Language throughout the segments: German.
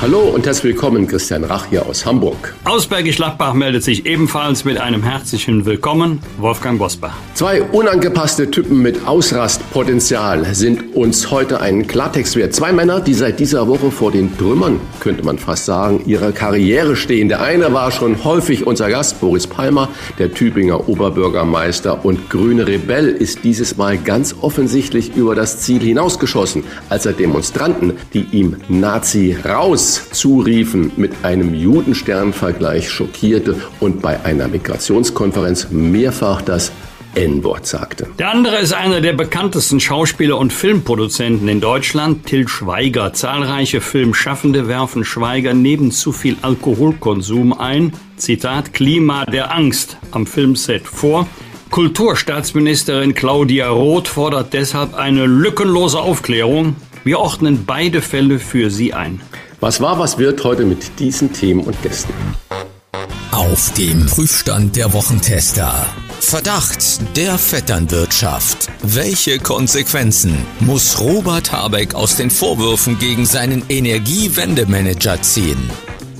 Hallo und herzlich willkommen, Christian Rach hier aus Hamburg. Aus Bergisch Gladbach meldet sich ebenfalls mit einem herzlichen Willkommen Wolfgang Bosbach. Zwei unangepasste Typen mit Ausrastpotenzial sind uns heute einen Klartext wert. Zwei Männer, die seit dieser Woche vor den Trümmern, könnte man fast sagen, ihrer Karriere stehen. Der eine war schon häufig unser Gast, Boris Palmer, der Tübinger Oberbürgermeister und grüne Rebell ist dieses Mal ganz offensichtlich über das Ziel hinausgeschossen, als er Demonstranten, die ihm Nazi raus zuriefen, mit einem Judensternvergleich schockierte und bei einer Migrationskonferenz mehrfach das N-Wort sagte. Der andere ist einer der bekanntesten Schauspieler und Filmproduzenten in Deutschland, Till Schweiger. Zahlreiche Filmschaffende werfen Schweiger neben zu viel Alkoholkonsum ein, Zitat, Klima der Angst am Filmset vor. Kulturstaatsministerin Claudia Roth fordert deshalb eine lückenlose Aufklärung. Wir ordnen beide Fälle für Sie ein. Was war, was wird heute mit diesen Themen und Gästen? Auf dem Prüfstand der Wochentester. Verdacht der Vetternwirtschaft. Welche Konsequenzen muss Robert Habeck aus den Vorwürfen gegen seinen Energiewendemanager ziehen?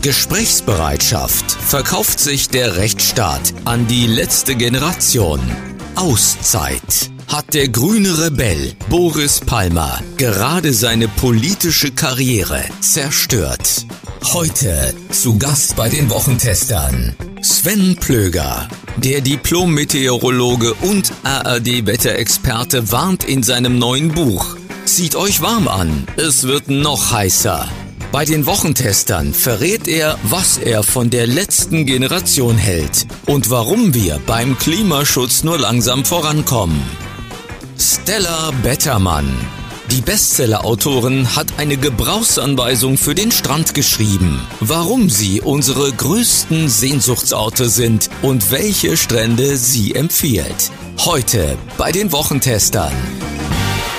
Gesprächsbereitschaft. Verkauft sich der Rechtsstaat an die letzte Generation? Auszeit hat der grüne Rebell Boris Palmer gerade seine politische Karriere zerstört. Heute zu Gast bei den Wochentestern Sven Plöger. Der Diplom-Meteorologe und ARD-Wetterexperte warnt in seinem neuen Buch. Zieht euch warm an, es wird noch heißer. Bei den Wochentestern verrät er, was er von der letzten Generation hält und warum wir beim Klimaschutz nur langsam vorankommen. Stella Bettermann. Die Bestseller-Autorin hat eine Gebrauchsanweisung für den Strand geschrieben, warum sie unsere größten Sehnsuchtsorte sind und welche Strände sie empfiehlt. Heute bei den Wochentestern.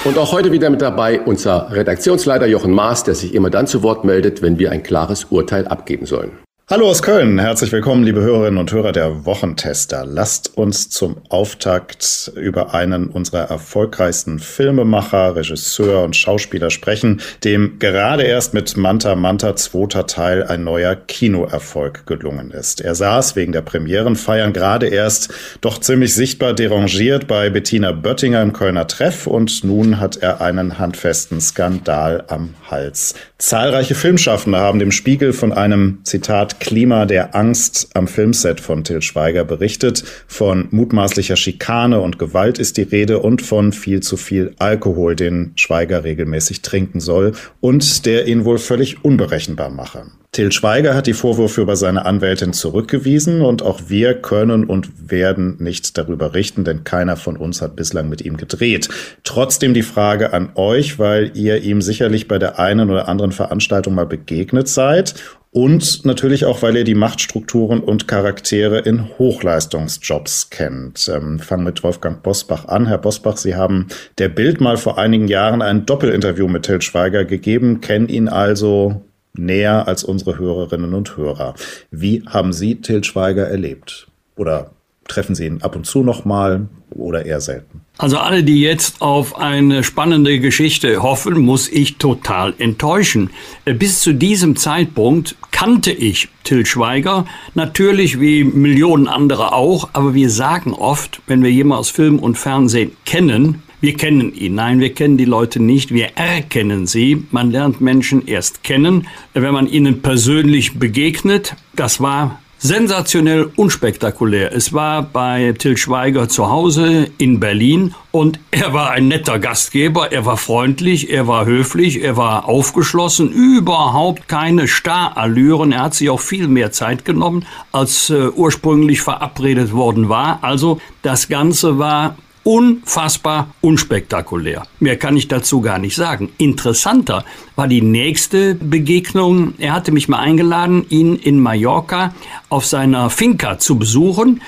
Und auch heute wieder mit dabei unser Redaktionsleiter Jochen Maas, der sich immer dann zu Wort meldet, wenn wir ein klares Urteil abgeben sollen. Hallo aus Köln, herzlich willkommen, liebe Hörerinnen und Hörer der Wochentester. Lasst uns zum Auftakt über einen unserer erfolgreichsten Filmemacher, Regisseur und Schauspieler sprechen, dem gerade erst mit Manta Manta zweiter Teil ein neuer Kinoerfolg gelungen ist. Er saß wegen der Premierenfeiern gerade erst doch ziemlich sichtbar derangiert bei Bettina Böttinger im Kölner Treff und nun hat er einen handfesten Skandal am Hals. Zahlreiche Filmschaffende haben dem Spiegel von einem Zitat Klima der Angst am Filmset von Till Schweiger berichtet. Von mutmaßlicher Schikane und Gewalt ist die Rede und von viel zu viel Alkohol, den Schweiger regelmäßig trinken soll und der ihn wohl völlig unberechenbar mache. Till Schweiger hat die Vorwürfe über seine Anwältin zurückgewiesen und auch wir können und werden nicht darüber richten, denn keiner von uns hat bislang mit ihm gedreht. Trotzdem die Frage an euch, weil ihr ihm sicherlich bei der einen oder anderen Veranstaltung mal begegnet seid und natürlich auch, weil ihr die Machtstrukturen und Charaktere in Hochleistungsjobs kennt. Ähm, fangen mit Wolfgang Bosbach an. Herr Bosbach, Sie haben der Bild mal vor einigen Jahren ein Doppelinterview mit Til Schweiger gegeben, kennen ihn also näher als unsere Hörerinnen und Hörer. Wie haben Sie Til Schweiger erlebt? Oder treffen Sie ihn ab und zu noch mal oder eher selten? Also alle, die jetzt auf eine spannende Geschichte hoffen, muss ich total enttäuschen. Äh, bis zu diesem Zeitpunkt kannte ich Till Schweiger, natürlich wie Millionen andere auch, aber wir sagen oft, wenn wir jemanden aus Film und Fernsehen kennen, wir kennen ihn. Nein, wir kennen die Leute nicht. Wir erkennen sie. Man lernt Menschen erst kennen, wenn man ihnen persönlich begegnet. Das war sensationell unspektakulär. Es war bei Till Schweiger zu Hause in Berlin und er war ein netter Gastgeber, er war freundlich, er war höflich, er war aufgeschlossen, überhaupt keine Starallüren. Er hat sich auch viel mehr Zeit genommen, als äh, ursprünglich verabredet worden war. Also das Ganze war unfassbar unspektakulär. Mehr kann ich dazu gar nicht sagen. Interessanter war die nächste Begegnung. Er hatte mich mal eingeladen, ihn in Mallorca auf seiner Finca zu besuchen.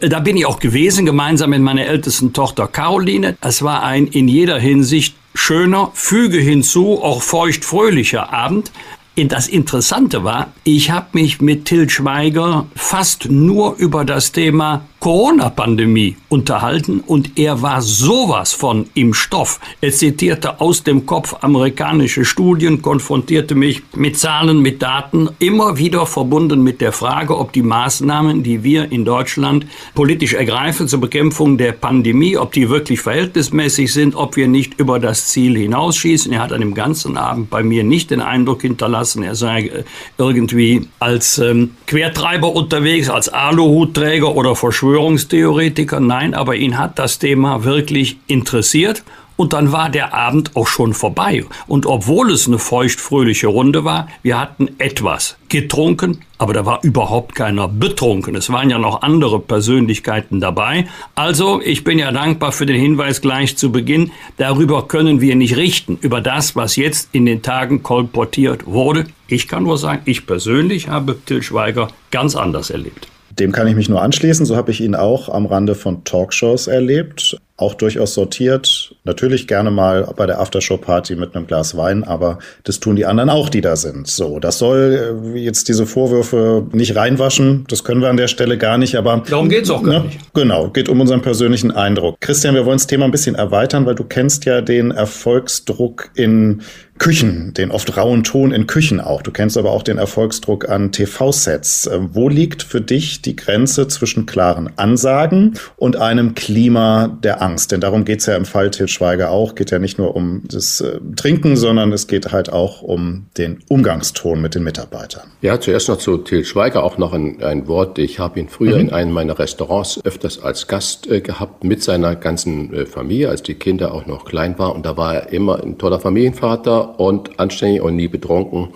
Da bin ich auch gewesen, gemeinsam mit meiner ältesten Tochter Caroline. Es war ein in jeder Hinsicht schöner, füge hinzu, auch feuchtfröhlicher Abend. Das Interessante war, ich habe mich mit Till Schweiger fast nur über das Thema Corona-Pandemie unterhalten und er war sowas von im Stoff. Er zitierte aus dem Kopf amerikanische Studien, konfrontierte mich mit Zahlen, mit Daten, immer wieder verbunden mit der Frage, ob die Maßnahmen, die wir in Deutschland politisch ergreifen zur Bekämpfung der Pandemie, ob die wirklich verhältnismäßig sind, ob wir nicht über das Ziel hinausschießen. Er hat an dem ganzen Abend bei mir nicht den Eindruck hinterlassen, er sei äh, irgendwie als ähm, Quertreiber unterwegs, als Aluhutträger oder Verschwörer Verschwörungstheoretiker, nein, aber ihn hat das Thema wirklich interessiert. Und dann war der Abend auch schon vorbei. Und obwohl es eine feuchtfröhliche Runde war, wir hatten etwas getrunken, aber da war überhaupt keiner betrunken. Es waren ja noch andere Persönlichkeiten dabei. Also, ich bin ja dankbar für den Hinweis gleich zu Beginn. Darüber können wir nicht richten, über das, was jetzt in den Tagen kolportiert wurde. Ich kann nur sagen, ich persönlich habe Till Schweiger ganz anders erlebt. Dem kann ich mich nur anschließen. So habe ich ihn auch am Rande von Talkshows erlebt auch durchaus sortiert. Natürlich gerne mal bei der Aftershow-Party mit einem Glas Wein, aber das tun die anderen auch, die da sind. So, das soll äh, jetzt diese Vorwürfe nicht reinwaschen. Das können wir an der Stelle gar nicht, aber. Darum geht's auch gar ne? nicht. Genau, geht um unseren persönlichen Eindruck. Christian, wir wollen das Thema ein bisschen erweitern, weil du kennst ja den Erfolgsdruck in Küchen, den oft rauen Ton in Küchen auch. Du kennst aber auch den Erfolgsdruck an TV-Sets. Äh, wo liegt für dich die Grenze zwischen klaren Ansagen und einem Klima der Angst? Angst. Denn darum geht es ja im Fall Til Schweiger auch. Geht ja nicht nur um das äh, Trinken, sondern es geht halt auch um den Umgangston mit den Mitarbeitern. Ja, zuerst noch zu Til Schweiger auch noch ein, ein Wort. Ich habe ihn früher mhm. in einem meiner Restaurants öfters als Gast äh, gehabt mit seiner ganzen äh, Familie, als die Kinder auch noch klein waren. Und da war er immer ein toller Familienvater und anständig und nie betrunken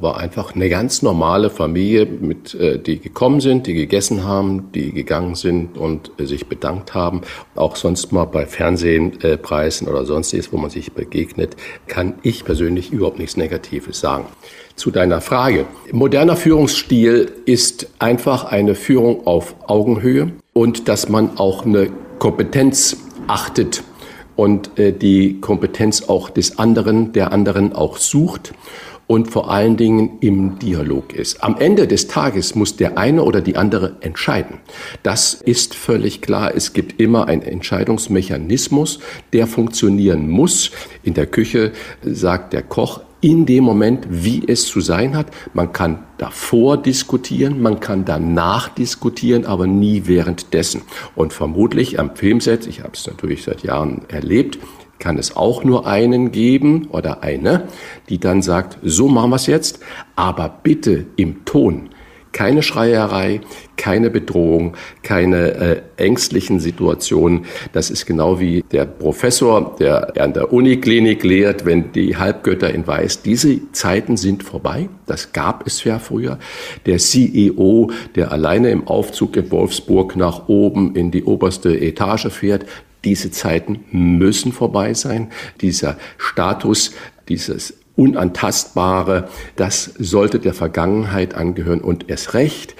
war einfach eine ganz normale Familie, mit, äh, die gekommen sind, die gegessen haben, die gegangen sind und äh, sich bedankt haben. Auch sonst mal bei Fernsehpreisen äh, oder sonstiges, wo man sich begegnet, kann ich persönlich überhaupt nichts Negatives sagen. Zu deiner Frage. Moderner Führungsstil ist einfach eine Führung auf Augenhöhe und dass man auch eine Kompetenz achtet und äh, die Kompetenz auch des anderen, der anderen auch sucht und vor allen Dingen im Dialog ist. Am Ende des Tages muss der eine oder die andere entscheiden. Das ist völlig klar. Es gibt immer einen Entscheidungsmechanismus, der funktionieren muss. In der Küche sagt der Koch, in dem Moment, wie es zu sein hat. Man kann davor diskutieren, man kann danach diskutieren, aber nie währenddessen. Und vermutlich am Filmset, ich habe es natürlich seit Jahren erlebt, kann es auch nur einen geben oder eine, die dann sagt, so machen wir es jetzt, aber bitte im Ton. Keine Schreierei, keine Bedrohung, keine äh, ängstlichen Situationen. Das ist genau wie der Professor, der an der Uniklinik lehrt, wenn die Halbgötter in Weiß. Diese Zeiten sind vorbei. Das gab es ja früher. Der CEO, der alleine im Aufzug in Wolfsburg nach oben in die oberste Etage fährt, diese Zeiten müssen vorbei sein. Dieser Status, dieses Unantastbare, das sollte der Vergangenheit angehören und erst recht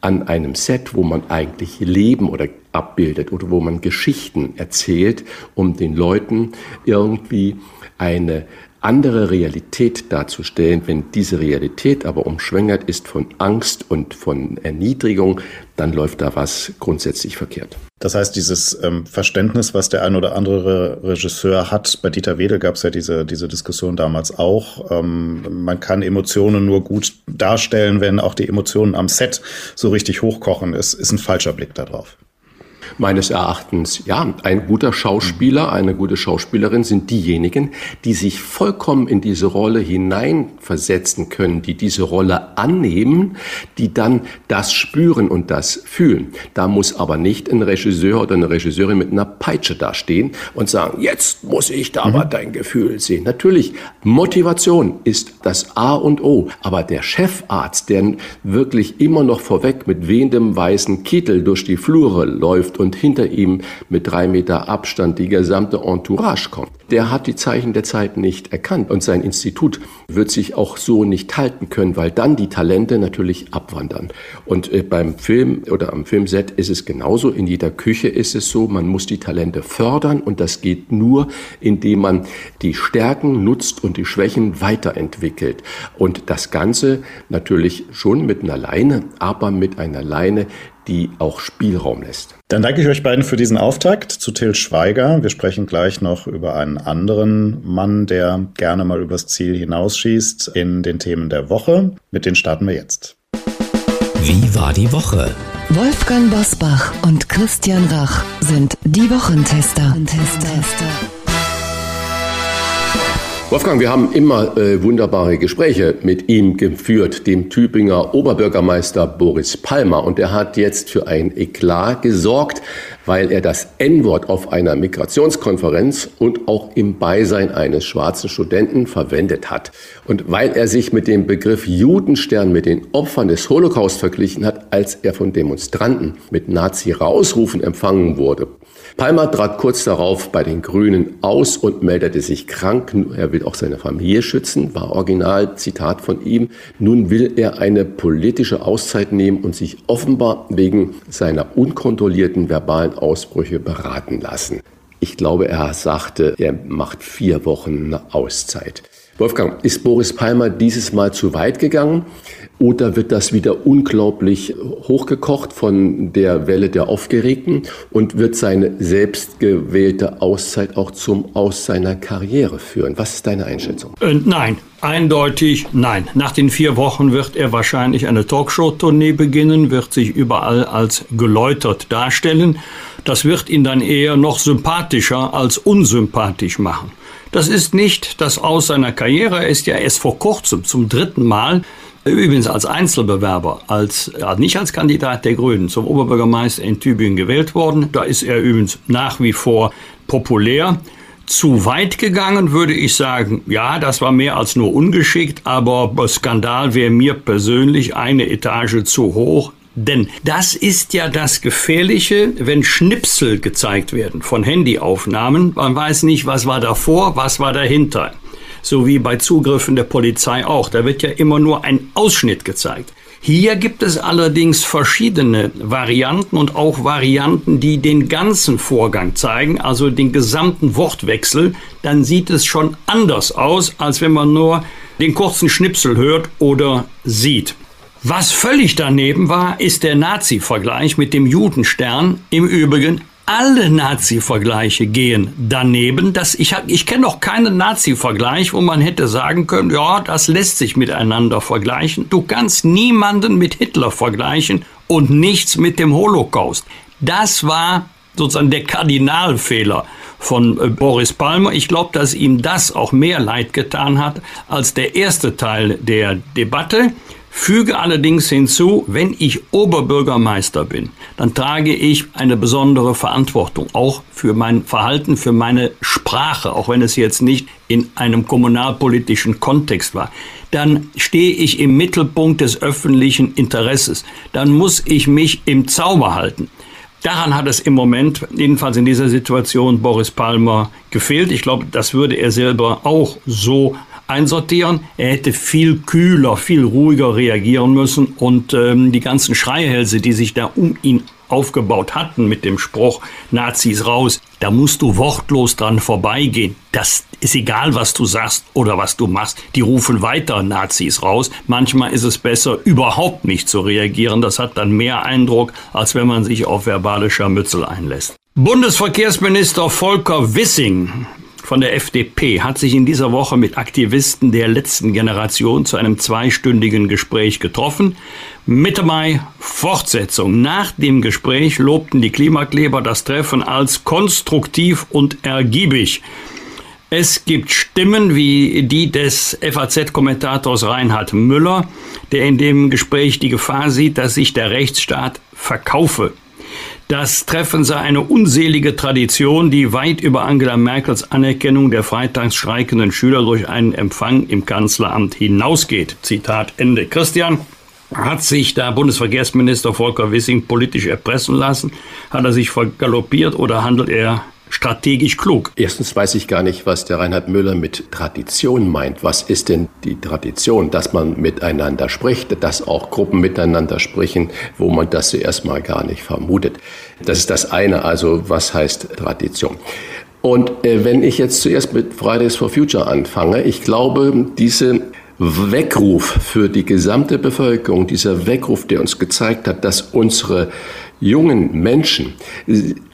an einem Set, wo man eigentlich Leben oder abbildet oder wo man Geschichten erzählt, um den Leuten irgendwie eine andere Realität darzustellen. Wenn diese Realität aber umschwängert ist von Angst und von Erniedrigung, dann läuft da was grundsätzlich verkehrt. Das heißt, dieses ähm, Verständnis, was der ein oder andere Regisseur hat, bei Dieter Wedel gab es ja diese, diese Diskussion damals auch, ähm, man kann Emotionen nur gut darstellen, wenn auch die Emotionen am Set so richtig hochkochen, ist, ist ein falscher Blick darauf meines Erachtens, ja, ein guter Schauspieler, eine gute Schauspielerin sind diejenigen, die sich vollkommen in diese Rolle hineinversetzen können, die diese Rolle annehmen, die dann das spüren und das fühlen. Da muss aber nicht ein Regisseur oder eine Regisseurin mit einer Peitsche dastehen und sagen, jetzt muss ich da mhm. aber dein Gefühl sehen. Natürlich, Motivation ist das A und O, aber der Chefarzt, der wirklich immer noch vorweg mit wehendem weißen Kittel durch die Flure läuft läuft und hinter ihm mit drei Meter Abstand die gesamte Entourage kommt. Der hat die Zeichen der Zeit nicht erkannt und sein Institut wird sich auch so nicht halten können, weil dann die Talente natürlich abwandern. Und äh, beim Film oder am Filmset ist es genauso. In jeder Küche ist es so, man muss die Talente fördern und das geht nur, indem man die Stärken nutzt und die Schwächen weiterentwickelt. Und das Ganze natürlich schon mit einer Leine, aber mit einer Leine, die auch Spielraum lässt. Dann danke ich euch beiden für diesen Auftakt zu Till Schweiger. Wir sprechen gleich noch über einen anderen Mann, der gerne mal übers Ziel hinausschießt in den Themen der Woche. Mit denen starten wir jetzt. Wie war die Woche? Wolfgang Bosbach und Christian Rach sind die Wochentester. Wochentester. Wolfgang, wir haben immer äh, wunderbare Gespräche mit ihm geführt, dem Tübinger Oberbürgermeister Boris Palmer. Und er hat jetzt für ein Eklat gesorgt, weil er das N-Wort auf einer Migrationskonferenz und auch im Beisein eines schwarzen Studenten verwendet hat. Und weil er sich mit dem Begriff Judenstern mit den Opfern des Holocaust verglichen hat, als er von Demonstranten mit Nazi-Rausrufen empfangen wurde. Palmer trat kurz darauf bei den Grünen aus und meldete sich krank. Er will auch seine Familie schützen, war original Zitat von ihm. Nun will er eine politische Auszeit nehmen und sich offenbar wegen seiner unkontrollierten verbalen Ausbrüche beraten lassen. Ich glaube, er sagte, er macht vier Wochen eine Auszeit. Wolfgang, ist Boris Palmer dieses Mal zu weit gegangen? Oder wird das wieder unglaublich hochgekocht von der Welle der Aufgeregten und wird seine selbstgewählte Auszeit auch zum Aus seiner Karriere führen? Was ist deine Einschätzung? Äh, nein, eindeutig nein. Nach den vier Wochen wird er wahrscheinlich eine Talkshow-Tournee beginnen, wird sich überall als geläutert darstellen. Das wird ihn dann eher noch sympathischer als unsympathisch machen. Das ist nicht das Aus seiner Karriere. Er ist ja erst vor kurzem zum dritten Mal Übrigens als Einzelbewerber, als, nicht als Kandidat der Grünen zum Oberbürgermeister in Tübingen gewählt worden. Da ist er übrigens nach wie vor populär. Zu weit gegangen würde ich sagen, ja, das war mehr als nur ungeschickt, aber Skandal wäre mir persönlich eine Etage zu hoch. Denn das ist ja das Gefährliche, wenn Schnipsel gezeigt werden von Handyaufnahmen. Man weiß nicht, was war davor, was war dahinter so wie bei Zugriffen der Polizei auch. Da wird ja immer nur ein Ausschnitt gezeigt. Hier gibt es allerdings verschiedene Varianten und auch Varianten, die den ganzen Vorgang zeigen, also den gesamten Wortwechsel. Dann sieht es schon anders aus, als wenn man nur den kurzen Schnipsel hört oder sieht. Was völlig daneben war, ist der Nazi-Vergleich mit dem Judenstern. Im Übrigen alle Nazi-Vergleiche gehen daneben. Das, ich ich kenne noch keinen Nazi-Vergleich, wo man hätte sagen können, ja, das lässt sich miteinander vergleichen. Du kannst niemanden mit Hitler vergleichen und nichts mit dem Holocaust. Das war sozusagen der Kardinalfehler von äh, Boris Palmer. Ich glaube, dass ihm das auch mehr leid getan hat als der erste Teil der Debatte. Füge allerdings hinzu, wenn ich Oberbürgermeister bin, dann trage ich eine besondere Verantwortung, auch für mein Verhalten, für meine Sprache, auch wenn es jetzt nicht in einem kommunalpolitischen Kontext war. Dann stehe ich im Mittelpunkt des öffentlichen Interesses. Dann muss ich mich im Zauber halten. Daran hat es im Moment, jedenfalls in dieser Situation, Boris Palmer gefehlt. Ich glaube, das würde er selber auch so einsortieren. Er hätte viel kühler, viel ruhiger reagieren müssen und ähm, die ganzen Schreihälse, die sich da um ihn aufgebaut hatten mit dem Spruch Nazis raus, da musst du wortlos dran vorbeigehen. Das ist egal, was du sagst oder was du machst. Die rufen weiter Nazis raus. Manchmal ist es besser, überhaupt nicht zu reagieren. Das hat dann mehr Eindruck, als wenn man sich auf verbale Scharmützel einlässt. Bundesverkehrsminister Volker Wissing von der FDP hat sich in dieser Woche mit Aktivisten der letzten Generation zu einem zweistündigen Gespräch getroffen. Mitte Mai Fortsetzung. Nach dem Gespräch lobten die Klimakleber das Treffen als konstruktiv und ergiebig. Es gibt Stimmen wie die des FAZ-Kommentators Reinhard Müller, der in dem Gespräch die Gefahr sieht, dass sich der Rechtsstaat verkaufe. Das Treffen sei eine unselige Tradition, die weit über Angela Merkels Anerkennung der freitags streikenden Schüler durch einen Empfang im Kanzleramt hinausgeht. Zitat Ende. Christian, Hat sich da Bundesverkehrsminister Volker Wissing politisch erpressen lassen? Hat er sich vergaloppiert oder handelt er strategisch klug? Erstens weiß ich gar nicht, was der Reinhard Müller mit Tradition meint. Was ist denn die Tradition? Dass man miteinander spricht, dass auch Gruppen miteinander sprechen, wo man das zuerst mal gar nicht vermutet. Das ist das eine. Also was heißt Tradition? Und äh, wenn ich jetzt zuerst mit Fridays for Future anfange, ich glaube, diese Weckruf für die gesamte Bevölkerung, dieser Weckruf, der uns gezeigt hat, dass unsere jungen Menschen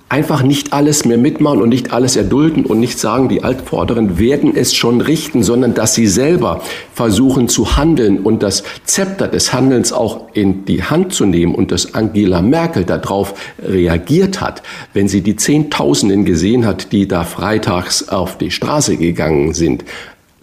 einfach nicht alles mehr mitmachen und nicht alles erdulden und nicht sagen, die Altvorderen werden es schon richten, sondern dass sie selber versuchen zu handeln und das Zepter des Handelns auch in die Hand zu nehmen und dass Angela Merkel darauf reagiert hat, wenn sie die Zehntausenden gesehen hat, die da freitags auf die Straße gegangen sind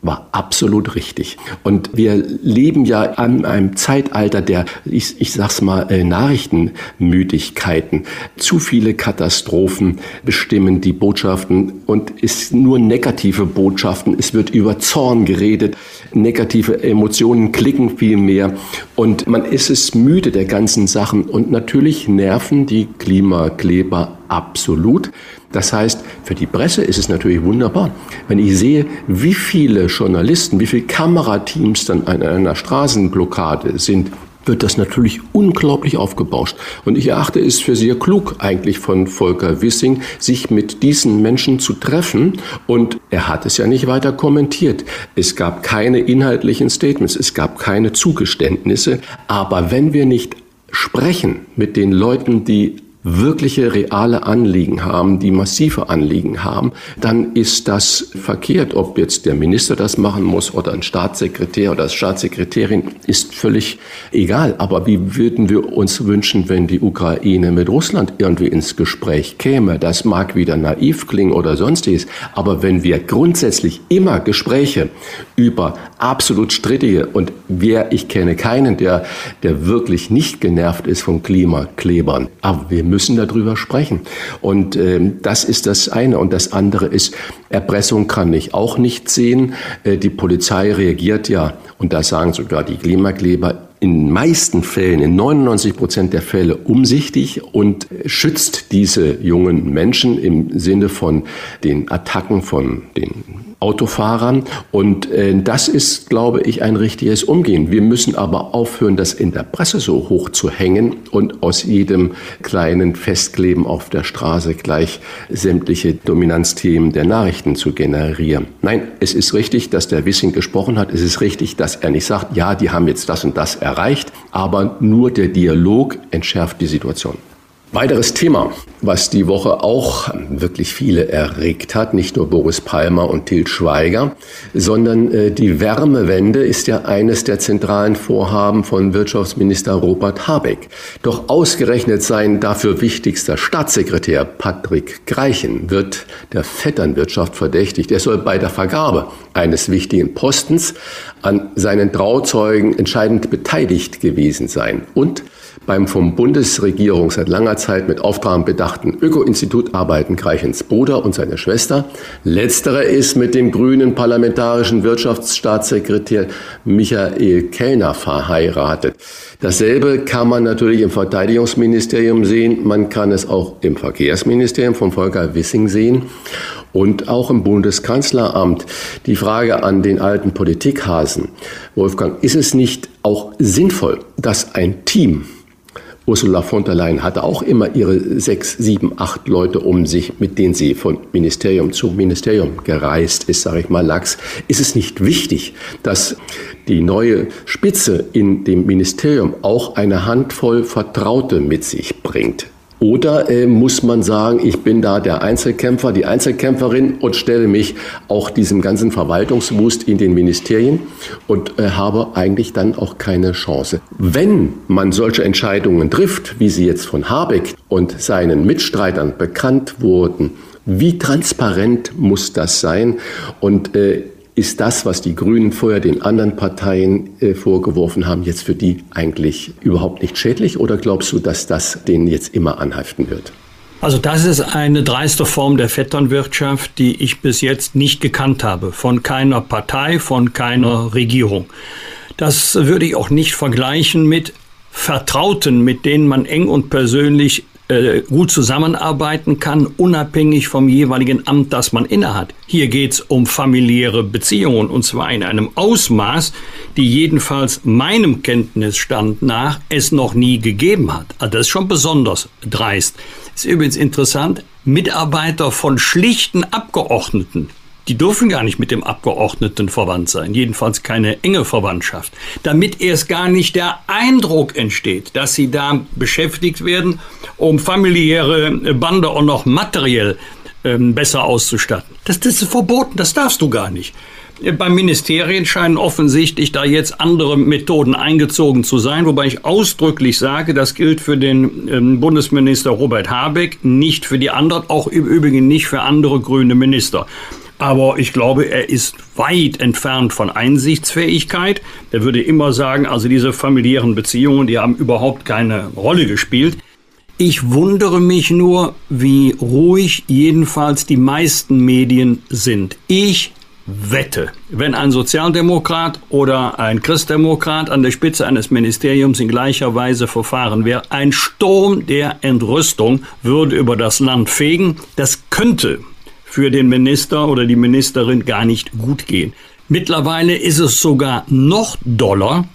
war absolut richtig. Und wir leben ja an einem Zeitalter der, ich, ich sag's mal, äh, Nachrichtenmüdigkeiten. Zu viele Katastrophen bestimmen die Botschaften und es nur negative Botschaften. Es wird über Zorn geredet. Negative Emotionen klicken viel mehr. Und man ist es müde der ganzen Sachen. Und natürlich nerven die Klimakleber absolut. Das heißt, für die Presse ist es natürlich wunderbar, wenn ich sehe, wie viele Journalisten, wie viele Kamerateams dann an einer Straßenblockade sind, wird das natürlich unglaublich aufgebauscht. Und ich erachte es für sehr klug eigentlich von Volker Wissing, sich mit diesen Menschen zu treffen. Und er hat es ja nicht weiter kommentiert. Es gab keine inhaltlichen Statements, es gab keine Zugeständnisse. Aber wenn wir nicht sprechen mit den Leuten, die wirkliche reale Anliegen haben, die massive Anliegen haben, dann ist das verkehrt. Ob jetzt der Minister das machen muss oder ein Staatssekretär oder Staatssekretärin, ist völlig egal. Aber wie würden wir uns wünschen, wenn die Ukraine mit Russland irgendwie ins Gespräch käme? Das mag wieder naiv klingen oder sonstiges. Aber wenn wir grundsätzlich immer Gespräche über absolut strittige und wer, ich kenne keinen, der, der wirklich nicht genervt ist von Klimaklebern. Aber wir müssen darüber sprechen. Und äh, das ist das eine. Und das andere ist, Erpressung kann ich auch nicht sehen. Äh, die Polizei reagiert ja, und da sagen sogar die Klimakleber, in meisten Fällen, in 99 Prozent der Fälle umsichtig und schützt diese jungen Menschen im Sinne von den Attacken von den Autofahrern. Und äh, das ist, glaube ich, ein richtiges Umgehen. Wir müssen aber aufhören, das in der Presse so hoch zu hängen und aus jedem kleinen Festkleben auf der Straße gleich sämtliche Dominanzthemen der Nachrichten zu generieren. Nein, es ist richtig, dass der Wissing gesprochen hat. Es ist richtig, dass er nicht sagt, ja, die haben jetzt das und das erreicht, aber nur der Dialog entschärft die Situation. Weiteres Thema, was die Woche auch wirklich viele erregt hat, nicht nur Boris Palmer und Til Schweiger, sondern äh, die Wärmewende ist ja eines der zentralen Vorhaben von Wirtschaftsminister Robert Habeck. Doch ausgerechnet sein dafür wichtigster Staatssekretär Patrick Greichen wird der Vetternwirtschaft verdächtigt. Er soll bei der Vergabe eines wichtigen Postens an seinen Trauzeugen entscheidend beteiligt gewesen sein und beim vom Bundesregierung seit langer Zeit mit Auftrag bedachten Öko-Institut arbeiten Greichens Bruder und seine Schwester. Letztere ist mit dem grünen parlamentarischen Wirtschaftsstaatssekretär Michael Kellner verheiratet. Dasselbe kann man natürlich im Verteidigungsministerium sehen. Man kann es auch im Verkehrsministerium von Volker Wissing sehen und auch im Bundeskanzleramt. Die Frage an den alten Politikhasen, Wolfgang, ist es nicht auch sinnvoll, dass ein Team Ursula von der Leyen hatte auch immer ihre sechs, sieben, acht Leute um sich, mit denen sie von Ministerium zu Ministerium gereist ist, sage ich mal lax. Ist es nicht wichtig, dass die neue Spitze in dem Ministerium auch eine Handvoll Vertraute mit sich bringt? Oder äh, muss man sagen, ich bin da der Einzelkämpfer, die Einzelkämpferin und stelle mich auch diesem ganzen Verwaltungswust in den Ministerien und äh, habe eigentlich dann auch keine Chance. Wenn man solche Entscheidungen trifft, wie sie jetzt von Habeck und seinen Mitstreitern bekannt wurden, wie transparent muss das sein? Und äh, ist das, was die Grünen vorher den anderen Parteien äh, vorgeworfen haben, jetzt für die eigentlich überhaupt nicht schädlich? Oder glaubst du, dass das denen jetzt immer anhaften wird? Also das ist eine dreiste Form der Vetternwirtschaft, die ich bis jetzt nicht gekannt habe. Von keiner Partei, von keiner Regierung. Das würde ich auch nicht vergleichen mit Vertrauten, mit denen man eng und persönlich äh, gut zusammenarbeiten kann, unabhängig vom jeweiligen Amt, das man innehat. Hier geht es um familiäre Beziehungen und zwar in einem Ausmaß, die jedenfalls meinem Kenntnisstand nach es noch nie gegeben hat. Also das ist schon besonders dreist. Ist übrigens interessant, Mitarbeiter von schlichten Abgeordneten die dürfen gar nicht mit dem Abgeordneten verwandt sein, jedenfalls keine enge Verwandtschaft, damit erst gar nicht der Eindruck entsteht, dass sie da beschäftigt werden, um familiäre Bande auch noch materiell ähm, besser auszustatten. Das, das ist verboten, das darfst du gar nicht. Beim Ministerien scheinen offensichtlich da jetzt andere Methoden eingezogen zu sein, wobei ich ausdrücklich sage, das gilt für den ähm, Bundesminister Robert Habeck, nicht für die anderen, auch im Übrigen nicht für andere grüne Minister. Aber ich glaube, er ist weit entfernt von Einsichtsfähigkeit. Er würde immer sagen, also diese familiären Beziehungen, die haben überhaupt keine Rolle gespielt. Ich wundere mich nur, wie ruhig jedenfalls die meisten Medien sind. Ich wette, wenn ein Sozialdemokrat oder ein Christdemokrat an der Spitze eines Ministeriums in gleicher Weise verfahren wäre, ein Sturm der Entrüstung würde über das Land fegen. Das könnte für den Minister oder die Ministerin gar nicht gut gehen. Mittlerweile ist es sogar noch doller,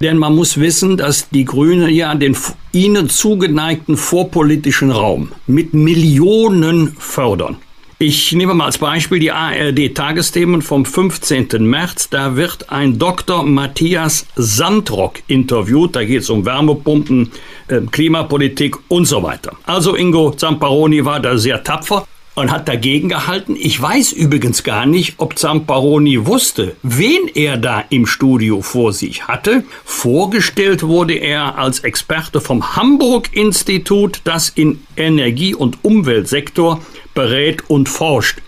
denn man muss wissen, dass die Grünen ja den ihnen zugeneigten vorpolitischen Raum mit Millionen fördern. Ich nehme mal als Beispiel die ARD-Tagesthemen vom 15. März. Da wird ein Dr. Matthias Sandrock interviewt. Da geht es um Wärmepumpen, äh, Klimapolitik und so weiter. Also Ingo Zamparoni war da sehr tapfer und hat dagegen gehalten. Ich weiß übrigens gar nicht, ob Zamparoni wusste, wen er da im Studio vor sich hatte. Vorgestellt wurde er als Experte vom Hamburg-Institut, das in Energie- und Umweltsektor berät und forscht.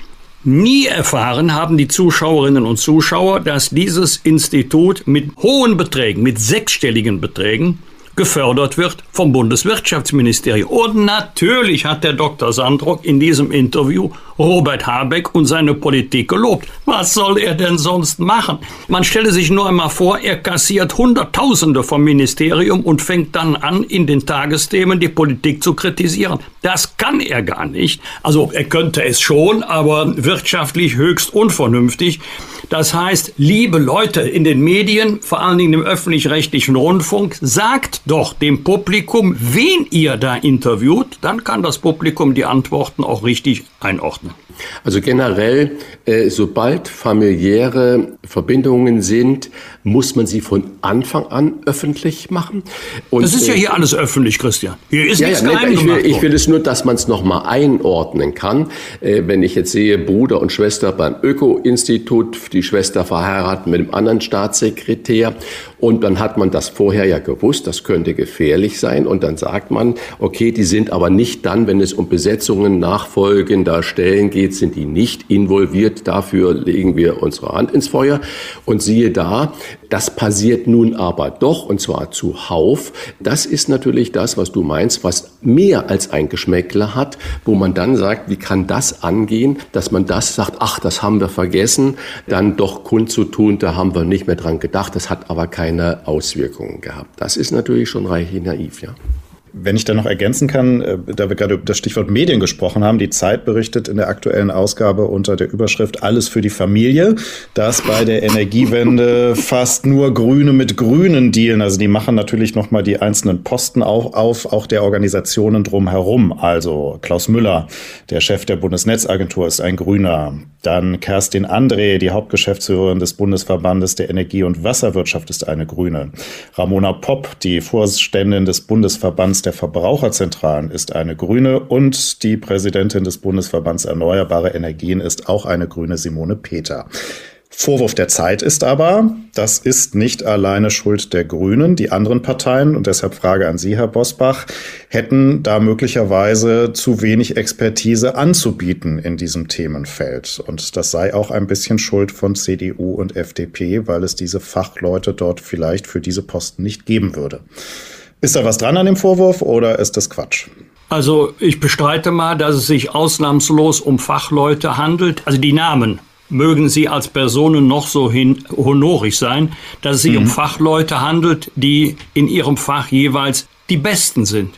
Nie erfahren haben die Zuschauerinnen und Zuschauer, dass dieses Institut mit hohen Beträgen, mit sechsstelligen Beträgen, gefördert wird vom Bundeswirtschaftsministerium. Und natürlich hat der Dr. Sandrock in diesem Interview Robert Habeck und seine Politik gelobt. Was soll er denn sonst machen? Man stelle sich nur einmal vor, er kassiert Hunderttausende vom Ministerium und fängt dann an, in den Tagesthemen die Politik zu kritisieren. Das kann er gar nicht. Also er könnte es schon, aber wirtschaftlich höchst unvernünftig. Das heißt, liebe Leute in den Medien, vor allen Dingen im öffentlich-rechtlichen Rundfunk, sagt doch dem Publikum, wen ihr da interviewt, dann kann das Publikum die Antworten auch richtig einordnen. Also generell, äh, sobald familiäre Verbindungen sind, muss man sie von Anfang an öffentlich machen. Und, das ist ja äh, hier alles öffentlich, Christian. Hier ist ja, nichts ja, geheim ich will, ich will es nur, dass man es nochmal einordnen kann. Äh, wenn ich jetzt sehe, Bruder und Schwester beim Öko-Institut, die Schwester verheiratet mit einem anderen Staatssekretär und dann hat man das vorher ja gewusst, das könnte gefährlich sein. Und dann sagt man, okay, die sind aber nicht dann, wenn es um Besetzungen nachfolgender Stellen geht, sind die nicht involviert. Dafür legen wir unsere Hand ins Feuer. Und siehe da, das passiert nun aber doch, und zwar zuhauf. Das ist natürlich das, was du meinst, was mehr als ein Geschmäckle hat, wo man dann sagt, wie kann das angehen, dass man das sagt, ach, das haben wir vergessen, dann doch kundzutun, da haben wir nicht mehr dran gedacht, das hat aber keine Auswirkungen gehabt. Das ist natürlich schon reichlich naiv, ja. Wenn ich da noch ergänzen kann, äh, da wir gerade über das Stichwort Medien gesprochen haben, die Zeit berichtet in der aktuellen Ausgabe unter der Überschrift Alles für die Familie, dass bei der Energiewende fast nur Grüne mit Grünen dealen. Also die machen natürlich nochmal die einzelnen Posten auch auf, auch der Organisationen drumherum. Also Klaus Müller, der Chef der Bundesnetzagentur, ist ein Grüner. Dann Kerstin André, die Hauptgeschäftsführerin des Bundesverbandes der Energie- und Wasserwirtschaft, ist eine Grüne. Ramona Popp, die Vorständin des Bundesverbands der Verbraucherzentralen, ist eine Grüne. Und die Präsidentin des Bundesverbands Erneuerbare Energien ist auch eine Grüne, Simone Peter. Vorwurf der Zeit ist aber, das ist nicht alleine Schuld der Grünen. Die anderen Parteien, und deshalb Frage an Sie, Herr Bosbach, hätten da möglicherweise zu wenig Expertise anzubieten in diesem Themenfeld. Und das sei auch ein bisschen Schuld von CDU und FDP, weil es diese Fachleute dort vielleicht für diese Posten nicht geben würde. Ist da was dran an dem Vorwurf oder ist das Quatsch? Also ich bestreite mal, dass es sich ausnahmslos um Fachleute handelt. Also die Namen mögen sie als Personen noch so hin honorig sein, dass es sich mhm. um Fachleute handelt, die in ihrem Fach jeweils die Besten sind.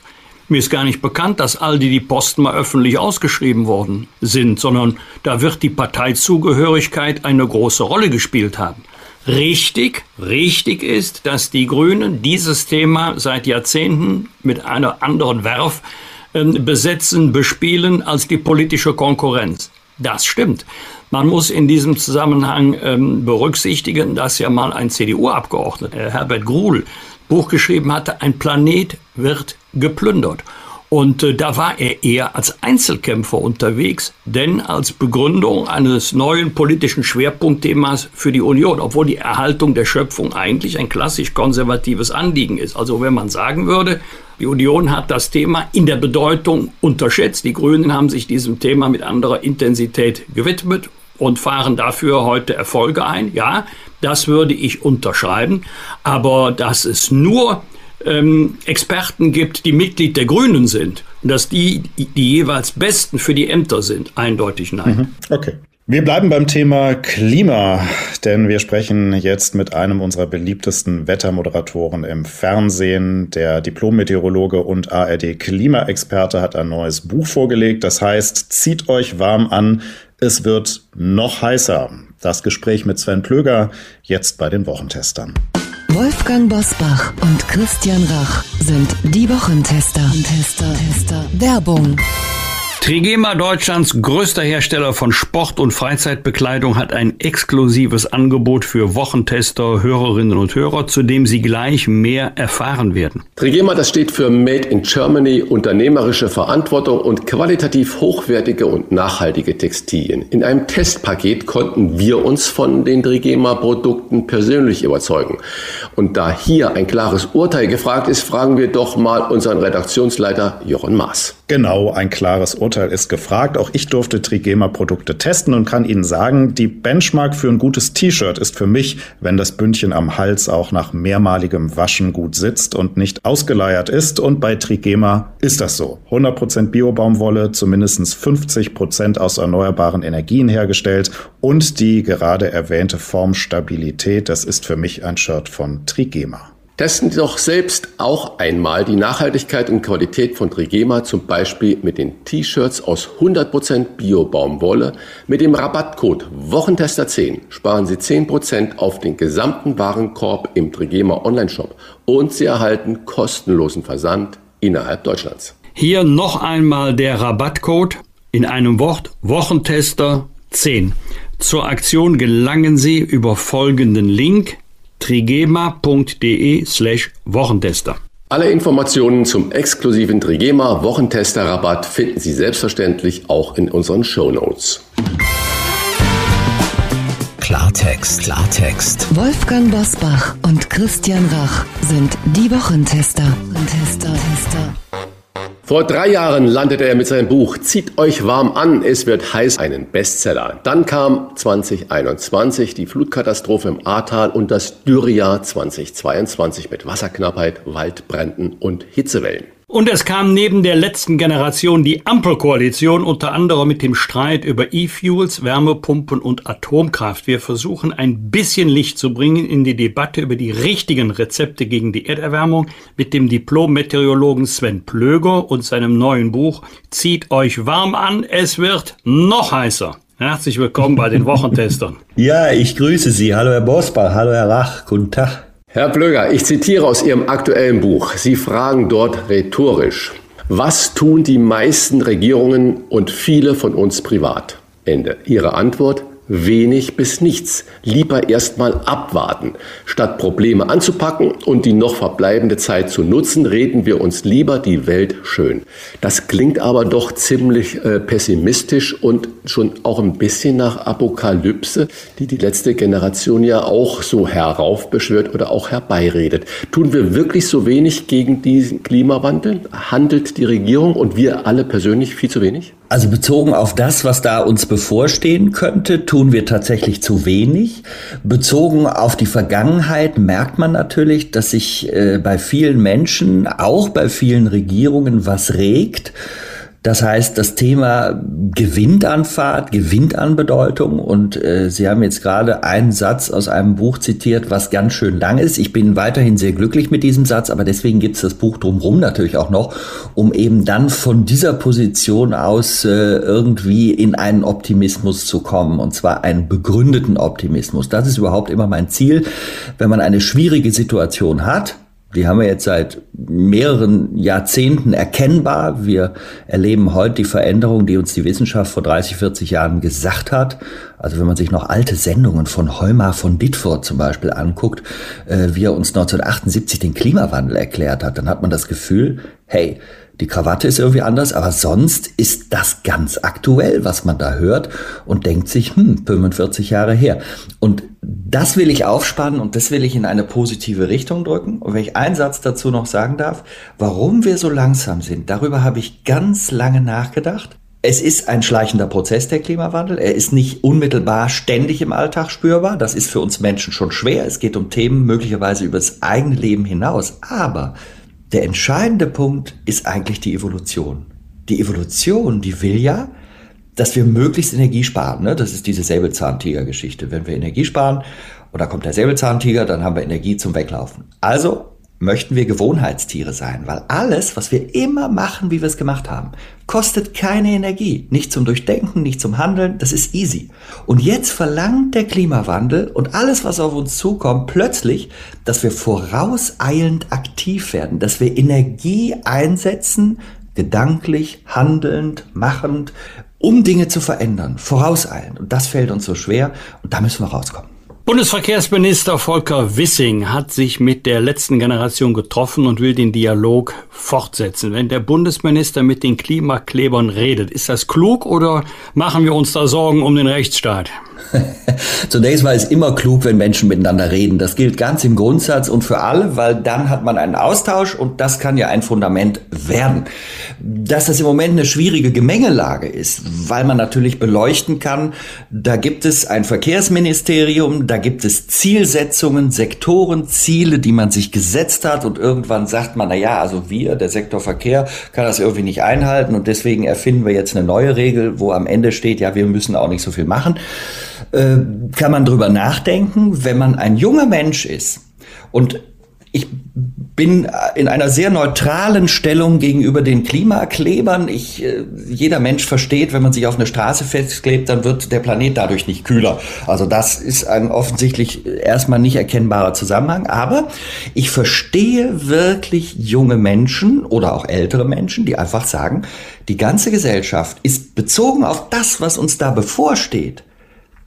Mir ist gar nicht bekannt, dass all die die Posten mal öffentlich ausgeschrieben worden sind, sondern da wird die Parteizugehörigkeit eine große Rolle gespielt haben. Richtig, richtig ist, dass die Grünen dieses Thema seit Jahrzehnten mit einer anderen Werf äh, besetzen, bespielen als die politische Konkurrenz. Das stimmt. Man muss in diesem Zusammenhang ähm, berücksichtigen, dass ja mal ein CDU-Abgeordneter, Herbert Gruhl, Buch geschrieben hatte, ein Planet wird geplündert. Und äh, da war er eher als Einzelkämpfer unterwegs, denn als Begründung eines neuen politischen Schwerpunktthemas für die Union, obwohl die Erhaltung der Schöpfung eigentlich ein klassisch konservatives Anliegen ist. Also wenn man sagen würde, die Union hat das Thema in der Bedeutung unterschätzt, die Grünen haben sich diesem Thema mit anderer Intensität gewidmet und fahren dafür heute Erfolge ein, ja, das würde ich unterschreiben, aber dass es nur ähm, Experten gibt, die Mitglied der Grünen sind dass die die jeweils Besten für die Ämter sind, eindeutig nein. Mhm. Okay. Wir bleiben beim Thema Klima, denn wir sprechen jetzt mit einem unserer beliebtesten Wettermoderatoren im Fernsehen. Der Diplom-Meteorologe und ARD-Klimaexperte hat ein neues Buch vorgelegt. Das heißt, zieht euch warm an, es wird noch heißer. Das Gespräch mit Sven Plöger jetzt bei den Wochentestern. Wolfgang Bosbach und Christian Rach sind die Wochentester. Tester, Tester. Werbung. Trigema, Deutschlands größter Hersteller von Sport- und Freizeitbekleidung, hat ein exklusives Angebot für Wochentester, Hörerinnen und Hörer, zu dem Sie gleich mehr erfahren werden. Trigema, das steht für Made in Germany, unternehmerische Verantwortung und qualitativ hochwertige und nachhaltige Textilien. In einem Testpaket konnten wir uns von den Trigema-Produkten persönlich überzeugen. Und da hier ein klares Urteil gefragt ist, fragen wir doch mal unseren Redaktionsleiter Jochen Maas. Genau, ein klares Urteil ist gefragt. Auch ich durfte Trigema-Produkte testen und kann Ihnen sagen, die Benchmark für ein gutes T-Shirt ist für mich, wenn das Bündchen am Hals auch nach mehrmaligem Waschen gut sitzt und nicht ausgeleiert ist. Und bei Trigema ist das so. 100% Biobaumwolle, zumindest 50% aus erneuerbaren Energien hergestellt und die gerade erwähnte Formstabilität, das ist für mich ein Shirt von Trigema. Testen Sie doch selbst auch einmal die Nachhaltigkeit und Qualität von Trigema, zum Beispiel mit den T-Shirts aus 100% Bio-Baumwolle. Mit dem Rabattcode Wochentester10 sparen Sie 10% auf den gesamten Warenkorb im Trigema Onlineshop und Sie erhalten kostenlosen Versand innerhalb Deutschlands. Hier noch einmal der Rabattcode in einem Wort Wochentester10. Zur Aktion gelangen Sie über folgenden Link trigema.de slash Wochentester. Alle Informationen zum exklusiven Trigema Wochentester Rabatt finden Sie selbstverständlich auch in unseren Show Notes. Klartext, Klartext. Wolfgang Bosbach und Christian Rach sind die Wochentester. Tester, Tester. Vor drei Jahren landete er mit seinem Buch Zieht euch warm an, es wird heiß, einen Bestseller. Dann kam 2021 die Flutkatastrophe im Ahrtal und das Dürrejahr 2022 mit Wasserknappheit, Waldbränden und Hitzewellen. Und es kam neben der letzten Generation die Ampelkoalition, unter anderem mit dem Streit über E-Fuels, Wärmepumpen und Atomkraft. Wir versuchen ein bisschen Licht zu bringen in die Debatte über die richtigen Rezepte gegen die Erderwärmung mit dem Diplom-Meteorologen Sven Plöger und seinem neuen Buch Zieht euch warm an, es wird noch heißer. Herzlich willkommen bei den Wochentestern. Ja, ich grüße Sie. Hallo Herr Bosbach, hallo Herr Rach, guten Tag. Herr Plöger, ich zitiere aus Ihrem aktuellen Buch. Sie fragen dort rhetorisch, was tun die meisten Regierungen und viele von uns privat? Ende. Ihre Antwort, wenig bis nichts. Lieber erstmal abwarten. Statt Probleme anzupacken und die noch verbleibende Zeit zu nutzen, reden wir uns lieber die Welt schön. Das klingt aber doch ziemlich äh, pessimistisch und schon auch ein bisschen nach Apokalypse, die die letzte Generation ja auch so heraufbeschwört oder auch herbeiredet. Tun wir wirklich so wenig gegen diesen Klimawandel? Handelt die Regierung und wir alle persönlich viel zu wenig? Also bezogen auf das, was da uns bevorstehen könnte, tun wir tatsächlich zu wenig. Bezogen auf die Vergangenheit merkt man natürlich, dass sich äh, bei vielen Menschen, auch bei vielen Regierungen, was regt. Das heißt, das Thema gewinnt an Fahrt, gewinnt an Bedeutung. Und äh, Sie haben jetzt gerade einen Satz aus einem Buch zitiert, was ganz schön lang ist. Ich bin weiterhin sehr glücklich mit diesem Satz, aber deswegen gibt es das Buch drumherum natürlich auch noch, um eben dann von dieser Position aus äh, irgendwie in einen Optimismus zu kommen. Und zwar einen begründeten Optimismus. Das ist überhaupt immer mein Ziel. Wenn man eine schwierige Situation hat, die haben wir jetzt seit mehreren Jahrzehnten erkennbar. Wir erleben heute die Veränderung, die uns die Wissenschaft vor 30, 40 Jahren gesagt hat. Also wenn man sich noch alte Sendungen von Heumar von Ditford zum Beispiel anguckt, äh, wie er uns 1978 den Klimawandel erklärt hat, dann hat man das Gefühl, hey, die Krawatte ist irgendwie anders, aber sonst ist das ganz aktuell, was man da hört und denkt sich, hm, 45 Jahre her. Und das will ich aufspannen und das will ich in eine positive Richtung drücken. Und wenn ich einen Satz dazu noch sagen darf, warum wir so langsam sind, darüber habe ich ganz lange nachgedacht. Es ist ein schleichender Prozess, der Klimawandel. Er ist nicht unmittelbar ständig im Alltag spürbar. Das ist für uns Menschen schon schwer. Es geht um Themen möglicherweise über das eigene Leben hinaus. Aber der entscheidende Punkt ist eigentlich die Evolution. Die Evolution, die will ja, dass wir möglichst Energie sparen. Ne? Das ist diese Säbelzahntiger-Geschichte. Wenn wir Energie sparen und da kommt der Säbelzahntiger, dann haben wir Energie zum Weglaufen. Also möchten wir Gewohnheitstiere sein, weil alles, was wir immer machen, wie wir es gemacht haben, kostet keine Energie. Nicht zum Durchdenken, nicht zum Handeln, das ist easy. Und jetzt verlangt der Klimawandel und alles, was auf uns zukommt, plötzlich, dass wir vorauseilend aktiv werden, dass wir Energie einsetzen, gedanklich, handelnd, machend, um Dinge zu verändern, vorauseilend. Und das fällt uns so schwer und da müssen wir rauskommen. Bundesverkehrsminister Volker Wissing hat sich mit der letzten Generation getroffen und will den Dialog fortsetzen. Wenn der Bundesminister mit den Klimaklebern redet, ist das klug oder machen wir uns da Sorgen um den Rechtsstaat? Zunächst mal ist immer klug, wenn Menschen miteinander reden. Das gilt ganz im Grundsatz und für alle, weil dann hat man einen Austausch und das kann ja ein Fundament werden. Dass das im Moment eine schwierige Gemengelage ist, weil man natürlich beleuchten kann, da gibt es ein Verkehrsministerium, da gibt es Zielsetzungen, Sektoren, Ziele, die man sich gesetzt hat und irgendwann sagt man, na ja, also wir, der Sektor Verkehr, kann das irgendwie nicht einhalten und deswegen erfinden wir jetzt eine neue Regel, wo am Ende steht, ja, wir müssen auch nicht so viel machen. Äh, kann man drüber nachdenken, wenn man ein junger Mensch ist und ich bin in einer sehr neutralen Stellung gegenüber den Klimaklebern. Ich, äh, jeder Mensch versteht, wenn man sich auf eine Straße festklebt, dann wird der Planet dadurch nicht kühler. Also das ist ein offensichtlich erstmal nicht erkennbarer Zusammenhang. Aber ich verstehe wirklich junge Menschen oder auch ältere Menschen, die einfach sagen, die ganze Gesellschaft ist bezogen auf das, was uns da bevorsteht,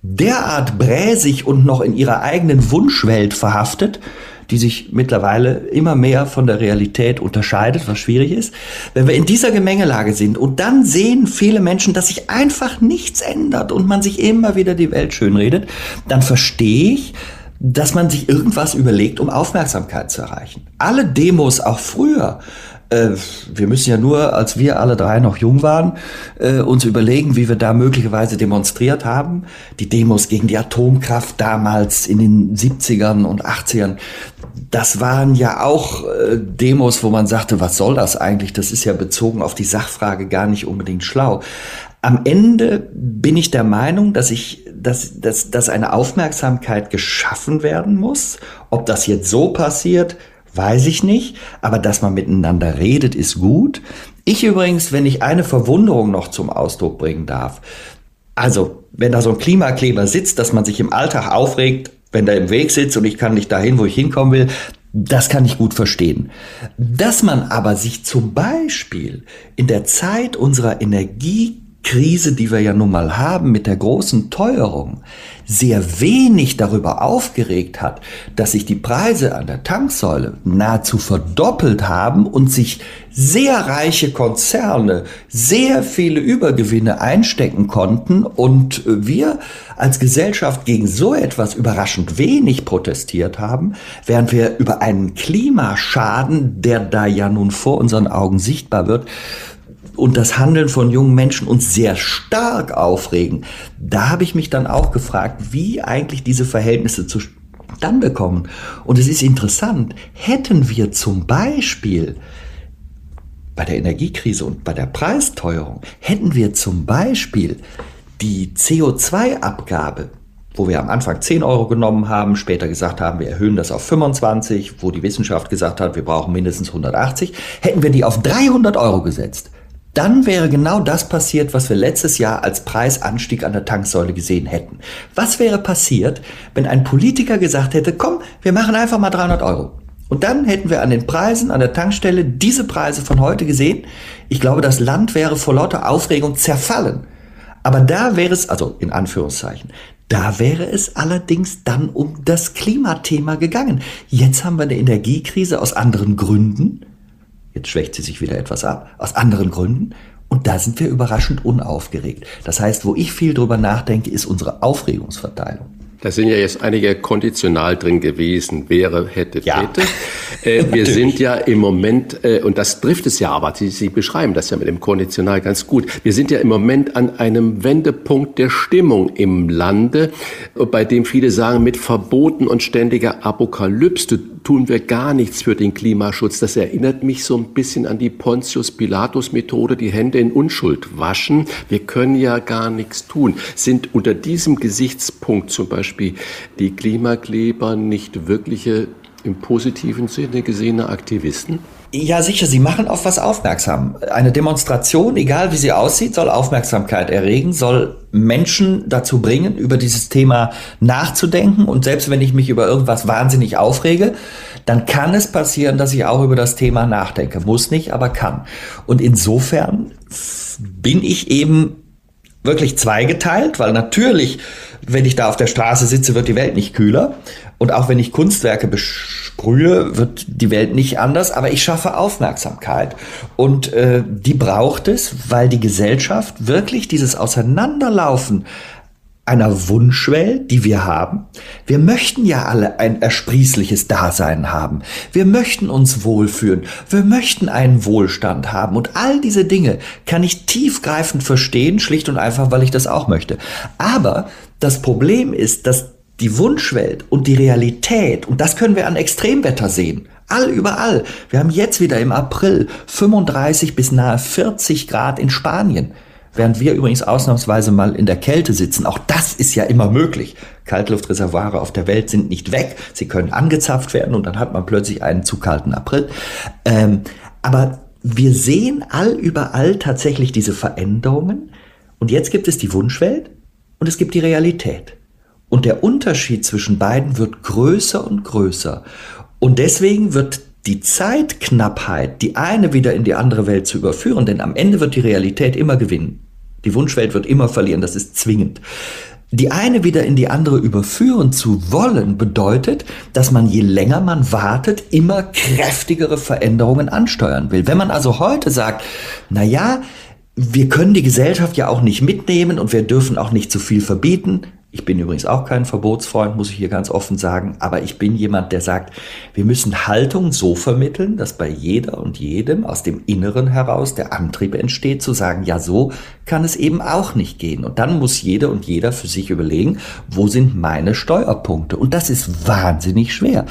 derart bräsig und noch in ihrer eigenen Wunschwelt verhaftet, die sich mittlerweile immer mehr von der Realität unterscheidet, was schwierig ist. Wenn wir in dieser Gemengelage sind und dann sehen viele Menschen, dass sich einfach nichts ändert und man sich immer wieder die Welt schönredet, dann verstehe ich, dass man sich irgendwas überlegt, um Aufmerksamkeit zu erreichen. Alle Demos, auch früher, wir müssen ja nur, als wir alle drei noch jung waren, äh, uns überlegen, wie wir da möglicherweise demonstriert haben. Die Demos gegen die Atomkraft damals in den 70ern und 80ern, das waren ja auch äh, Demos, wo man sagte, was soll das eigentlich? Das ist ja bezogen auf die Sachfrage gar nicht unbedingt schlau. Am Ende bin ich der Meinung, dass ich, dass, dass, dass eine Aufmerksamkeit geschaffen werden muss. Ob das jetzt so passiert, Weiß ich nicht, aber dass man miteinander redet, ist gut. Ich übrigens, wenn ich eine Verwunderung noch zum Ausdruck bringen darf. Also, wenn da so ein Klimakleber sitzt, dass man sich im Alltag aufregt, wenn der im Weg sitzt und ich kann nicht dahin, wo ich hinkommen will, das kann ich gut verstehen. Dass man aber sich zum Beispiel in der Zeit unserer Energie Krise, die wir ja nun mal haben mit der großen Teuerung, sehr wenig darüber aufgeregt hat, dass sich die Preise an der Tanksäule nahezu verdoppelt haben und sich sehr reiche Konzerne sehr viele Übergewinne einstecken konnten und wir als Gesellschaft gegen so etwas überraschend wenig protestiert haben, während wir über einen Klimaschaden, der da ja nun vor unseren Augen sichtbar wird, und das Handeln von jungen Menschen uns sehr stark aufregen, da habe ich mich dann auch gefragt, wie eigentlich diese Verhältnisse zustande kommen. Und es ist interessant, hätten wir zum Beispiel bei der Energiekrise und bei der Preisteuerung hätten wir zum Beispiel die CO2-Abgabe, wo wir am Anfang 10 Euro genommen haben, später gesagt haben, wir erhöhen das auf 25, wo die Wissenschaft gesagt hat, wir brauchen mindestens 180, hätten wir die auf 300 Euro gesetzt. Dann wäre genau das passiert, was wir letztes Jahr als Preisanstieg an der Tanksäule gesehen hätten. Was wäre passiert, wenn ein Politiker gesagt hätte, komm, wir machen einfach mal 300 Euro. Und dann hätten wir an den Preisen an der Tankstelle diese Preise von heute gesehen. Ich glaube, das Land wäre vor lauter Aufregung zerfallen. Aber da wäre es, also in Anführungszeichen, da wäre es allerdings dann um das Klimathema gegangen. Jetzt haben wir eine Energiekrise aus anderen Gründen. Jetzt schwächt sie sich wieder etwas ab. Aus anderen Gründen. Und da sind wir überraschend unaufgeregt. Das heißt, wo ich viel drüber nachdenke, ist unsere Aufregungsverteilung. Da sind ja jetzt einige konditional drin gewesen, wäre, hätte, ja. hätte. Äh, wir sind ja im Moment, äh, und das trifft es ja aber, Sie, Sie beschreiben das ja mit dem Konditional ganz gut, wir sind ja im Moment an einem Wendepunkt der Stimmung im Lande, bei dem viele sagen, mit Verboten und ständiger Apokalypse tun wir gar nichts für den Klimaschutz. Das erinnert mich so ein bisschen an die Pontius Pilatus Methode, die Hände in Unschuld waschen. Wir können ja gar nichts tun. Sind unter diesem Gesichtspunkt zum Beispiel die Klimakleber nicht wirkliche im positiven Sinne gesehene Aktivisten? Ja, sicher, sie machen auf was aufmerksam. Eine Demonstration, egal wie sie aussieht, soll Aufmerksamkeit erregen, soll Menschen dazu bringen, über dieses Thema nachzudenken. Und selbst wenn ich mich über irgendwas wahnsinnig aufrege, dann kann es passieren, dass ich auch über das Thema nachdenke. Muss nicht, aber kann. Und insofern bin ich eben wirklich zweigeteilt, weil natürlich, wenn ich da auf der Straße sitze, wird die Welt nicht kühler. Und auch wenn ich Kunstwerke besprühe, wird die Welt nicht anders, aber ich schaffe Aufmerksamkeit. Und äh, die braucht es, weil die Gesellschaft wirklich dieses Auseinanderlaufen einer Wunschwelt, die wir haben. Wir möchten ja alle ein ersprießliches Dasein haben. Wir möchten uns wohlfühlen. Wir möchten einen Wohlstand haben. Und all diese Dinge kann ich tiefgreifend verstehen, schlicht und einfach, weil ich das auch möchte. Aber das Problem ist, dass die Wunschwelt und die Realität, und das können wir an Extremwetter sehen, all überall. Wir haben jetzt wieder im April 35 bis nahe 40 Grad in Spanien. Während wir übrigens ausnahmsweise mal in der Kälte sitzen. Auch das ist ja immer möglich. Kaltluftreservoire auf der Welt sind nicht weg. Sie können angezapft werden und dann hat man plötzlich einen zu kalten April. Ähm, aber wir sehen all überall tatsächlich diese Veränderungen. Und jetzt gibt es die Wunschwelt und es gibt die Realität. Und der Unterschied zwischen beiden wird größer und größer. Und deswegen wird die Zeitknappheit, die eine wieder in die andere Welt zu überführen, denn am Ende wird die Realität immer gewinnen. Die Wunschwelt wird immer verlieren, das ist zwingend. Die eine wieder in die andere überführen zu wollen, bedeutet, dass man je länger man wartet, immer kräftigere Veränderungen ansteuern will. Wenn man also heute sagt, na ja, wir können die Gesellschaft ja auch nicht mitnehmen und wir dürfen auch nicht zu viel verbieten, ich bin übrigens auch kein Verbotsfreund, muss ich hier ganz offen sagen, aber ich bin jemand, der sagt, wir müssen Haltung so vermitteln, dass bei jeder und jedem aus dem Inneren heraus der Antrieb entsteht, zu sagen, ja, so kann es eben auch nicht gehen. Und dann muss jeder und jeder für sich überlegen, wo sind meine Steuerpunkte? Und das ist wahnsinnig schwer.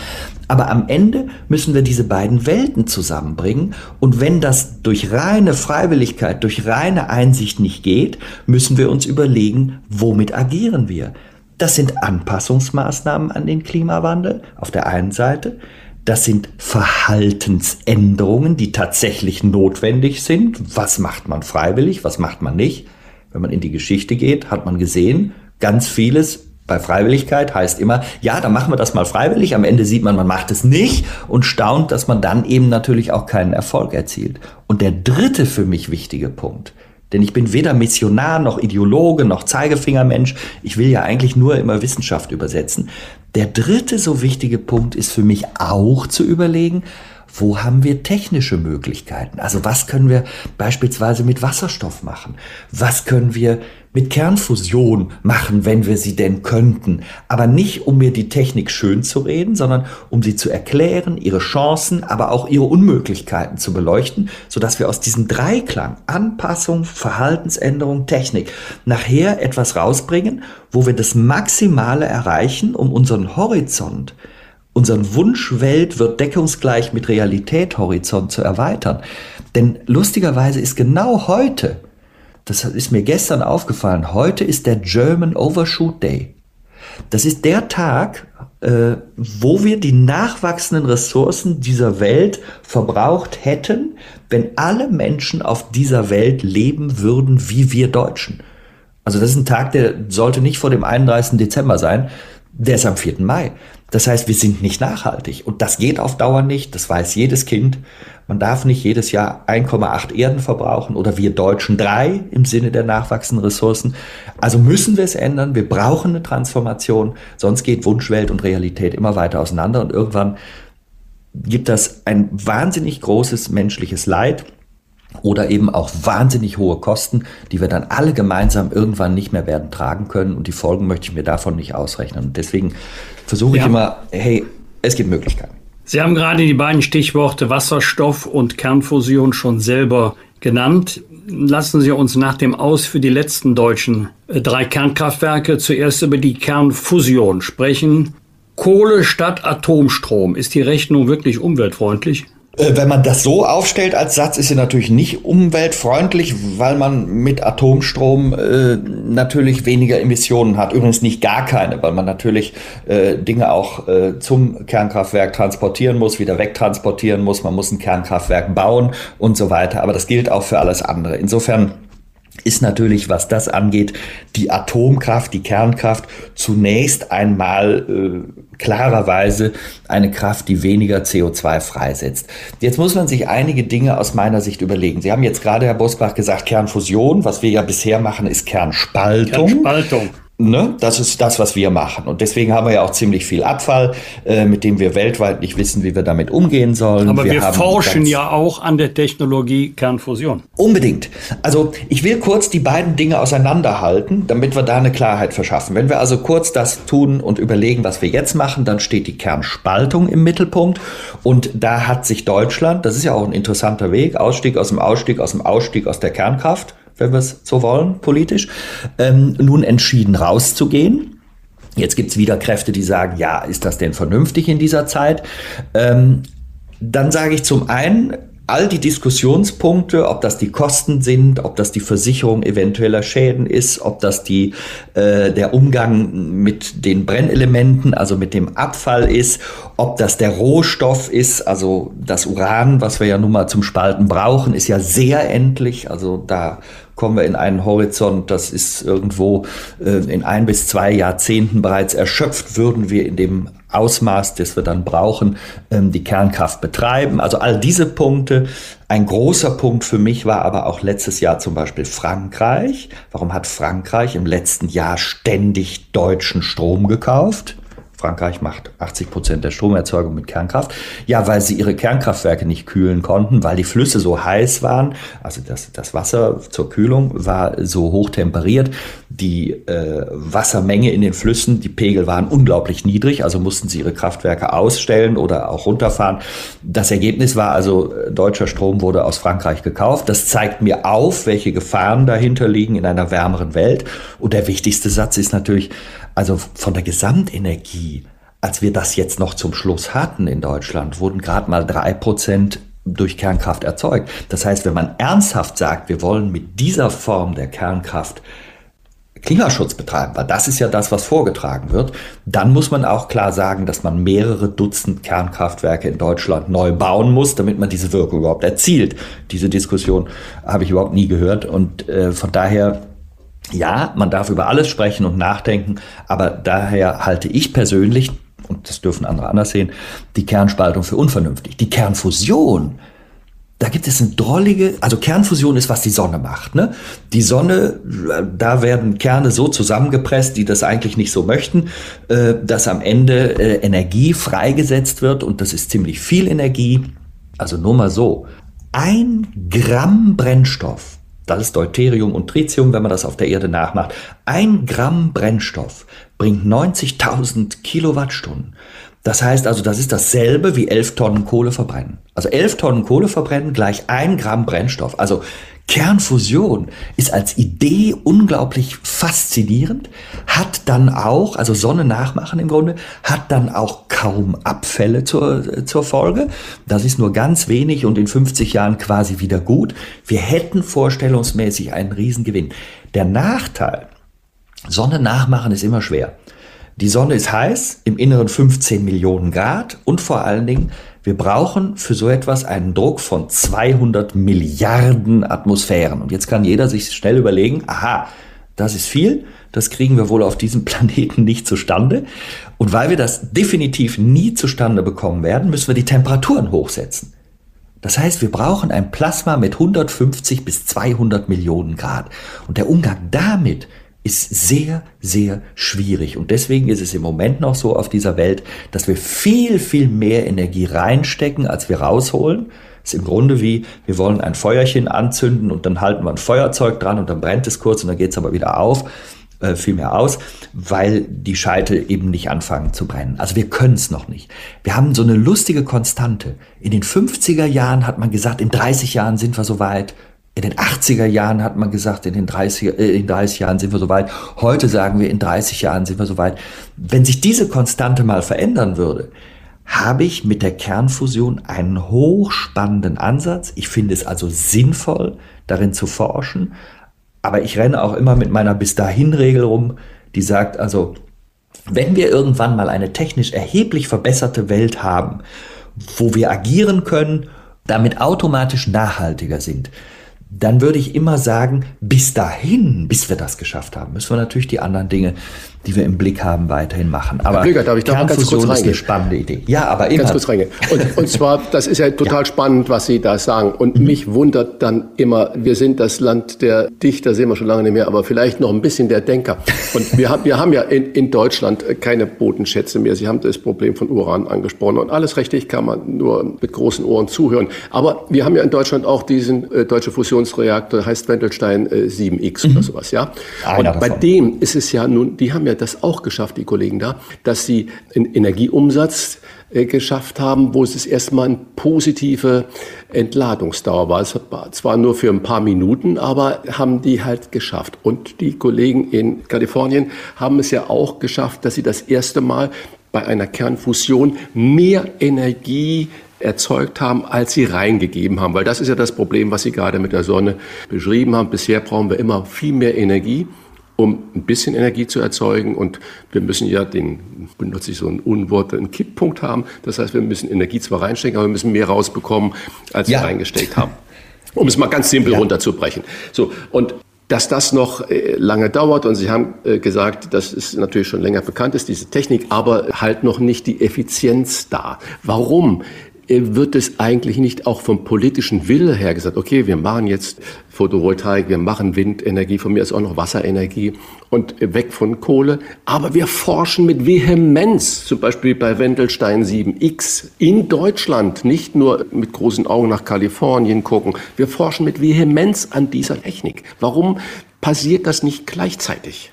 Aber am Ende müssen wir diese beiden Welten zusammenbringen. Und wenn das durch reine Freiwilligkeit, durch reine Einsicht nicht geht, müssen wir uns überlegen, womit agieren wir. Das sind Anpassungsmaßnahmen an den Klimawandel auf der einen Seite. Das sind Verhaltensänderungen, die tatsächlich notwendig sind. Was macht man freiwillig, was macht man nicht? Wenn man in die Geschichte geht, hat man gesehen, ganz vieles bei Freiwilligkeit heißt immer, ja, dann machen wir das mal freiwillig. Am Ende sieht man, man macht es nicht und staunt, dass man dann eben natürlich auch keinen Erfolg erzielt. Und der dritte für mich wichtige Punkt, denn ich bin weder Missionar noch Ideologe noch Zeigefingermensch. Ich will ja eigentlich nur immer Wissenschaft übersetzen. Der dritte so wichtige Punkt ist für mich auch zu überlegen, wo haben wir technische Möglichkeiten? Also was können wir beispielsweise mit Wasserstoff machen? Was können wir mit Kernfusion machen, wenn wir sie denn könnten. Aber nicht, um mir die Technik schön zu reden, sondern um sie zu erklären, ihre Chancen, aber auch ihre Unmöglichkeiten zu beleuchten, sodass wir aus diesem Dreiklang Anpassung, Verhaltensänderung, Technik nachher etwas rausbringen, wo wir das Maximale erreichen, um unseren Horizont unseren Wunschwelt wird deckungsgleich mit Realitäthorizont zu erweitern. Denn lustigerweise ist genau heute, das ist mir gestern aufgefallen, heute ist der German Overshoot Day. Das ist der Tag, äh, wo wir die nachwachsenden Ressourcen dieser Welt verbraucht hätten, wenn alle Menschen auf dieser Welt leben würden wie wir Deutschen. Also das ist ein Tag, der sollte nicht vor dem 31. Dezember sein, der ist am 4. Mai. Das heißt, wir sind nicht nachhaltig. Und das geht auf Dauer nicht. Das weiß jedes Kind. Man darf nicht jedes Jahr 1,8 Erden verbrauchen oder wir Deutschen drei im Sinne der nachwachsenden Ressourcen. Also müssen wir es ändern. Wir brauchen eine Transformation. Sonst geht Wunschwelt und Realität immer weiter auseinander. Und irgendwann gibt das ein wahnsinnig großes menschliches Leid oder eben auch wahnsinnig hohe Kosten, die wir dann alle gemeinsam irgendwann nicht mehr werden tragen können. Und die Folgen möchte ich mir davon nicht ausrechnen. Und deswegen versuche ich ja. immer, hey, es gibt Möglichkeiten. Sie haben gerade die beiden Stichworte Wasserstoff und Kernfusion schon selber genannt. Lassen Sie uns nach dem Aus für die letzten deutschen äh, drei Kernkraftwerke zuerst über die Kernfusion sprechen. Kohle statt Atomstrom. Ist die Rechnung wirklich umweltfreundlich? Äh, wenn man das so aufstellt als Satz, ist sie natürlich nicht umweltfreundlich, weil man mit Atomstrom äh, natürlich weniger Emissionen hat. Übrigens nicht gar keine, weil man natürlich äh, Dinge auch äh, zum Kernkraftwerk transportieren muss, wieder wegtransportieren muss. Man muss ein Kernkraftwerk bauen und so weiter. Aber das gilt auch für alles andere. Insofern ist natürlich, was das angeht, die Atomkraft, die Kernkraft zunächst einmal äh, klarerweise eine Kraft, die weniger CO2 freisetzt. Jetzt muss man sich einige Dinge aus meiner Sicht überlegen. Sie haben jetzt gerade, Herr Bosbach, gesagt, Kernfusion. Was wir ja bisher machen, ist Kernspaltung. Kernspaltung. Ne? Das ist das, was wir machen. Und deswegen haben wir ja auch ziemlich viel Abfall, äh, mit dem wir weltweit nicht wissen, wie wir damit umgehen sollen. Aber wir, wir forschen ja auch an der Technologie Kernfusion. Unbedingt. Also ich will kurz die beiden Dinge auseinanderhalten, damit wir da eine Klarheit verschaffen. Wenn wir also kurz das tun und überlegen, was wir jetzt machen, dann steht die Kernspaltung im Mittelpunkt. Und da hat sich Deutschland, das ist ja auch ein interessanter Weg, Ausstieg aus dem Ausstieg, aus dem Ausstieg aus der Kernkraft, wenn wir es so wollen, politisch, ähm, nun entschieden rauszugehen. Jetzt gibt es wieder Kräfte, die sagen, ja, ist das denn vernünftig in dieser Zeit? Ähm, dann sage ich zum einen, all die Diskussionspunkte, ob das die Kosten sind, ob das die Versicherung eventueller Schäden ist, ob das die, äh, der Umgang mit den Brennelementen, also mit dem Abfall ist, ob das der Rohstoff ist, also das Uran, was wir ja nun mal zum Spalten brauchen, ist ja sehr endlich, also da kommen wir in einen Horizont, das ist irgendwo äh, in ein bis zwei Jahrzehnten bereits erschöpft, würden wir in dem Ausmaß, das wir dann brauchen, ähm, die Kernkraft betreiben. Also all diese Punkte. Ein großer Punkt für mich war aber auch letztes Jahr zum Beispiel Frankreich. Warum hat Frankreich im letzten Jahr ständig deutschen Strom gekauft? Frankreich macht 80 Prozent der Stromerzeugung mit Kernkraft. Ja, weil sie ihre Kernkraftwerke nicht kühlen konnten, weil die Flüsse so heiß waren. Also das, das Wasser zur Kühlung war so hoch temperiert. Die äh, Wassermenge in den Flüssen, die Pegel waren unglaublich niedrig. Also mussten sie ihre Kraftwerke ausstellen oder auch runterfahren. Das Ergebnis war also, äh, deutscher Strom wurde aus Frankreich gekauft. Das zeigt mir auf, welche Gefahren dahinter liegen in einer wärmeren Welt. Und der wichtigste Satz ist natürlich, also von der Gesamtenergie, als wir das jetzt noch zum Schluss hatten in Deutschland, wurden gerade mal drei Prozent durch Kernkraft erzeugt. Das heißt, wenn man ernsthaft sagt, wir wollen mit dieser Form der Kernkraft Klimaschutz betreiben, weil das ist ja das, was vorgetragen wird, dann muss man auch klar sagen, dass man mehrere Dutzend Kernkraftwerke in Deutschland neu bauen muss, damit man diese Wirkung überhaupt erzielt. Diese Diskussion habe ich überhaupt nie gehört und äh, von daher ja, man darf über alles sprechen und nachdenken, aber daher halte ich persönlich, und das dürfen andere anders sehen, die Kernspaltung für unvernünftig. Die Kernfusion, da gibt es eine drollige, also Kernfusion ist, was die Sonne macht. Ne? Die Sonne, da werden Kerne so zusammengepresst, die das eigentlich nicht so möchten, äh, dass am Ende äh, Energie freigesetzt wird und das ist ziemlich viel Energie. Also nur mal so, ein Gramm Brennstoff das ist Deuterium und Tritium, wenn man das auf der Erde nachmacht. Ein Gramm Brennstoff bringt 90.000 Kilowattstunden. Das heißt also, das ist dasselbe wie 11 Tonnen Kohle verbrennen. Also 11 Tonnen Kohle verbrennen gleich ein Gramm Brennstoff. Also Kernfusion ist als Idee unglaublich faszinierend, hat dann auch, also Sonne nachmachen im Grunde, hat dann auch kaum Abfälle zur, zur Folge. Das ist nur ganz wenig und in 50 Jahren quasi wieder gut. Wir hätten vorstellungsmäßig einen Riesengewinn. Der Nachteil, Sonne nachmachen ist immer schwer. Die Sonne ist heiß, im Inneren 15 Millionen Grad und vor allen Dingen wir brauchen für so etwas einen Druck von 200 Milliarden Atmosphären. Und jetzt kann jeder sich schnell überlegen, aha, das ist viel, das kriegen wir wohl auf diesem Planeten nicht zustande. Und weil wir das definitiv nie zustande bekommen werden, müssen wir die Temperaturen hochsetzen. Das heißt, wir brauchen ein Plasma mit 150 bis 200 Millionen Grad. Und der Umgang damit ist sehr, sehr schwierig. Und deswegen ist es im Moment noch so auf dieser Welt, dass wir viel, viel mehr Energie reinstecken, als wir rausholen. Das ist im Grunde wie, wir wollen ein Feuerchen anzünden und dann halten wir ein Feuerzeug dran und dann brennt es kurz und dann geht es aber wieder auf, äh, viel mehr aus, weil die Scheitel eben nicht anfangen zu brennen. Also wir können es noch nicht. Wir haben so eine lustige Konstante. In den 50er Jahren hat man gesagt, in 30 Jahren sind wir so weit. In den 80er Jahren hat man gesagt, in den 30, äh, in 30 Jahren sind wir soweit. Heute sagen wir, in 30 Jahren sind wir soweit. Wenn sich diese Konstante mal verändern würde, habe ich mit der Kernfusion einen hochspannenden Ansatz. Ich finde es also sinnvoll, darin zu forschen. Aber ich renne auch immer mit meiner bis dahin Regel rum, die sagt also, wenn wir irgendwann mal eine technisch erheblich verbesserte Welt haben, wo wir agieren können, damit automatisch nachhaltiger sind, dann würde ich immer sagen, bis dahin, bis wir das geschafft haben, müssen wir natürlich die anderen Dinge, die wir im Blick haben, weiterhin machen. Aber Herr Blüger, darf ich da mal ganz kurz reingehen? ist eine spannende Idee. Ja, aber immer. Ganz kurz reingehen. Und, und zwar, das ist ja total ja. spannend, was Sie da sagen. Und mhm. mich wundert dann immer, wir sind das Land der Dichter, sehen wir schon lange nicht mehr, aber vielleicht noch ein bisschen der Denker. Und wir haben, wir haben ja in, in Deutschland keine Bodenschätze mehr. Sie haben das Problem von Uran angesprochen. Und alles richtig kann man nur mit großen Ohren zuhören. Aber wir haben ja in Deutschland auch diesen äh, deutsche Fusionsreaktor, heißt Wendelstein äh, 7X mhm. oder sowas, ja. Einer und bei davon. dem ist es ja nun, die haben ja das auch geschafft, die Kollegen da, dass sie einen Energieumsatz äh, geschafft haben, wo es erstmal eine positive Entladungsdauer war. Es war zwar nur für ein paar Minuten, aber haben die halt geschafft. Und die Kollegen in Kalifornien haben es ja auch geschafft, dass sie das erste Mal bei einer Kernfusion mehr Energie erzeugt haben, als sie reingegeben haben. Weil das ist ja das Problem, was Sie gerade mit der Sonne beschrieben haben. Bisher brauchen wir immer viel mehr Energie um ein bisschen Energie zu erzeugen. Und wir müssen ja den, benutze ich so ein Unwort, einen Kipppunkt haben. Das heißt, wir müssen Energie zwar reinstecken, aber wir müssen mehr rausbekommen, als ja. wir reingesteckt haben. Um es mal ganz simpel ja. runterzubrechen. So, und dass das noch äh, lange dauert und Sie haben äh, gesagt, das ist natürlich schon länger bekannt ist, diese Technik, aber halt noch nicht die Effizienz da. Warum? Äh, wird es eigentlich nicht auch vom politischen Wille her gesagt, okay, wir machen jetzt Photovoltaik, wir machen Windenergie, von mir ist auch noch Wasserenergie und weg von Kohle, aber wir forschen mit Vehemenz, zum Beispiel bei Wendelstein 7X in Deutschland, nicht nur mit großen Augen nach Kalifornien gucken, wir forschen mit Vehemenz an dieser Technik. Warum passiert das nicht gleichzeitig?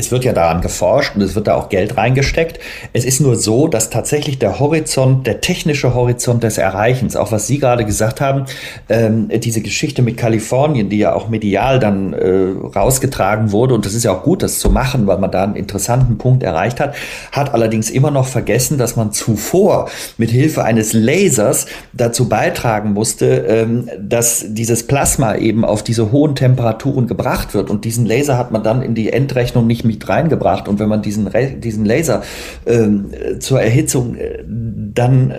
Es wird ja daran geforscht und es wird da auch Geld reingesteckt. Es ist nur so, dass tatsächlich der Horizont, der technische Horizont des Erreichens, auch was Sie gerade gesagt haben, ähm, diese Geschichte mit Kalifornien, die ja auch medial dann äh, rausgetragen wurde, und das ist ja auch gut, das zu machen, weil man da einen interessanten Punkt erreicht hat, hat allerdings immer noch vergessen, dass man zuvor mit Hilfe eines Lasers dazu beitragen musste, ähm, dass dieses Plasma eben auf diese hohen Temperaturen gebracht wird. Und diesen Laser hat man dann in die Endrechnung nicht mit reingebracht. Und wenn man diesen, diesen Laser ähm, zur Erhitzung äh, dann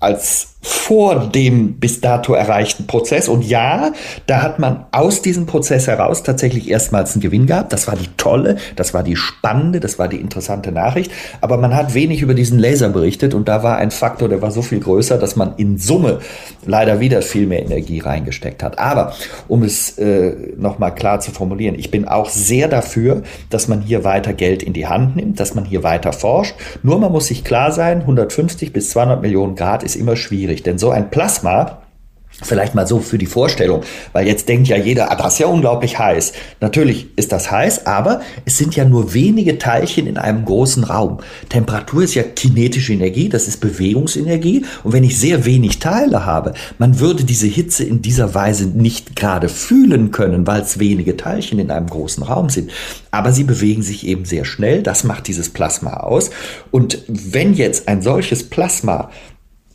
als vor dem bis dato erreichten Prozess. Und ja, da hat man aus diesem Prozess heraus tatsächlich erstmals einen Gewinn gehabt. Das war die tolle, das war die spannende, das war die interessante Nachricht. Aber man hat wenig über diesen Laser berichtet und da war ein Faktor, der war so viel größer, dass man in Summe leider wieder viel mehr Energie reingesteckt hat. Aber um es äh, nochmal klar zu formulieren, ich bin auch sehr dafür, dass man hier weiter Geld in die Hand nimmt, dass man hier weiter forscht. Nur man muss sich klar sein, 150 bis 200 Millionen Grad ist immer schwierig schwierig, denn so ein Plasma Vielleicht mal so für die Vorstellung, weil jetzt denkt ja jeder, ah, das ist ja unglaublich heiß. Natürlich ist das heiß, aber es sind ja nur wenige Teilchen in einem großen Raum. Temperatur ist ja kinetische Energie, das ist Bewegungsenergie. Und wenn ich sehr wenig Teile habe, man würde diese Hitze in dieser Weise nicht gerade fühlen können, weil es wenige Teilchen in einem großen Raum sind. Aber sie bewegen sich eben sehr schnell, das macht dieses Plasma aus. Und wenn jetzt ein solches Plasma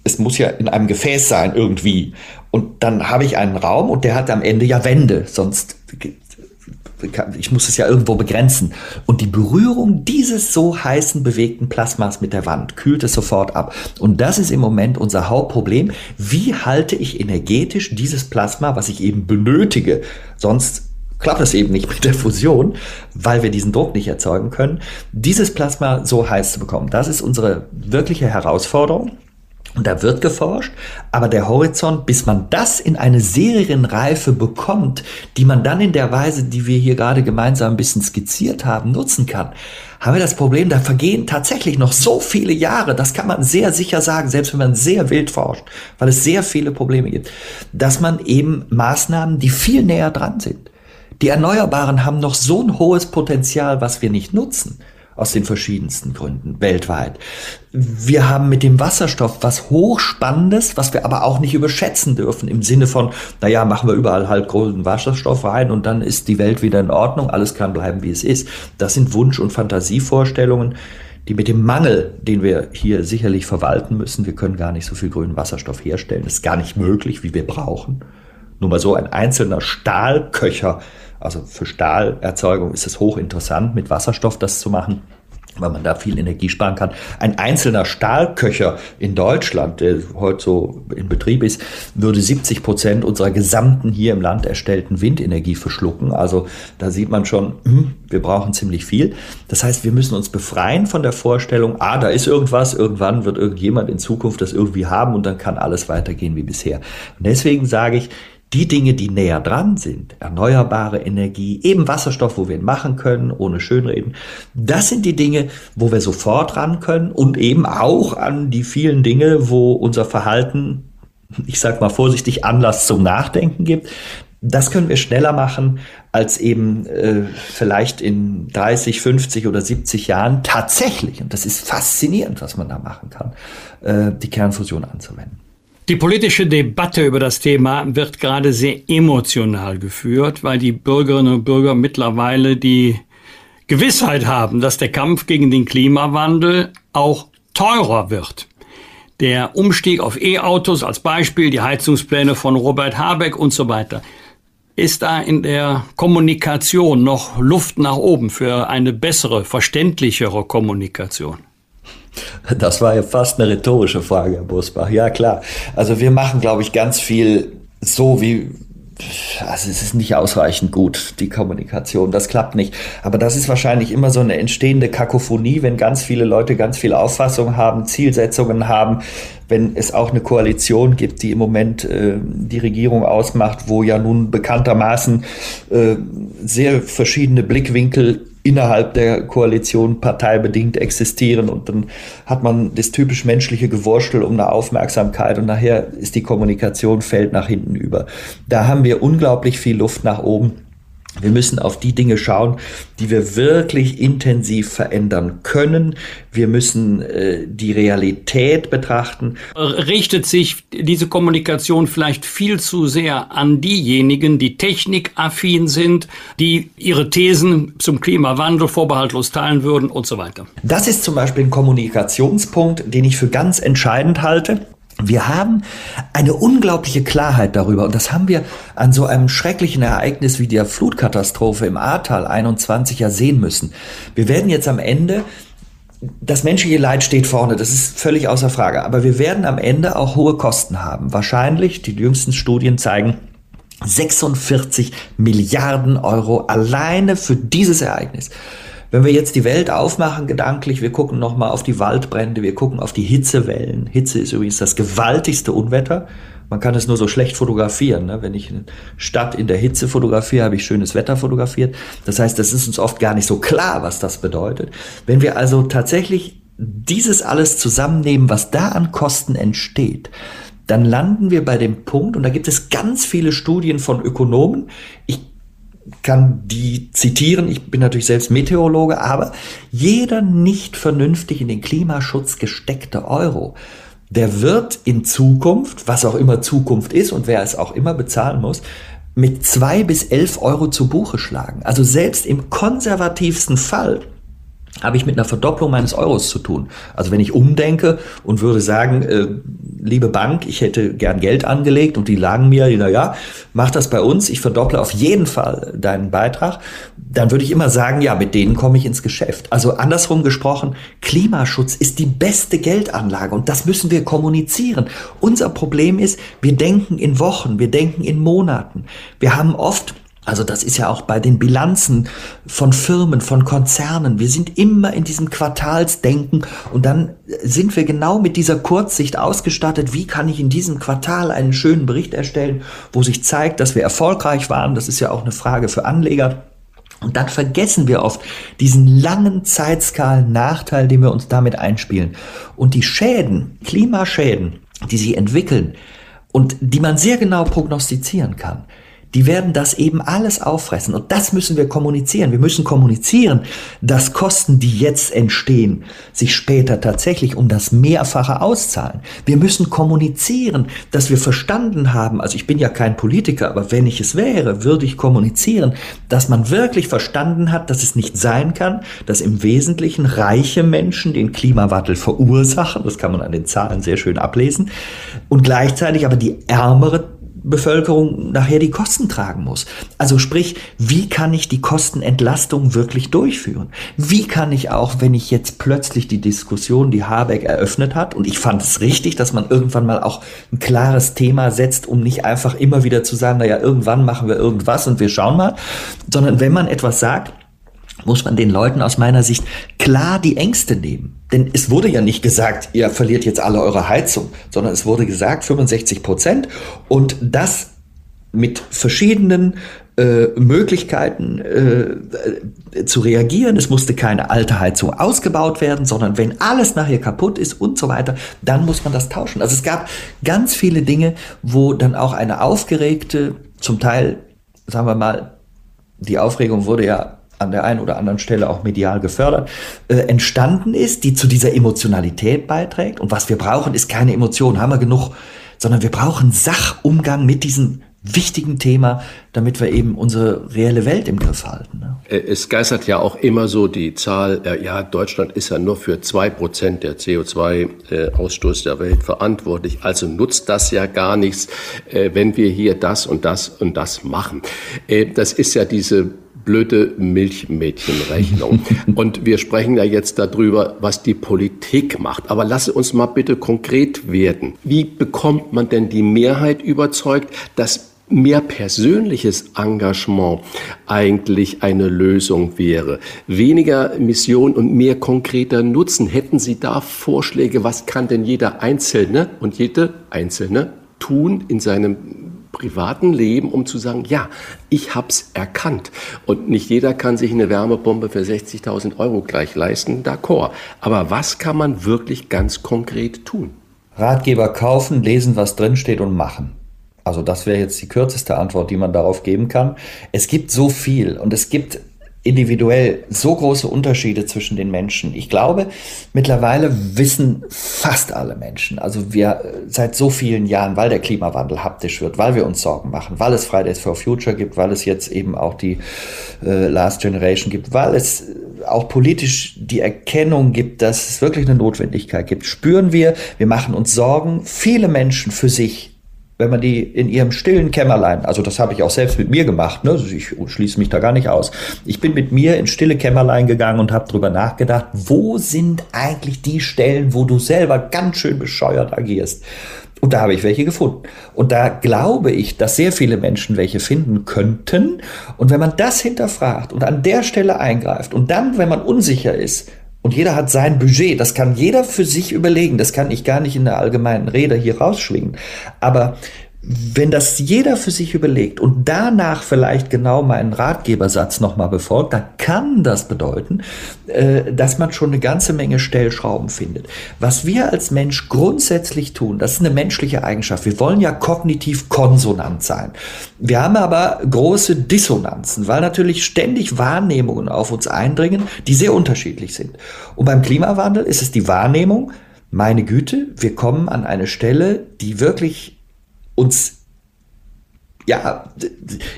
es muss ja in einem Gefäß sein irgendwie. Und dann habe ich einen Raum und der hat am Ende ja Wände, sonst ich muss es ja irgendwo begrenzen. Und die Berührung dieses so heißen, bewegten Plasmas mit der Wand kühlt es sofort ab. Und das ist im Moment unser Hauptproblem. Wie halte ich energetisch dieses Plasma, was ich eben benötige, sonst klappt es eben nicht mit der Fusion, weil wir diesen Druck nicht erzeugen können, dieses Plasma so heiß zu bekommen. Das ist unsere wirkliche Herausforderung. Und da wird geforscht, aber der Horizont, bis man das in eine Serienreife bekommt, die man dann in der Weise, die wir hier gerade gemeinsam ein bisschen skizziert haben, nutzen kann, haben wir das Problem, da vergehen tatsächlich noch so viele Jahre, das kann man sehr sicher sagen, selbst wenn man sehr wild forscht, weil es sehr viele Probleme gibt, dass man eben Maßnahmen, die viel näher dran sind. Die Erneuerbaren haben noch so ein hohes Potenzial, was wir nicht nutzen aus den verschiedensten Gründen weltweit. Wir haben mit dem Wasserstoff was Hochspannendes, was wir aber auch nicht überschätzen dürfen im Sinne von, naja, machen wir überall halt großen Wasserstoff rein und dann ist die Welt wieder in Ordnung, alles kann bleiben, wie es ist. Das sind Wunsch- und Fantasievorstellungen, die mit dem Mangel, den wir hier sicherlich verwalten müssen, wir können gar nicht so viel grünen Wasserstoff herstellen, das ist gar nicht möglich, wie wir brauchen. Nur mal so ein einzelner Stahlköcher also für Stahlerzeugung ist es hochinteressant, mit Wasserstoff das zu machen weil man da viel Energie sparen kann. Ein einzelner Stahlköcher in Deutschland, der heute so in Betrieb ist, würde 70 Prozent unserer gesamten hier im Land erstellten Windenergie verschlucken. Also da sieht man schon, hm, wir brauchen ziemlich viel. Das heißt, wir müssen uns befreien von der Vorstellung, ah, da ist irgendwas, irgendwann wird irgendjemand in Zukunft das irgendwie haben und dann kann alles weitergehen wie bisher. Und deswegen sage ich, die Dinge, die näher dran sind, erneuerbare Energie, eben Wasserstoff, wo wir ihn machen können, ohne Schönreden, das sind die Dinge, wo wir sofort ran können und eben auch an die vielen Dinge, wo unser Verhalten, ich sag mal vorsichtig, Anlass zum Nachdenken gibt. Das können wir schneller machen, als eben äh, vielleicht in 30, 50 oder 70 Jahren tatsächlich, und das ist faszinierend, was man da machen kann, äh, die Kernfusion anzuwenden. Die politische Debatte über das Thema wird gerade sehr emotional geführt, weil die Bürgerinnen und Bürger mittlerweile die Gewissheit haben, dass der Kampf gegen den Klimawandel auch teurer wird. Der Umstieg auf E-Autos als Beispiel, die Heizungspläne von Robert Habeck und so weiter. Ist da in der Kommunikation noch Luft nach oben für eine bessere, verständlichere Kommunikation? Das war ja fast eine rhetorische Frage, Herr Busbach. Ja, klar. Also wir machen, glaube ich, ganz viel so wie, also es ist nicht ausreichend gut, die Kommunikation. Das klappt nicht. Aber das ist wahrscheinlich immer so eine entstehende Kakophonie, wenn ganz viele Leute ganz viel Auffassung haben, Zielsetzungen haben, wenn es auch eine Koalition gibt, die im Moment äh, die Regierung ausmacht, wo ja nun bekanntermaßen äh, sehr verschiedene Blickwinkel innerhalb der Koalition parteibedingt existieren und dann hat man das typisch menschliche Gewurstel um eine Aufmerksamkeit und nachher ist die Kommunikation fällt nach hinten über. Da haben wir unglaublich viel Luft nach oben. Wir müssen auf die Dinge schauen, die wir wirklich intensiv verändern können. Wir müssen äh, die Realität betrachten. Richtet sich diese Kommunikation vielleicht viel zu sehr an diejenigen, die technikaffin sind, die ihre Thesen zum Klimawandel vorbehaltlos teilen würden und so weiter? Das ist zum Beispiel ein Kommunikationspunkt, den ich für ganz entscheidend halte. Wir haben eine unglaubliche Klarheit darüber und das haben wir an so einem schrecklichen Ereignis wie der Flutkatastrophe im Ahrtal 21 ja sehen müssen. Wir werden jetzt am Ende das menschliche Leid steht vorne, das ist völlig außer Frage. Aber wir werden am Ende auch hohe Kosten haben. Wahrscheinlich, die jüngsten Studien zeigen, 46 Milliarden Euro alleine für dieses Ereignis. Wenn wir jetzt die Welt aufmachen, gedanklich, wir gucken nochmal auf die Waldbrände, wir gucken auf die Hitzewellen. Hitze ist übrigens das gewaltigste Unwetter. Man kann es nur so schlecht fotografieren. Ne? Wenn ich eine Stadt in der Hitze fotografiere, habe ich schönes Wetter fotografiert. Das heißt, das ist uns oft gar nicht so klar, was das bedeutet. Wenn wir also tatsächlich dieses alles zusammennehmen, was da an Kosten entsteht, dann landen wir bei dem Punkt, und da gibt es ganz viele Studien von Ökonomen. Ich kann die zitieren, ich bin natürlich selbst Meteorologe, aber jeder nicht vernünftig in den Klimaschutz gesteckte Euro, der wird in Zukunft, was auch immer Zukunft ist und wer es auch immer bezahlen muss, mit zwei bis elf Euro zu Buche schlagen. Also selbst im konservativsten Fall habe ich mit einer Verdopplung meines Euros zu tun. Also wenn ich umdenke und würde sagen, äh, liebe Bank, ich hätte gern Geld angelegt und die lagen mir, na ja, mach das bei uns, ich verdopple auf jeden Fall deinen Beitrag, dann würde ich immer sagen, ja, mit denen komme ich ins Geschäft. Also andersrum gesprochen, Klimaschutz ist die beste Geldanlage und das müssen wir kommunizieren. Unser Problem ist, wir denken in Wochen, wir denken in Monaten. Wir haben oft also das ist ja auch bei den Bilanzen von Firmen, von Konzernen. Wir sind immer in diesem Quartalsdenken und dann sind wir genau mit dieser Kurzsicht ausgestattet. Wie kann ich in diesem Quartal einen schönen Bericht erstellen, wo sich zeigt, dass wir erfolgreich waren? Das ist ja auch eine Frage für Anleger. Und dann vergessen wir oft diesen langen Zeitskalen Nachteil, den wir uns damit einspielen. Und die Schäden, Klimaschäden, die sich entwickeln und die man sehr genau prognostizieren kann, die werden das eben alles auffressen. Und das müssen wir kommunizieren. Wir müssen kommunizieren, dass Kosten, die jetzt entstehen, sich später tatsächlich um das Mehrfache auszahlen. Wir müssen kommunizieren, dass wir verstanden haben, also ich bin ja kein Politiker, aber wenn ich es wäre, würde ich kommunizieren, dass man wirklich verstanden hat, dass es nicht sein kann, dass im Wesentlichen reiche Menschen den Klimawandel verursachen. Das kann man an den Zahlen sehr schön ablesen. Und gleichzeitig aber die ärmere Bevölkerung nachher die Kosten tragen muss. Also sprich, wie kann ich die Kostenentlastung wirklich durchführen? Wie kann ich auch, wenn ich jetzt plötzlich die Diskussion, die Habeck eröffnet hat, und ich fand es richtig, dass man irgendwann mal auch ein klares Thema setzt, um nicht einfach immer wieder zu sagen, naja, irgendwann machen wir irgendwas und wir schauen mal, sondern wenn man etwas sagt, muss man den Leuten aus meiner Sicht klar die Ängste nehmen. Denn es wurde ja nicht gesagt, ihr verliert jetzt alle eure Heizung, sondern es wurde gesagt 65 Prozent und das mit verschiedenen äh, Möglichkeiten äh, zu reagieren. Es musste keine alte Heizung ausgebaut werden, sondern wenn alles nachher kaputt ist und so weiter, dann muss man das tauschen. Also es gab ganz viele Dinge, wo dann auch eine aufgeregte, zum Teil, sagen wir mal, die Aufregung wurde ja an der einen oder anderen Stelle auch medial gefördert, äh, entstanden ist, die zu dieser Emotionalität beiträgt. Und was wir brauchen, ist keine Emotion, haben wir genug, sondern wir brauchen Sachumgang mit diesem wichtigen Thema, damit wir eben unsere reelle Welt im Griff halten. Ne? Äh, es geistert ja auch immer so die Zahl, äh, ja, Deutschland ist ja nur für zwei Prozent der CO2-Ausstoß der Welt verantwortlich, also nutzt das ja gar nichts, wenn wir hier das und das und das machen. Das ist ja diese blöde Milchmädchenrechnung. Und wir sprechen ja jetzt darüber, was die Politik macht. Aber lasse uns mal bitte konkret werden. Wie bekommt man denn die Mehrheit überzeugt, dass mehr persönliches Engagement eigentlich eine Lösung wäre. Weniger Mission und mehr konkreter Nutzen. Hätten Sie da Vorschläge, was kann denn jeder Einzelne und jede Einzelne tun in seinem privaten Leben, um zu sagen, ja, ich hab's erkannt. Und nicht jeder kann sich eine Wärmepumpe für 60.000 Euro gleich leisten, d'accord. Aber was kann man wirklich ganz konkret tun? Ratgeber kaufen, lesen, was drinsteht und machen. Also das wäre jetzt die kürzeste Antwort, die man darauf geben kann. Es gibt so viel und es gibt individuell so große Unterschiede zwischen den Menschen. Ich glaube, mittlerweile wissen fast alle Menschen, also wir äh, seit so vielen Jahren, weil der Klimawandel haptisch wird, weil wir uns Sorgen machen, weil es Fridays for Future gibt, weil es jetzt eben auch die äh, Last Generation gibt, weil es auch politisch die Erkennung gibt, dass es wirklich eine Notwendigkeit gibt, spüren wir, wir machen uns Sorgen, viele Menschen für sich wenn man die in ihrem stillen Kämmerlein, also das habe ich auch selbst mit mir gemacht, ne? Ich schließe mich da gar nicht aus. Ich bin mit mir ins stille Kämmerlein gegangen und habe drüber nachgedacht, wo sind eigentlich die Stellen, wo du selber ganz schön bescheuert agierst? Und da habe ich welche gefunden. Und da glaube ich, dass sehr viele Menschen welche finden könnten. Und wenn man das hinterfragt und an der Stelle eingreift und dann, wenn man unsicher ist, und jeder hat sein Budget. Das kann jeder für sich überlegen. Das kann ich gar nicht in der allgemeinen Rede hier rausschwingen. Aber wenn das jeder für sich überlegt und danach vielleicht genau meinen Ratgebersatz nochmal befolgt, dann kann das bedeuten, äh, dass man schon eine ganze Menge Stellschrauben findet. Was wir als Mensch grundsätzlich tun, das ist eine menschliche Eigenschaft. Wir wollen ja kognitiv konsonant sein. Wir haben aber große Dissonanzen, weil natürlich ständig Wahrnehmungen auf uns eindringen, die sehr unterschiedlich sind. Und beim Klimawandel ist es die Wahrnehmung, meine Güte, wir kommen an eine Stelle, die wirklich uns ja,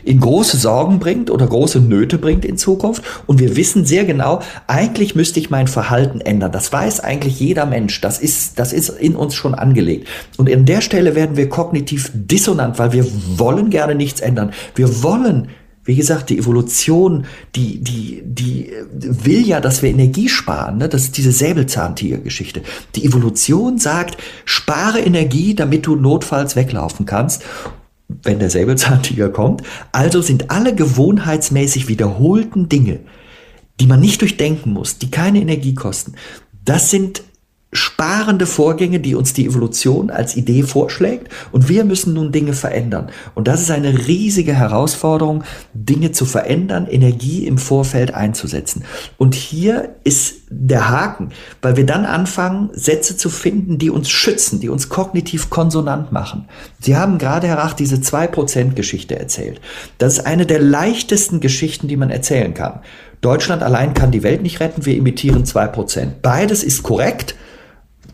in große Sorgen bringt oder große Nöte bringt in Zukunft. Und wir wissen sehr genau, eigentlich müsste ich mein Verhalten ändern. Das weiß eigentlich jeder Mensch. Das ist, das ist in uns schon angelegt. Und an der Stelle werden wir kognitiv dissonant, weil wir wollen gerne nichts ändern. Wir wollen wie gesagt, die Evolution, die, die, die will ja, dass wir Energie sparen. Ne? Das ist diese Säbelzahntiger-Geschichte. Die Evolution sagt, spare Energie, damit du notfalls weglaufen kannst wenn der Säbelzahntiger kommt. Also sind alle gewohnheitsmäßig wiederholten Dinge, die man nicht durchdenken muss, die keine Energie kosten, das sind sparende Vorgänge, die uns die Evolution als Idee vorschlägt und wir müssen nun Dinge verändern. Und das ist eine riesige Herausforderung, Dinge zu verändern, Energie im Vorfeld einzusetzen. Und hier ist der Haken, weil wir dann anfangen, Sätze zu finden, die uns schützen, die uns kognitiv konsonant machen. Sie haben gerade, Herr Rach, diese 2%-Geschichte erzählt. Das ist eine der leichtesten Geschichten, die man erzählen kann. Deutschland allein kann die Welt nicht retten, wir imitieren 2%. Beides ist korrekt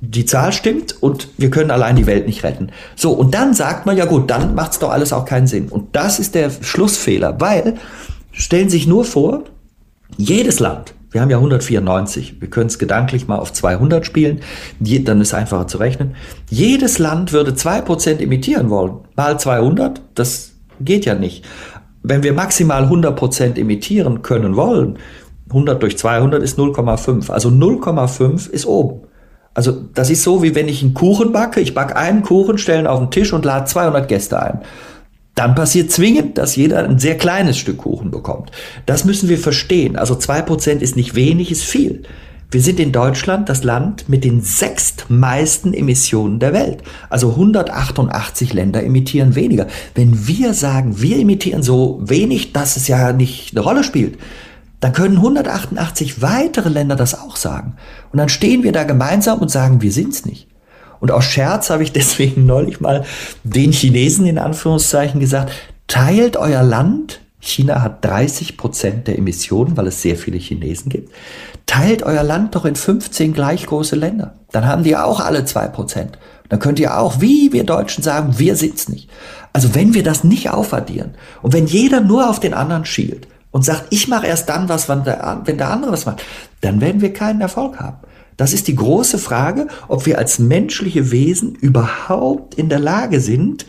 die Zahl stimmt und wir können allein die Welt nicht retten. So, und dann sagt man, ja gut, dann macht es doch alles auch keinen Sinn. Und das ist der Schlussfehler, weil, stellen Sie sich nur vor, jedes Land, wir haben ja 194, wir können es gedanklich mal auf 200 spielen, dann ist einfacher zu rechnen. Jedes Land würde 2% imitieren wollen. Mal 200, das geht ja nicht. Wenn wir maximal 100% imitieren können wollen, 100 durch 200 ist 0,5. Also 0,5 ist oben. Also das ist so, wie wenn ich einen Kuchen backe. Ich backe einen Kuchen, stelle ihn auf den Tisch und lade 200 Gäste ein. Dann passiert zwingend, dass jeder ein sehr kleines Stück Kuchen bekommt. Das müssen wir verstehen. Also zwei Prozent ist nicht wenig, ist viel. Wir sind in Deutschland das Land mit den sechstmeisten Emissionen der Welt. Also 188 Länder emittieren weniger. Wenn wir sagen, wir emittieren so wenig, dass es ja nicht eine Rolle spielt, dann können 188 weitere Länder das auch sagen. Und dann stehen wir da gemeinsam und sagen, wir sind's nicht. Und aus Scherz habe ich deswegen neulich mal den Chinesen in Anführungszeichen gesagt, teilt euer Land, China hat 30 Prozent der Emissionen, weil es sehr viele Chinesen gibt, teilt euer Land doch in 15 gleich große Länder. Dann haben die auch alle zwei Prozent. Dann könnt ihr auch, wie wir Deutschen sagen, wir sind's nicht. Also wenn wir das nicht aufaddieren und wenn jeder nur auf den anderen schielt, und sagt, ich mache erst dann was, wenn der, wenn der andere was macht, dann werden wir keinen Erfolg haben. Das ist die große Frage, ob wir als menschliche Wesen überhaupt in der Lage sind,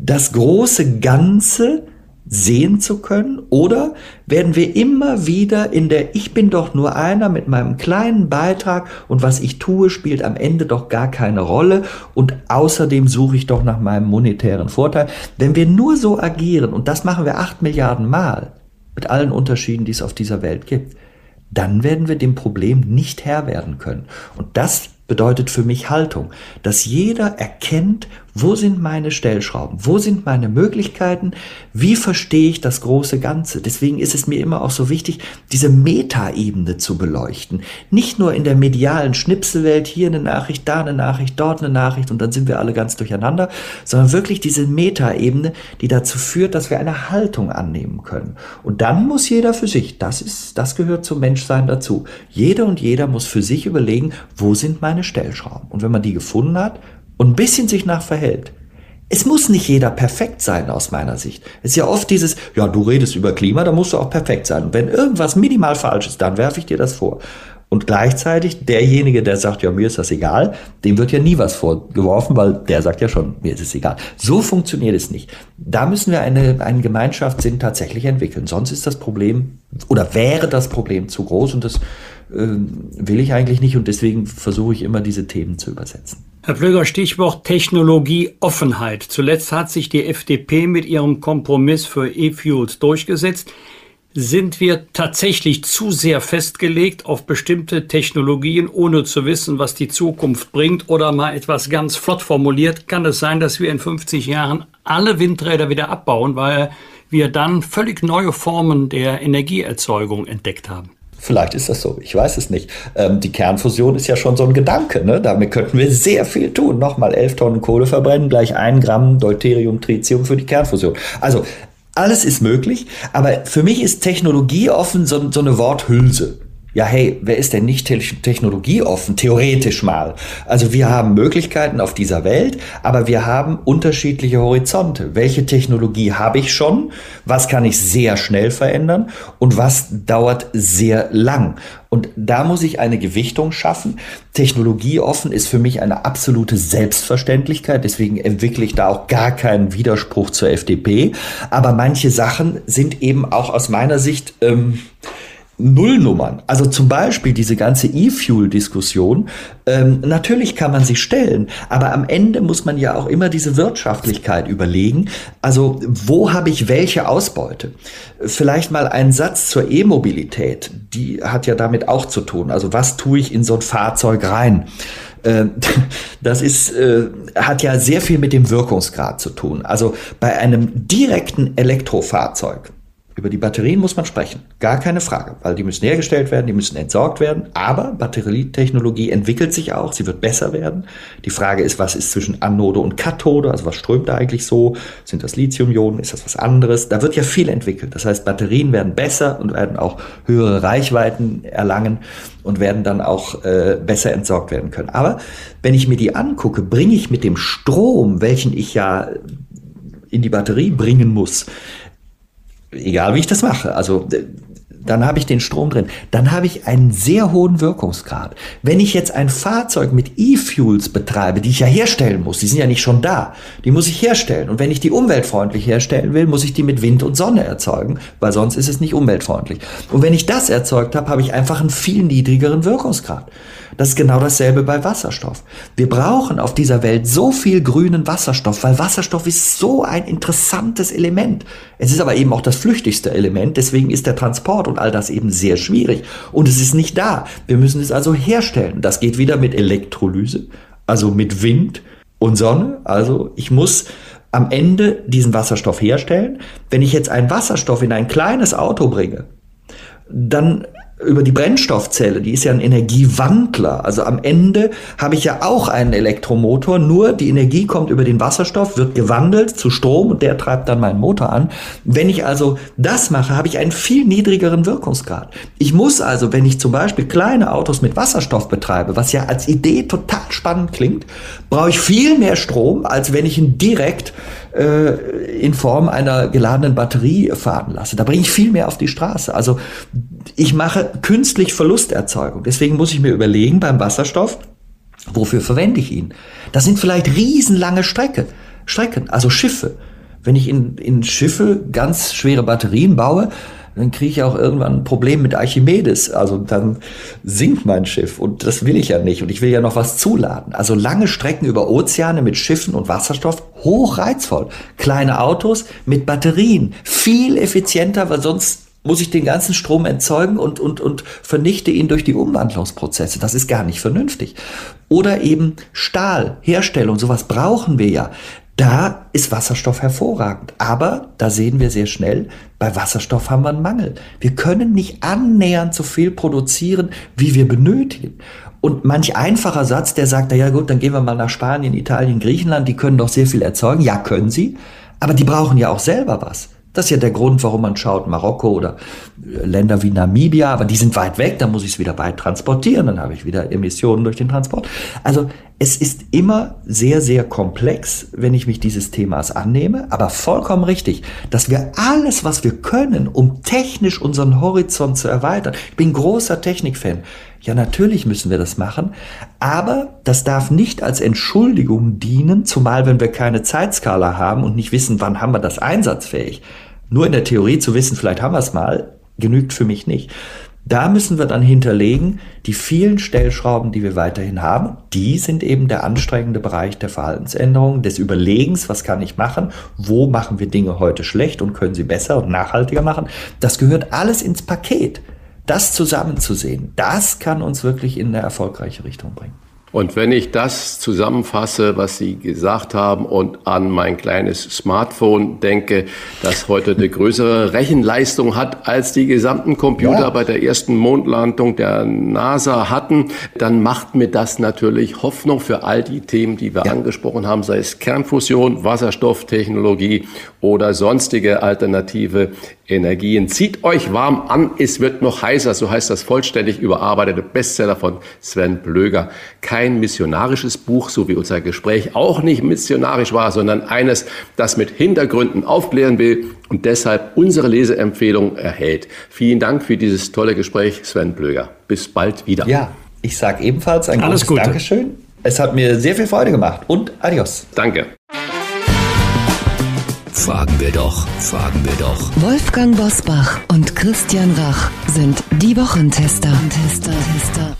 das große Ganze sehen zu können? Oder werden wir immer wieder in der Ich bin doch nur einer mit meinem kleinen Beitrag und was ich tue, spielt am Ende doch gar keine Rolle und außerdem suche ich doch nach meinem monetären Vorteil. Wenn wir nur so agieren, und das machen wir acht Milliarden Mal, mit allen Unterschieden, die es auf dieser Welt gibt, dann werden wir dem Problem nicht Herr werden können. Und das bedeutet für mich Haltung, dass jeder erkennt, wo sind meine Stellschrauben? Wo sind meine Möglichkeiten? Wie verstehe ich das große Ganze? Deswegen ist es mir immer auch so wichtig, diese Metaebene zu beleuchten. Nicht nur in der medialen Schnipselwelt, hier eine Nachricht, da eine Nachricht, dort eine Nachricht und dann sind wir alle ganz durcheinander, sondern wirklich diese Metaebene, die dazu führt, dass wir eine Haltung annehmen können. Und dann muss jeder für sich, das ist, das gehört zum Menschsein dazu. Jeder und jeder muss für sich überlegen, wo sind meine Stellschrauben? Und wenn man die gefunden hat, und ein bisschen sich nach verhält. Es muss nicht jeder perfekt sein aus meiner Sicht. Es ist ja oft dieses, ja, du redest über Klima, da musst du auch perfekt sein. Und wenn irgendwas minimal falsch ist, dann werfe ich dir das vor. Und gleichzeitig derjenige, der sagt, ja, mir ist das egal, dem wird ja nie was vorgeworfen, weil der sagt ja schon, mir ist es egal. So funktioniert es nicht. Da müssen wir eine, einen Gemeinschaftssinn tatsächlich entwickeln. Sonst ist das Problem oder wäre das Problem zu groß und das äh, will ich eigentlich nicht und deswegen versuche ich immer diese Themen zu übersetzen. Herr Plöger, Stichwort Technologieoffenheit. Zuletzt hat sich die FDP mit ihrem Kompromiss für E-Fuels durchgesetzt. Sind wir tatsächlich zu sehr festgelegt auf bestimmte Technologien, ohne zu wissen, was die Zukunft bringt? Oder mal etwas ganz flott formuliert, kann es sein, dass wir in 50 Jahren alle Windräder wieder abbauen, weil wir dann völlig neue Formen der Energieerzeugung entdeckt haben. Vielleicht ist das so, ich weiß es nicht. Ähm, die Kernfusion ist ja schon so ein Gedanke. Ne? Damit könnten wir sehr viel tun. Nochmal 11 Tonnen Kohle verbrennen, gleich ein Gramm Deuterium, Tritium für die Kernfusion. Also alles ist möglich, aber für mich ist Technologie offen so, so eine Worthülse ja, hey, wer ist denn nicht technologieoffen? Theoretisch mal. Also wir haben Möglichkeiten auf dieser Welt, aber wir haben unterschiedliche Horizonte. Welche Technologie habe ich schon? Was kann ich sehr schnell verändern? Und was dauert sehr lang? Und da muss ich eine Gewichtung schaffen. Technologieoffen ist für mich eine absolute Selbstverständlichkeit. Deswegen entwickle ich da auch gar keinen Widerspruch zur FDP. Aber manche Sachen sind eben auch aus meiner Sicht, ähm, Nullnummern. Also zum Beispiel diese ganze E-Fuel-Diskussion. Ähm, natürlich kann man sie stellen, aber am Ende muss man ja auch immer diese Wirtschaftlichkeit überlegen. Also wo habe ich welche Ausbeute? Vielleicht mal ein Satz zur E-Mobilität. Die hat ja damit auch zu tun. Also was tue ich in so ein Fahrzeug rein? Ähm, das ist, äh, hat ja sehr viel mit dem Wirkungsgrad zu tun. Also bei einem direkten Elektrofahrzeug über die Batterien muss man sprechen, gar keine Frage, weil die müssen hergestellt werden, die müssen entsorgt werden. Aber Batterietechnologie entwickelt sich auch, sie wird besser werden. Die Frage ist, was ist zwischen Anode und Kathode, also was strömt da eigentlich so? Sind das Lithiumionen, ist das was anderes? Da wird ja viel entwickelt. Das heißt, Batterien werden besser und werden auch höhere Reichweiten erlangen und werden dann auch äh, besser entsorgt werden können. Aber wenn ich mir die angucke, bringe ich mit dem Strom, welchen ich ja in die Batterie bringen muss, egal wie ich das mache. Also dann habe ich den Strom drin. Dann habe ich einen sehr hohen Wirkungsgrad. Wenn ich jetzt ein Fahrzeug mit E-Fuels betreibe, die ich ja herstellen muss, die sind ja nicht schon da, die muss ich herstellen. Und wenn ich die umweltfreundlich herstellen will, muss ich die mit Wind und Sonne erzeugen, weil sonst ist es nicht umweltfreundlich. Und wenn ich das erzeugt habe, habe ich einfach einen viel niedrigeren Wirkungsgrad. Das ist genau dasselbe bei Wasserstoff. Wir brauchen auf dieser Welt so viel grünen Wasserstoff, weil Wasserstoff ist so ein interessantes Element. Es ist aber eben auch das flüchtigste Element, deswegen ist der Transport und all das eben sehr schwierig. Und es ist nicht da. Wir müssen es also herstellen. Das geht wieder mit Elektrolyse, also mit Wind und Sonne. Also ich muss am Ende diesen Wasserstoff herstellen. Wenn ich jetzt einen Wasserstoff in ein kleines Auto bringe, dann über die Brennstoffzelle, die ist ja ein Energiewandler. Also am Ende habe ich ja auch einen Elektromotor, nur die Energie kommt über den Wasserstoff, wird gewandelt zu Strom und der treibt dann meinen Motor an. Wenn ich also das mache, habe ich einen viel niedrigeren Wirkungsgrad. Ich muss also, wenn ich zum Beispiel kleine Autos mit Wasserstoff betreibe, was ja als Idee total spannend klingt, brauche ich viel mehr Strom, als wenn ich ihn direkt äh, in Form einer geladenen Batterie fahren lasse. Da bringe ich viel mehr auf die Straße. Also ich mache künstlich Verlusterzeugung. Deswegen muss ich mir überlegen beim Wasserstoff, wofür verwende ich ihn? Das sind vielleicht riesenlange Strecke, Strecken, also Schiffe. Wenn ich in, in Schiffe ganz schwere Batterien baue, dann kriege ich auch irgendwann ein Problem mit Archimedes. Also dann sinkt mein Schiff und das will ich ja nicht und ich will ja noch was zuladen. Also lange Strecken über Ozeane mit Schiffen und Wasserstoff, hochreizvoll. Kleine Autos mit Batterien, viel effizienter, weil sonst muss ich den ganzen Strom entzeugen und, und, und vernichte ihn durch die Umwandlungsprozesse. Das ist gar nicht vernünftig. Oder eben Stahl, Herstellung, sowas brauchen wir ja. Da ist Wasserstoff hervorragend. Aber da sehen wir sehr schnell, bei Wasserstoff haben wir einen Mangel. Wir können nicht annähernd so viel produzieren, wie wir benötigen. Und manch einfacher Satz, der sagt, na ja gut, dann gehen wir mal nach Spanien, Italien, Griechenland, die können doch sehr viel erzeugen. Ja, können sie. Aber die brauchen ja auch selber was. Das ist ja der Grund, warum man schaut, Marokko oder äh, Länder wie Namibia, aber die sind weit weg, da muss ich es wieder weit transportieren, dann habe ich wieder Emissionen durch den Transport. Also es ist immer sehr, sehr komplex, wenn ich mich dieses Themas annehme, aber vollkommen richtig, dass wir alles, was wir können, um technisch unseren Horizont zu erweitern. Ich bin großer Technikfan. Ja, natürlich müssen wir das machen, aber das darf nicht als Entschuldigung dienen, zumal wenn wir keine Zeitskala haben und nicht wissen, wann haben wir das einsatzfähig. Nur in der Theorie zu wissen, vielleicht haben wir es mal, genügt für mich nicht. Da müssen wir dann hinterlegen, die vielen Stellschrauben, die wir weiterhin haben, die sind eben der anstrengende Bereich der Verhaltensänderung, des Überlegens, was kann ich machen, wo machen wir Dinge heute schlecht und können sie besser und nachhaltiger machen. Das gehört alles ins Paket. Das zusammenzusehen, das kann uns wirklich in eine erfolgreiche Richtung bringen. Und wenn ich das zusammenfasse, was Sie gesagt haben und an mein kleines Smartphone denke, das heute eine größere Rechenleistung hat, als die gesamten Computer ja. bei der ersten Mondlandung der NASA hatten, dann macht mir das natürlich Hoffnung für all die Themen, die wir ja. angesprochen haben, sei es Kernfusion, Wasserstofftechnologie oder sonstige alternative Energien. Zieht euch warm an, es wird noch heißer, so heißt das vollständig überarbeitete Bestseller von Sven Blöger. Kein missionarisches Buch, so wie unser Gespräch auch nicht missionarisch war, sondern eines, das mit Hintergründen aufklären will und deshalb unsere Leseempfehlung erhält. Vielen Dank für dieses tolle Gespräch, Sven Blöger. Bis bald wieder. Ja, ich sage ebenfalls ein Alles großes Dankeschön. Es hat mir sehr viel Freude gemacht und adios. Danke. Fragen wir doch, fragen wir doch. Wolfgang Bosbach und Christian Rach sind die Wochentester. Tester, Tester.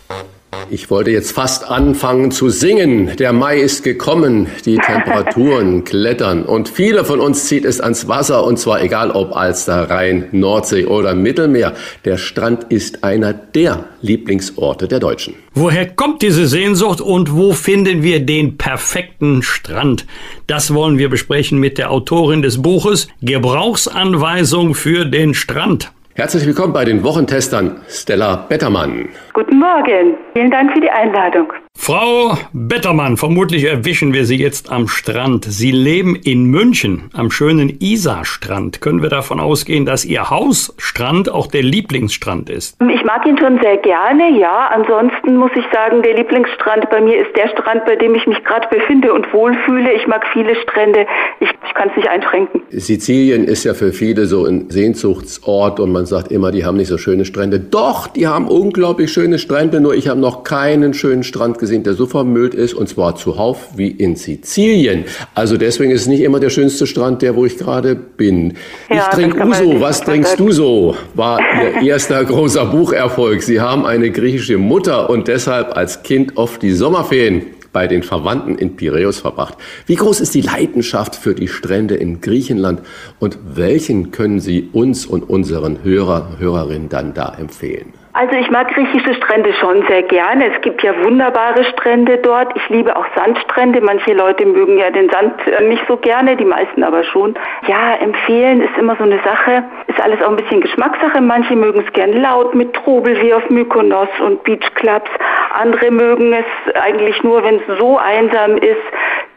Ich wollte jetzt fast anfangen zu singen. Der Mai ist gekommen, die Temperaturen klettern und viele von uns zieht es ans Wasser und zwar egal ob Alster, Rhein, Nordsee oder Mittelmeer. Der Strand ist einer der Lieblingsorte der Deutschen. Woher kommt diese Sehnsucht und wo finden wir den perfekten Strand? Das wollen wir besprechen mit der Autorin des Buches Gebrauchsanweisung für den Strand. Herzlich willkommen bei den Wochentestern Stella Bettermann. Guten Morgen. Vielen Dank für die Einladung. Frau Bettermann, vermutlich erwischen wir Sie jetzt am Strand. Sie leben in München am schönen Isarstrand. Können wir davon ausgehen, dass Ihr Hausstrand auch der Lieblingsstrand ist? Ich mag ihn schon sehr gerne, ja. Ansonsten muss ich sagen, der Lieblingsstrand bei mir ist der Strand, bei dem ich mich gerade befinde und wohlfühle. Ich mag viele Strände. Ich, kann es nicht einschränken. Sizilien ist ja für viele so ein Sehnsuchtsort und man sagt immer, die haben nicht so schöne Strände. Doch, die haben unglaublich schöne Strände, nur ich habe noch keinen schönen Strand gesehen, der so vermüllt ist, und zwar zuhauf wie in Sizilien. Also deswegen ist es nicht immer der schönste Strand, der, wo ich gerade bin. Ja, ich trinke Uso, was trinkst du so? War ihr erster großer Bucherfolg. Sie haben eine griechische Mutter und deshalb als Kind oft die Sommerferien bei den Verwandten in Piräus verbracht. Wie groß ist die Leidenschaft für die Strände in Griechenland und welchen können Sie uns und unseren Hörer, Hörerinnen dann da empfehlen? Also ich mag griechische Strände schon sehr gerne. Es gibt ja wunderbare Strände dort. Ich liebe auch Sandstrände. Manche Leute mögen ja den Sand äh, nicht so gerne, die meisten aber schon. Ja, empfehlen ist immer so eine Sache. Ist alles auch ein bisschen Geschmackssache. Manche mögen es gern laut mit Trubel wie auf Mykonos und Beachclubs. Andere mögen es eigentlich nur, wenn es so einsam ist,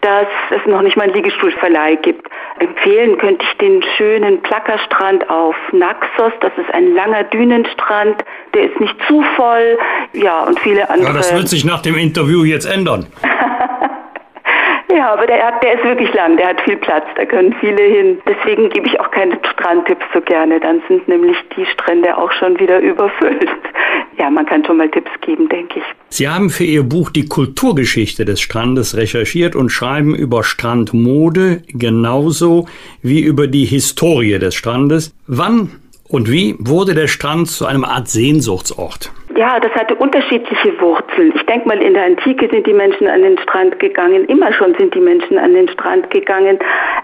dass es noch nicht mal einen Liegestuhlverleih gibt. Empfehlen könnte ich den schönen Plackerstrand auf Naxos. Das ist ein langer Dünenstrand. Der ist nicht zu voll. Ja, und viele andere. Ja, das wird sich nach dem Interview jetzt ändern. Ja, aber der, der ist wirklich lang, der hat viel Platz, da können viele hin. Deswegen gebe ich auch keine Strandtipps so gerne, dann sind nämlich die Strände auch schon wieder überfüllt. Ja, man kann schon mal Tipps geben, denke ich. Sie haben für Ihr Buch die Kulturgeschichte des Strandes recherchiert und schreiben über Strandmode genauso wie über die Historie des Strandes. Wann und wie wurde der Strand zu einem Art Sehnsuchtsort? Ja, das hatte unterschiedliche Wurzeln. Ich denke mal, in der Antike sind die Menschen an den Strand gegangen. Immer schon sind die Menschen an den Strand gegangen.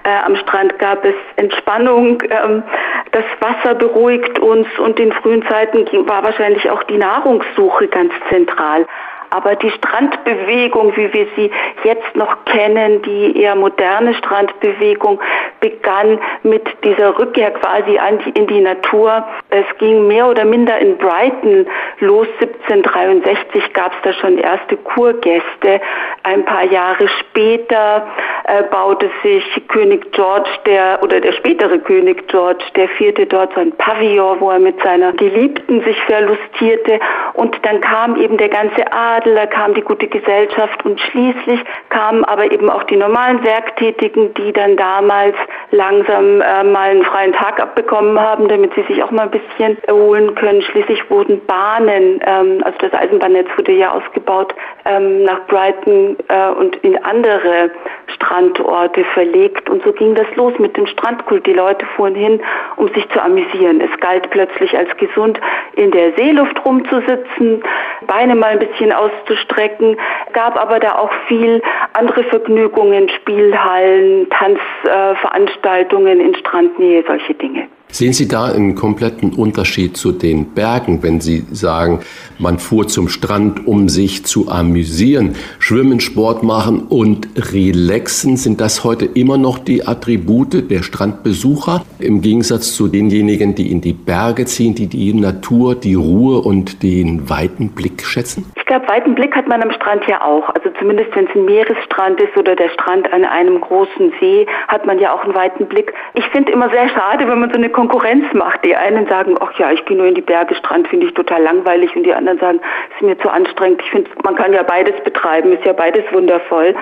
Äh, am Strand gab es Entspannung. Ähm, das Wasser beruhigt uns und in frühen Zeiten war wahrscheinlich auch die Nahrungssuche ganz zentral. Aber die Strandbewegung, wie wir sie jetzt noch kennen, die eher moderne Strandbewegung, begann mit dieser Rückkehr quasi in die Natur. Es ging mehr oder minder in Brighton los. 1763 gab es da schon erste Kurgäste. Ein paar Jahre später äh, baute sich König George, der oder der spätere König George, der vierte dort so Pavillon, wo er mit seiner Geliebten sich verlustierte. Und dann kam eben der ganze Adel Adel, da kam die gute Gesellschaft und schließlich kamen aber eben auch die normalen Werktätigen, die dann damals langsam äh, mal einen freien Tag abbekommen haben, damit sie sich auch mal ein bisschen erholen können. Schließlich wurden Bahnen, ähm, also das Eisenbahnnetz wurde ja ausgebaut, ähm, nach Brighton äh, und in andere Strandorte verlegt. Und so ging das los mit dem Strandkult. Die Leute fuhren hin, um sich zu amüsieren. Es galt plötzlich als gesund, in der Seeluft rumzusitzen, Beine mal ein bisschen auszustrecken, gab aber da auch viel andere Vergnügungen, Spielhallen, Tanzveranstaltungen in Strandnähe, solche Dinge. Sehen Sie da einen kompletten Unterschied zu den Bergen, wenn Sie sagen, man fuhr zum Strand, um sich zu amüsieren, schwimmen, Sport machen und relaxen? Sind das heute immer noch die Attribute der Strandbesucher im Gegensatz zu denjenigen, die in die Berge ziehen, die die Natur, die Ruhe und den weiten Blick schätzen? Ich glaube, weiten Blick hat man am Strand ja auch. Also zumindest wenn es ein Meeresstrand ist oder der Strand an einem großen See, hat man ja auch einen weiten Blick. Ich finde immer sehr schade, wenn man so eine Konkurrenz macht. Die einen sagen, ach ja, ich gehe nur in die Berge, Strand finde ich total langweilig und die anderen sagen, es ist mir zu anstrengend. Ich finde, man kann ja beides betreiben, ist ja beides wundervoll.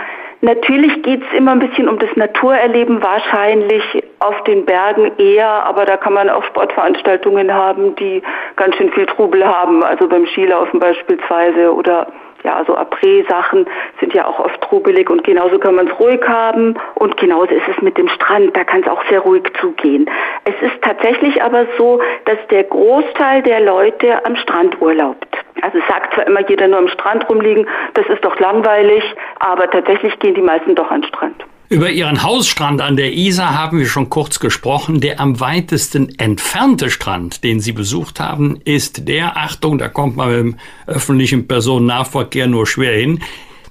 Natürlich geht es immer ein bisschen um das Naturerleben, wahrscheinlich auf den Bergen eher, aber da kann man auch Sportveranstaltungen haben, die ganz schön viel Trubel haben, also beim Skilaufen beispielsweise oder ja, so Après-Sachen sind ja auch oft trubelig und genauso kann man es ruhig haben und genauso ist es mit dem Strand, da kann es auch sehr ruhig zugehen. Es ist tatsächlich aber so, dass der Großteil der Leute am Strand urlaubt. Also es sagt zwar immer jeder nur am Strand rumliegen, das ist doch langweilig, aber tatsächlich gehen die meisten doch an den Strand. Über Ihren Hausstrand an der Isar haben wir schon kurz gesprochen. Der am weitesten entfernte Strand, den Sie besucht haben, ist der, Achtung, da kommt man mit dem öffentlichen Personennahverkehr nur schwer hin,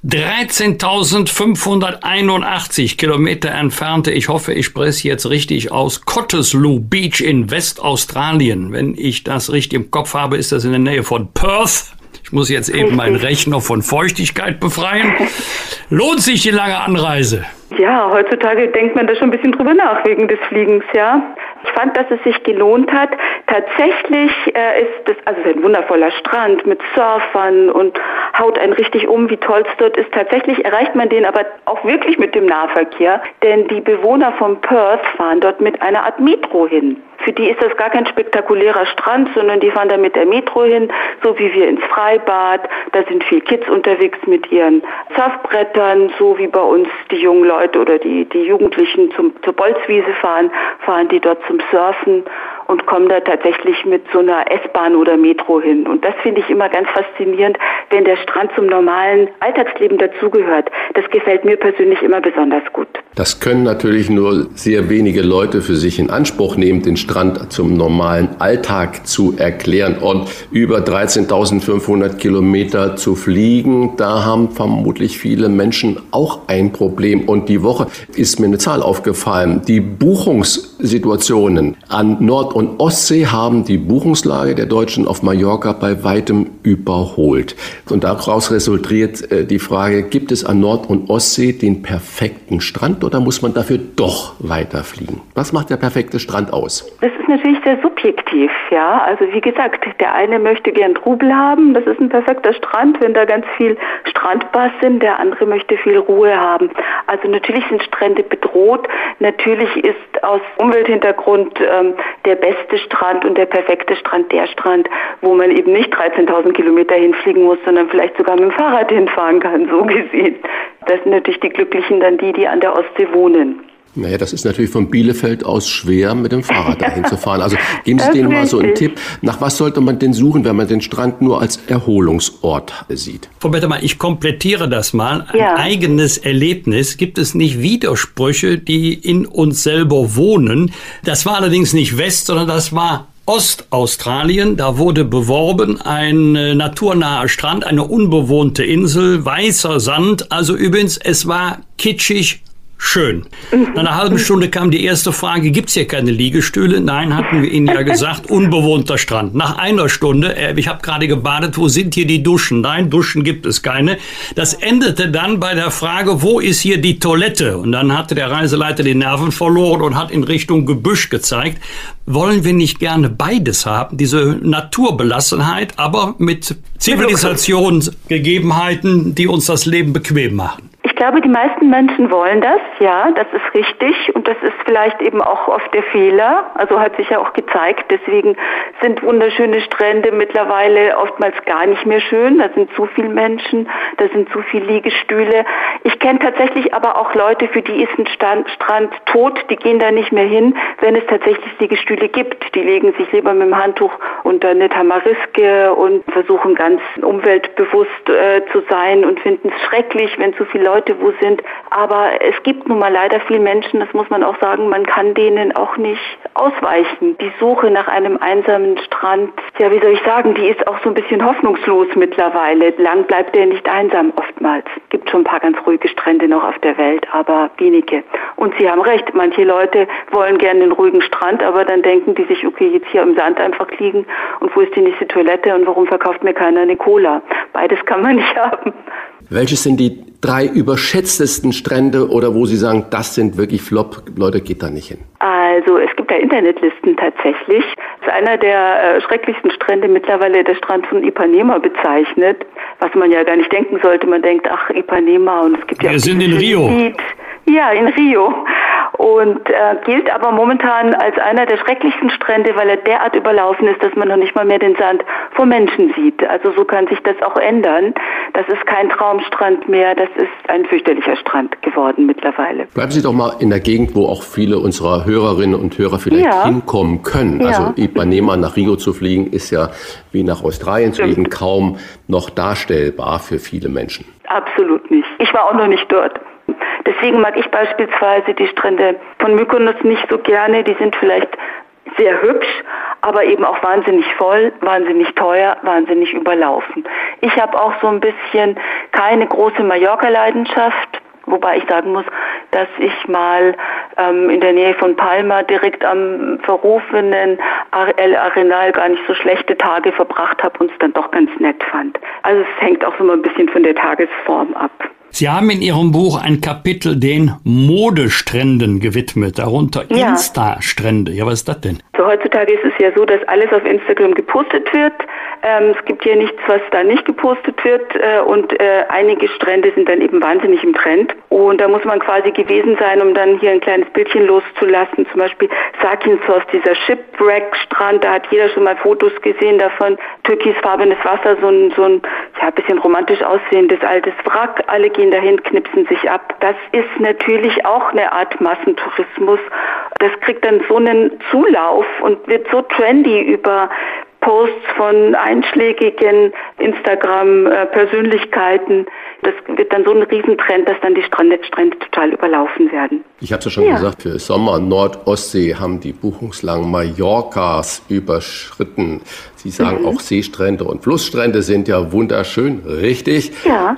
13.581 Kilometer entfernte, ich hoffe, ich spreche jetzt richtig aus, Cottesloe Beach in Westaustralien. Wenn ich das richtig im Kopf habe, ist das in der Nähe von Perth. Ich muss jetzt eben meinen Rechner von Feuchtigkeit befreien. Lohnt sich die lange Anreise? Ja, heutzutage denkt man da schon ein bisschen drüber nach wegen des Fliegens, ja. Ich fand, dass es sich gelohnt hat. Tatsächlich äh, ist es also ein wundervoller Strand mit Surfern und haut einen richtig um, wie toll es dort ist. Tatsächlich erreicht man den aber auch wirklich mit dem Nahverkehr, denn die Bewohner von Perth fahren dort mit einer Art Metro hin. Für die ist das gar kein spektakulärer Strand, sondern die fahren da mit der Metro hin, so wie wir ins Freibad. Da sind viel Kids unterwegs mit ihren Surfbrettern, so wie bei uns die jungen Leute oder die, die Jugendlichen zum, zur Bolzwiese fahren, fahren die dort zum Surfen und kommen da tatsächlich mit so einer S-Bahn oder Metro hin. Und das finde ich immer ganz faszinierend, wenn der Strand zum normalen Alltagsleben dazugehört. Das gefällt mir persönlich immer besonders gut. Das können natürlich nur sehr wenige Leute für sich in Anspruch nehmen, den Strand zum normalen Alltag zu erklären. Und über 13.500 Kilometer zu fliegen, da haben vermutlich viele Menschen auch ein Problem. Und die Woche ist mir eine Zahl aufgefallen. Die Buchungssituationen an Nord- und Ostsee haben die Buchungslage der Deutschen auf Mallorca bei weitem überholt. Und daraus resultiert äh, die Frage, gibt es an Nord- und Ostsee den perfekten Strand oder muss man dafür doch weiterfliegen? Was macht der perfekte Strand aus? Das ist natürlich sehr subjektiv, ja. Also wie gesagt, der eine möchte gern Trubel haben, das ist ein perfekter Strand, wenn da ganz viel Strandbars sind, der andere möchte viel Ruhe haben. Also natürlich sind Strände bedroht, natürlich ist aus Umwelthintergrund ähm, der beste Strand und der perfekte Strand der Strand, wo man eben nicht 13.000 Kilometer hinfliegen muss, sondern vielleicht sogar mit dem Fahrrad hinfahren kann, so gesehen. Das sind natürlich die Glücklichen dann die, die an der Ostsee wohnen. Naja, das ist natürlich von Bielefeld aus schwer, mit dem Fahrrad dahin zu fahren. Also geben Sie denen mal so einen Tipp. Nach was sollte man denn suchen, wenn man den Strand nur als Erholungsort sieht? Frau Bettermann, ich komplettiere das mal. Ein Ja. eigenes Erlebnis. Gibt es nicht Widersprüche, die in uns selber wohnen? Das war allerdings nicht West, sondern das war Ostaustralien. Da wurde beworben ein äh, naturnaher Strand, eine unbewohnte Insel, weißer Sand. Also übrigens, es war kitschig, Schön. Nach einer halben Stunde kam die erste Frage, gibt's hier keine Liegestühle? Nein, hatten wir Ihnen ja gesagt, unbewohnter Strand. Nach einer Stunde, äh, ich habe gerade gebadet, wo sind hier die Duschen? Nein, Duschen gibt es keine. Das endete dann bei der Frage, wo ist hier die Toilette? Und dann hatte der Reiseleiter die Nerven verloren und hat in Richtung Gebüsch gezeigt. Wollen wir nicht gerne beides haben? Diese Naturbelassenheit, aber mit Zivilisationsgegebenheiten, die uns das Leben bequem machen. Ich glaube, die meisten Menschen wollen das, ja, das ist richtig. Und das ist vielleicht eben auch oft der Fehler, also hat sich ja auch gezeigt, deswegen sind wunderschöne Strände mittlerweile oftmals gar nicht mehr schön, da sind zu viele Menschen, da sind zu viele Liegestühle. Ich kenne tatsächlich aber auch Leute, für die ist ein Stand, Strand tot, die gehen da nicht mehr hin, wenn es tatsächlich Liegestühle gibt. Die legen sich lieber mit dem Handtuch unter eine Tamariske und versuchen ganz umweltbewusst äh, zu sein und finden es schrecklich, wenn zu viele Leute wo sind. Aber es gibt nun mal leider viele Menschen, das muss man auch sagen, man kann denen auch nicht ausweichen. Die Suche nach einem einsamen Strand, ja, wie soll ich sagen, die ist auch so ein bisschen hoffnungslos mittlerweile. Lang bleibt der nicht einsam oftmals. Gibt schon ein paar ganz ruhige Strände noch auf der Welt, aber wenige. Und Sie haben recht, manche Leute wollen gerne einen ruhigen Strand, aber dann denken die sich, okay, jetzt hier im Sand einfach liegen und wo ist die nächste Toilette und warum verkauft mir keiner eine Cola? Beides kann man nicht haben. Welches sind die drei überschätztesten Strände oder wo Sie sagen, das sind wirklich Flop, Leute, geht da nicht hin? Also es gibt da Internetlisten tatsächlich. Das ist einer der äh, schrecklichsten Strände mittlerweile der Strand von Ipanema bezeichnet, was man ja gar nicht denken sollte. Man denkt, ach Ipanema und es gibt ja. Wir sind in Rio. Lied. Ja, in Rio und äh, gilt aber momentan als einer der schrecklichsten Strände, weil er derart überlaufen ist, dass man noch nicht mal mehr den Sand vor Menschen sieht. Also so kann sich das auch ändern. Das ist kein Traumstrand mehr, das ist ein fürchterlicher Strand geworden mittlerweile. Bleiben Sie doch mal in der Gegend, wo auch viele unserer Hörerinnen und Hörer vielleicht ja. hinkommen können. Ja. Also Ipanema nach Rio zu fliegen ist ja wie nach Australien zu fliegen kaum noch darstellbar für viele Menschen. Absolut nicht. Ich war auch noch nicht dort. Deswegen mag ich beispielsweise die Strände von Mykonos nicht so gerne. Die sind vielleicht sehr hübsch, aber eben auch wahnsinnig voll, wahnsinnig teuer, wahnsinnig überlaufen. Ich habe auch so ein bisschen keine große Mallorca-Leidenschaft, wobei ich sagen muss, dass ich mal ähm, in der Nähe von Palma direkt am verrufenen El Arenal gar nicht so schlechte Tage verbracht habe und es dann doch ganz nett fand. Also es hängt auch so mal ein bisschen von der Tagesform ab. Sie haben in Ihrem Buch ein Kapitel den Modestränden gewidmet, darunter ja. Insta-Strände. Ja, was ist das denn? So, heutzutage ist es ja so, dass alles auf Instagram gepostet wird. Ähm, es gibt hier nichts, was da nicht gepostet wird äh, und äh, einige Strände sind dann eben wahnsinnig im Trend. Und da muss man quasi gewesen sein, um dann hier ein kleines Bildchen loszulassen. Zum Beispiel Sakinsos, dieser Shipwreck-Strand, da hat jeder schon mal Fotos gesehen davon. Türkisfarbenes Wasser, so ein, so ein ja, bisschen romantisch aussehendes altes Wrack. Alle gehen dahin, knipsen sich ab. Das ist natürlich auch eine Art Massentourismus. Das kriegt dann so einen Zulauf und wird so trendy über Posts von einschlägigen Instagram-Persönlichkeiten. Das wird dann so ein Riesentrend, dass dann die Strände, Strände total überlaufen werden. Ich habe es ja schon ja. gesagt, für Sommer Nordostsee haben die Buchungslangen Mallorcas überschritten. Sie sagen mhm. auch Seestrände und Flussstrände sind ja wunderschön, richtig? Ja.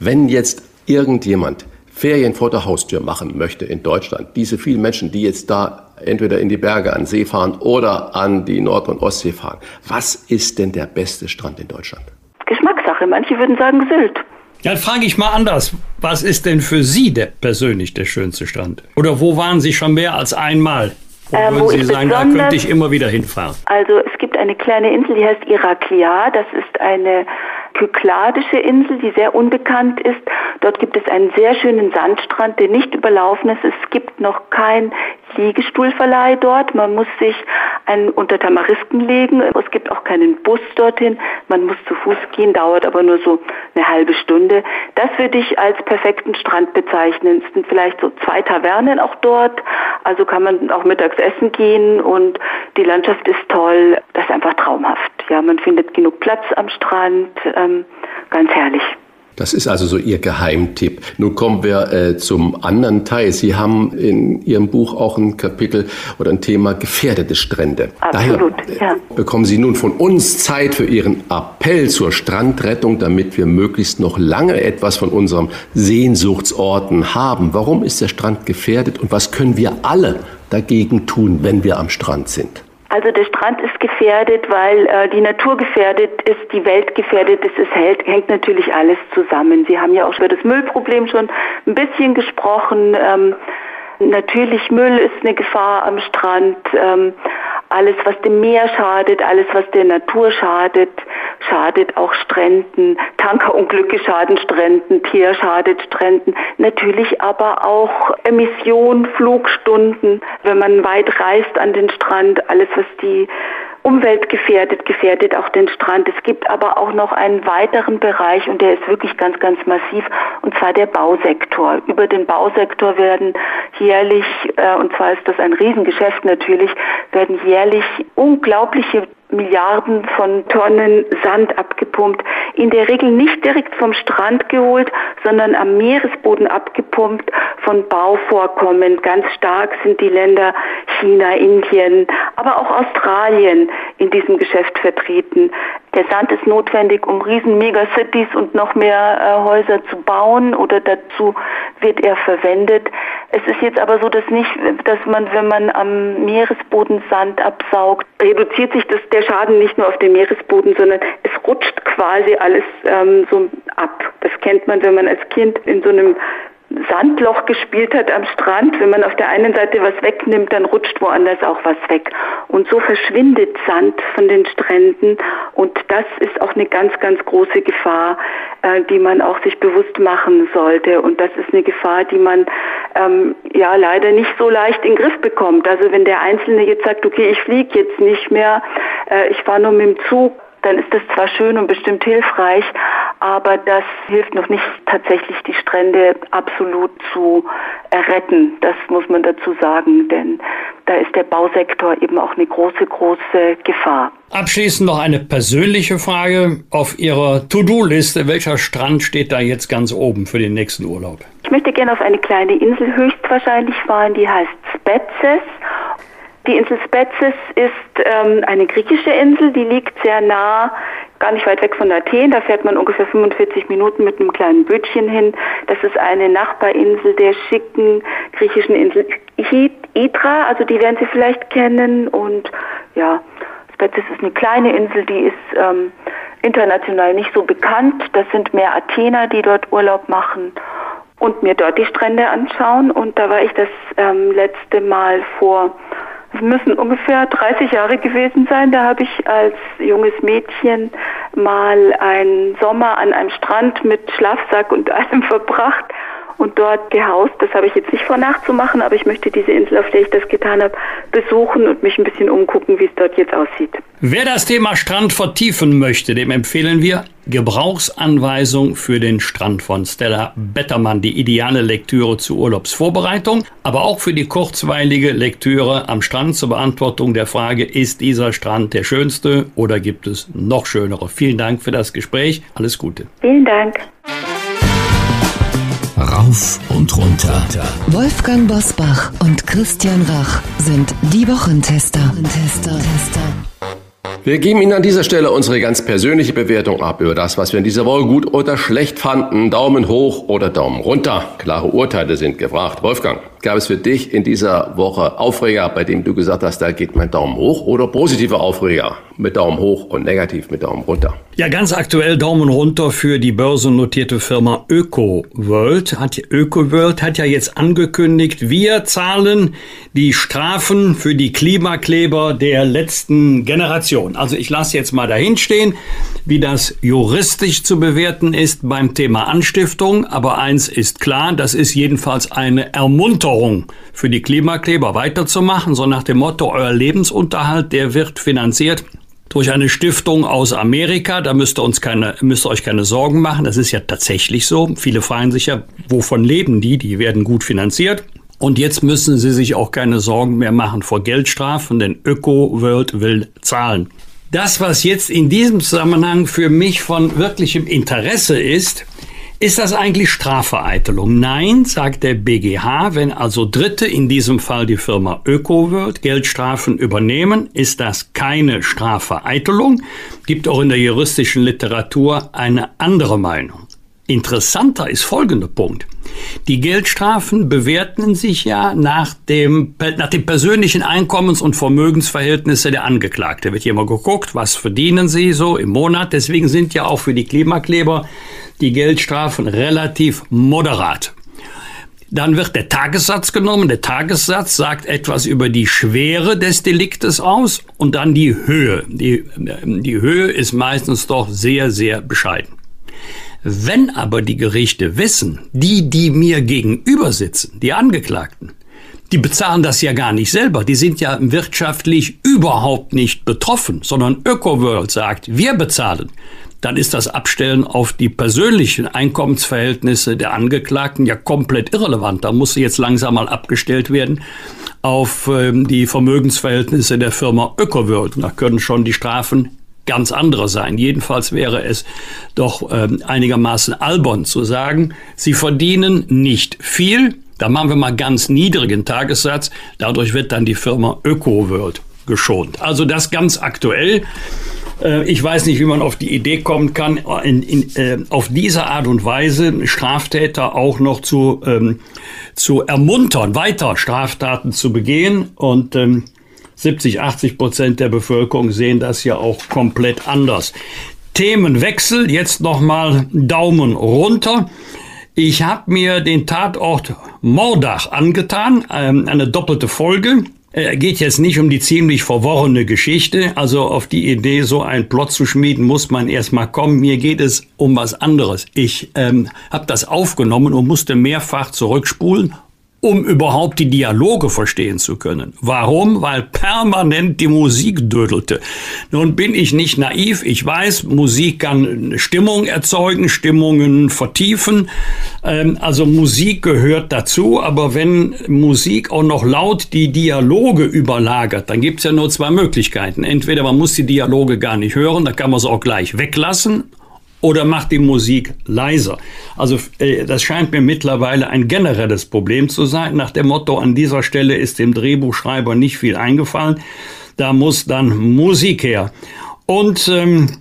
Wenn jetzt irgendjemand Ferien vor der Haustür machen möchte in Deutschland, diese vielen Menschen, die jetzt da entweder in die Berge an See fahren oder an die Nord- und Ostsee fahren, was ist denn der beste Strand in Deutschland? Geschmackssache. Manche würden sagen Sylt. Dann frage ich mal anders. Was ist denn für Sie der persönlich der schönste Strand? Oder wo waren Sie schon mehr als einmal? Wo ähm, würden Sie sagen, da könnte ich immer wieder hinfahren? Also es gibt eine kleine Insel, die heißt Iraklia. Das ist eine kykladische Insel, die sehr unbekannt ist. Dort gibt es einen sehr schönen Sandstrand, der nicht überlaufen ist. Es gibt noch kein Liegestuhlverleih dort. Man muss sich einen unter Tamarisken legen. Es gibt auch keinen Bus dorthin. Man muss zu Fuß gehen, dauert aber nur so eine halbe Stunde. Das würde ich als perfekten Strand bezeichnen. Es sind vielleicht so zwei Tavernen auch dort. Also kann man auch mittags essen gehen und die Landschaft ist toll. Das ist einfach traumhaft. Ja, man findet genug Platz am Strand. Ähm, ganz herrlich. Das ist also so Ihr Geheimtipp. Nun kommen wir äh, zum anderen Teil. Sie haben in Ihrem Buch auch ein Kapitel oder ein Thema gefährdete Strände. Absolut, Daher ja. bekommen Sie nun von uns Zeit für Ihren Appell zur Strandrettung, damit wir möglichst noch lange etwas von unserem Sehnsuchtsorten haben. Warum ist der Strand gefährdet und was können wir alle dagegen tun, wenn wir am Strand sind? Also der Strand ist gefährdet, weil äh, die Natur gefährdet ist, die Welt gefährdet ist. Es hält, hängt natürlich alles zusammen. Sie haben ja auch über das Müllproblem schon ein bisschen gesprochen. Ähm, natürlich Müll ist eine Gefahr am Strand. Ähm, alles, was dem Meer schadet, alles, was der Natur schadet, schadet auch Stränden. Tankerunglücke schaden Stränden, Tier schadet Stränden. Natürlich aber auch Emission, Flugstunden, wenn man weit reist an den Strand, alles, was die Umwelt gefährdet, gefährdet auch den Strand. Es gibt aber auch noch einen weiteren Bereich und der ist wirklich ganz, ganz massiv und zwar der Bausektor. Über den Bausektor werden jährlich, äh, und zwar ist das ein Riesengeschäft natürlich, werden jährlich unglaubliche Milliarden von Tonnen Sand abgepumpt in der Regel nicht direkt vom Strand geholt, sondern am Meeresboden abgepumpt von Bauvorkommen. Ganz stark sind die Länder China, Indien, aber auch Australien in diesem Geschäft vertreten. Der Sand ist notwendig, um riesen Megacities und noch mehr äh, Häuser zu bauen oder dazu wird er verwendet. Es ist jetzt aber so, dass nicht, dass man, wenn man am Meeresboden Sand absaugt, reduziert sich das, der Schaden nicht nur auf den Meeresboden, sondern es rutscht quasi alles ähm, so ab. Das kennt man, wenn man als Kind in so einem Sandloch gespielt hat am Strand. Wenn man auf der einen Seite was wegnimmt, dann rutscht woanders auch was weg. Und so verschwindet Sand von den Stränden. Und das ist auch eine ganz, ganz große Gefahr, äh, die man auch sich bewusst machen sollte. Und das ist eine Gefahr, die man ähm, ja leider nicht so leicht in den Griff bekommt. Also wenn der Einzelne jetzt sagt, okay, ich fliege jetzt nicht mehr, äh, ich fahre nur mit dem Zug, dann ist das zwar schön und bestimmt hilfreich, aber das hilft noch nicht tatsächlich die Strände absolut zu erretten. Das muss man dazu sagen, denn da ist der Bausektor eben auch eine große, große Gefahr. Abschließend noch eine persönliche Frage auf Ihrer To-Do-Liste. Welcher Strand steht da jetzt ganz oben für den nächsten Urlaub? Ich möchte gerne auf eine kleine Insel höchstwahrscheinlich fahren, die heißt Spetses die Insel Spetses ist ähm, eine griechische Insel, die liegt sehr nah, gar nicht weit weg von Athen. Da fährt man ungefähr 45 Minuten mit einem kleinen Bötchen hin. Das ist eine Nachbarinsel der schicken griechischen Insel Hydra, also die werden Sie vielleicht kennen. Und ja, Spetses ist eine kleine Insel, die ist ähm, international nicht so bekannt. Das sind mehr Athener, die dort Urlaub machen und mir dort die Strände anschauen. Und da war ich das ähm, letzte Mal vor es müssen ungefähr 30 Jahre gewesen sein. Da habe ich als junges Mädchen mal einen Sommer an einem Strand mit Schlafsack und allem verbracht und dort gehaust. Das habe ich jetzt nicht vor nachzumachen, aber ich möchte diese Insel, auf der ich das getan habe, besuchen und mich ein bisschen umgucken, wie es dort jetzt aussieht. Wer das Thema Strand vertiefen möchte, dem empfehlen wir Gebrauchsanweisung für den Strand von Stella Bettermann, die ideale Lektüre zur Urlaubsvorbereitung, aber auch für die kurzweilige Lektüre am Strand zur Beantwortung der Frage, ist dieser Strand der schönste oder gibt es noch schönere? Vielen Dank für das Gespräch. Alles Gute. Vielen Dank. Rauf und runter. Wolfgang Bosbach und Christian Rach sind die Wochentester. Tester. Wir geben Ihnen an dieser Stelle unsere ganz persönliche Bewertung ab über das, was wir in dieser Woche gut oder schlecht fanden. Daumen hoch oder Daumen runter. Klare Urteile sind gefragt. Wolfgang, gab es für dich in dieser Woche Aufreger, bei dem du gesagt hast, da geht mein Daumen hoch oder positive Aufreger mit Daumen hoch und negativ mit Daumen runter? Ja, ganz aktuell Daumen runter für die börsennotierte Firma ÖkoWorld. ÖkoWorld hat ja jetzt angekündigt, wir zahlen die Strafen für die Klimakleber der letzten Generation. Also ich lasse jetzt mal dahin stehen, wie das juristisch zu bewerten ist beim Thema Anstiftung. Aber eins ist klar, das ist jedenfalls eine Ermunterung für die Klimakleber weiterzumachen. So nach dem Motto, euer Lebensunterhalt, der wird finanziert durch eine Stiftung aus Amerika. Da müsst ihr uns keine, müsst ihr euch keine Sorgen machen. Das ist ja tatsächlich so. Viele fragen sich ja, wovon leben die? Die werden gut finanziert. Und jetzt müssen sie sich auch keine Sorgen mehr machen vor Geldstrafen, denn Öko World will zahlen. Das, was jetzt in diesem Zusammenhang für mich von wirklichem Interesse ist, ist das eigentlich Strafvereitelung? Nein, sagt der BGH. Wenn also Dritte, in diesem Fall die Firma ÖkoWorld, Geldstrafen übernehmen, ist das keine Strafvereitelung. Gibt auch in der juristischen Literatur eine andere Meinung. Interessanter ist folgender Punkt. Die Geldstrafen bewerten sich ja nach dem, nach dem persönlichen Einkommens- und Vermögensverhältnisse der Angeklagte. Wird hier mal geguckt, was verdienen sie so im Monat. Deswegen sind ja auch für die Klimakleber die Geldstrafen relativ moderat. Dann wird der Tagessatz genommen. Der Tagessatz sagt etwas über die Schwere des Deliktes aus und dann die Höhe. Die, die Höhe ist meistens doch sehr, sehr bescheiden. Wenn aber die Gerichte wissen, die, die mir gegenüber sitzen, die Angeklagten, die bezahlen das ja gar nicht selber. Die sind ja wirtschaftlich überhaupt nicht betroffen, sondern ÖkoWorld sagt, wir bezahlen dann ist das Abstellen auf die persönlichen Einkommensverhältnisse der Angeklagten ja komplett irrelevant. Da muss jetzt langsam mal abgestellt werden auf ähm, die Vermögensverhältnisse der Firma ÖkoWorld. Da können schon die Strafen ganz andere sein. Jedenfalls wäre es doch ähm, einigermaßen albern zu sagen, sie verdienen nicht viel. Da machen wir mal ganz niedrigen Tagessatz. Dadurch wird dann die Firma ÖkoWorld geschont. Also das ganz aktuell. Äh, ich weiß nicht, wie man auf die Idee kommen kann, in, in, äh, auf diese Art und Weise Straftäter auch noch zu, ähm, zu ermuntern, weiter Straftaten zu begehen. Und ähm, 70, 80 Prozent der Bevölkerung sehen das ja auch komplett anders. Themenwechsel, jetzt nochmal Daumen runter. Ich habe mir den Tatort Mordach angetan, ähm, eine doppelte Folge. Er geht jetzt nicht um die ziemlich verworrene Geschichte, also auf die Idee, so einen Plot zu schmieden, muss man erstmal kommen. Mir geht es um was anderes. Ich ähm, habe das aufgenommen und musste mehrfach zurückspulen, um überhaupt die Dialoge verstehen zu können. Warum? Weil permanent die Musik dödelte. Nun bin ich nicht naiv. Ich weiß, Musik kann Stimmung erzeugen, Stimmungen vertiefen. Ähm, also Musik gehört dazu. Aber wenn Musik auch noch laut die Dialoge überlagert, dann gibt es ja nur zwei Möglichkeiten. Entweder man muss die Dialoge gar nicht hören, da kann man sie auch gleich weglassen oder macht die Musik leiser. Also äh, das scheint mir mittlerweile ein generelles Problem zu sein. Nach dem Motto, an dieser Stelle ist dem Drehbuchschreiber nicht viel eingefallen. Da muss dann Musik her. Und ähm,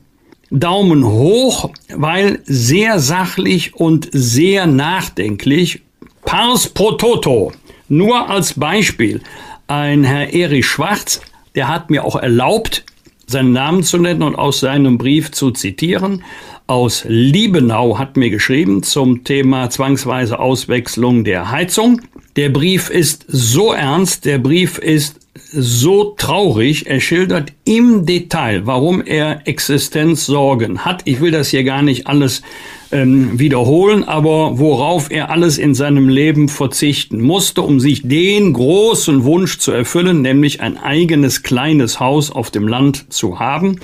Daumen hoch, weil sehr sachlich und sehr nachdenklich. Pars pro toto. Nur als Beispiel. Ein Herr Erich Schwarz, der hat mir auch erlaubt, seinen Namen zu nennen und aus seinem Brief zu zitieren aus Liebenau hat mir geschrieben zum Thema zwangsweise Auswechslung der Heizung. Der Brief ist so ernst, der Brief ist so traurig. Er schildert im Detail, warum er Existenzsorgen hat. Ich will das hier gar nicht alles ähm, wiederholen, aber worauf er alles in seinem Leben verzichten musste, um sich den großen Wunsch zu erfüllen, nämlich ein eigenes kleines Haus auf dem Land zu haben.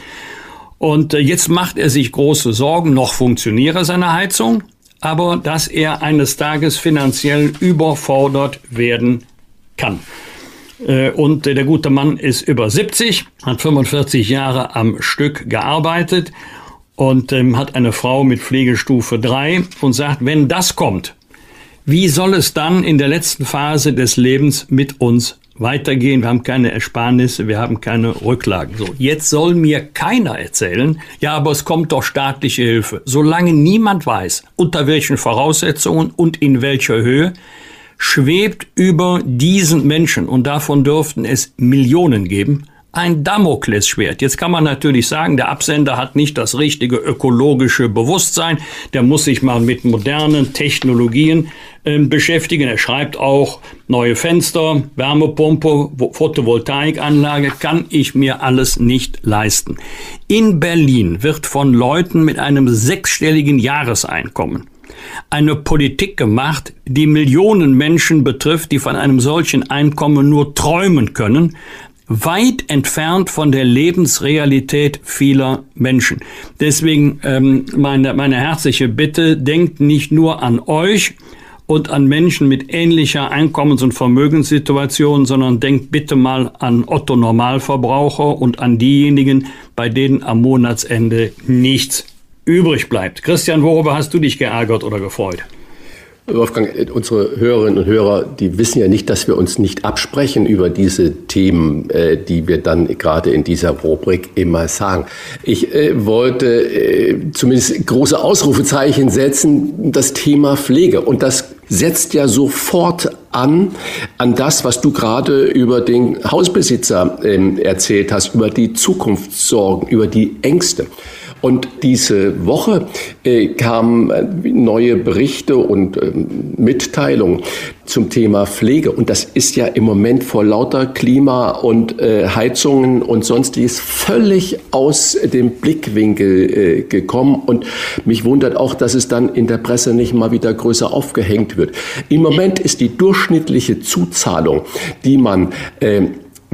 Und äh, jetzt macht er sich große Sorgen, noch funktioniere seine Heizung, aber dass er eines Tages finanziell überfordert werden kann. Äh, und der gute Mann ist über 70, hat 45 Jahre am Stück gearbeitet und ähm, hat eine Frau mit Pflegestufe 3 und sagt, wenn das kommt, wie soll es dann in der letzten Phase des Lebens mit uns weitergehen, wir haben keine Ersparnisse, wir haben keine Rücklagen. So, jetzt soll mir keiner erzählen, ja, aber es kommt doch staatliche Hilfe. Solange niemand weiß, unter welchen Voraussetzungen und in welcher Höhe, schwebt über diesen Menschen, und davon dürften es Millionen geben, ein Damoklesschwert. Jetzt kann man natürlich sagen, der Absender hat nicht das richtige ökologische Bewusstsein, der muss sich mal mit modernen Technologien äh, beschäftigen. Er schreibt auch neue Fenster, Wärmepumpe, Photovoltaikanlage, kann ich mir alles nicht leisten. In Berlin wird von Leuten mit einem sechsstelligen Jahreseinkommen eine Politik gemacht, die Millionen Menschen betrifft, die von einem solchen Einkommen nur träumen können, weit entfernt von der Lebensrealität vieler Menschen. Deswegen ähm, meine, meine herzliche Bitte, denkt nicht nur an euch und an Menschen mit ähnlicher Einkommens- und Vermögenssituation, sondern denkt bitte mal an Otto Normalverbraucher und an diejenigen, bei denen am Monatsende nichts übrig bleibt. Christian, worüber hast du dich geärgert oder gefreut? Wolfgang, unsere Hörerinnen und Hörer, die wissen ja nicht, dass wir uns nicht absprechen über diese Themen, äh, die wir dann gerade in dieser Rubrik immer sagen. Ich äh, wollte äh, zumindest große Ausrufezeichen setzen, das Thema Pflege. Und das setzt ja sofort an, an das, was du gerade über den Hausbesitzer ähm, erzählt hast, über die Zukunftssorgen, über die Ängste. Und diese Woche äh, kamen äh, neue Berichte und äh, Mitteilungen zum Thema Pflege. Und das ist ja im Moment vor lauter Klima und äh, Heizungen und sonstiges völlig aus dem Blickwinkel äh, gekommen. Und mich wundert auch, dass es dann in der Presse nicht mal wieder größer aufgehängt wird. Im Moment ist die durchschnittliche Zuzahlung, die man äh,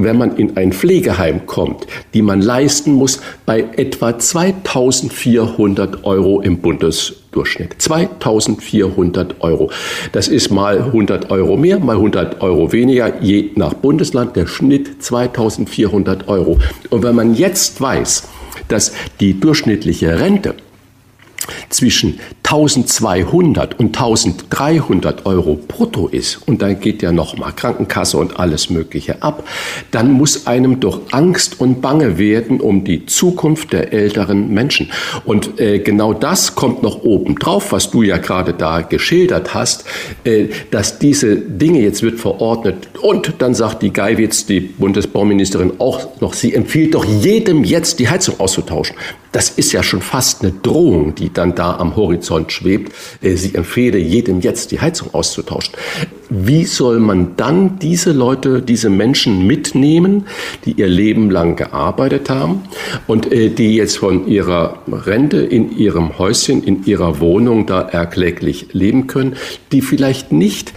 wenn man in ein Pflegeheim kommt, die man leisten muss, bei etwa 2400 Euro im Bundesdurchschnitt. 2400 Euro. Das ist mal 100 Euro mehr, mal 100 Euro weniger, je nach Bundesland. Der Schnitt 2400 Euro. Und wenn man jetzt weiß, dass die durchschnittliche Rente zwischen 1200 und 1300 Euro brutto ist und dann geht ja noch mal Krankenkasse und alles Mögliche ab, dann muss einem doch Angst und Bange werden um die Zukunft der älteren Menschen. Und äh, genau das kommt noch oben drauf, was du ja gerade da geschildert hast, äh, dass diese Dinge jetzt wird verordnet und dann sagt die Geiwitz, die Bundesbauministerin auch noch, sie empfiehlt doch jedem jetzt die Heizung auszutauschen. Das ist ja schon fast eine Drohung, die dann da am Horizont schwebt. Äh, sie empfehle jedem jetzt die Heizung auszutauschen. Wie soll man dann diese Leute, diese Menschen mitnehmen, die ihr Leben lang gearbeitet haben und äh, die jetzt von ihrer Rente in ihrem Häuschen, in ihrer Wohnung da erkläglich leben können, die vielleicht nicht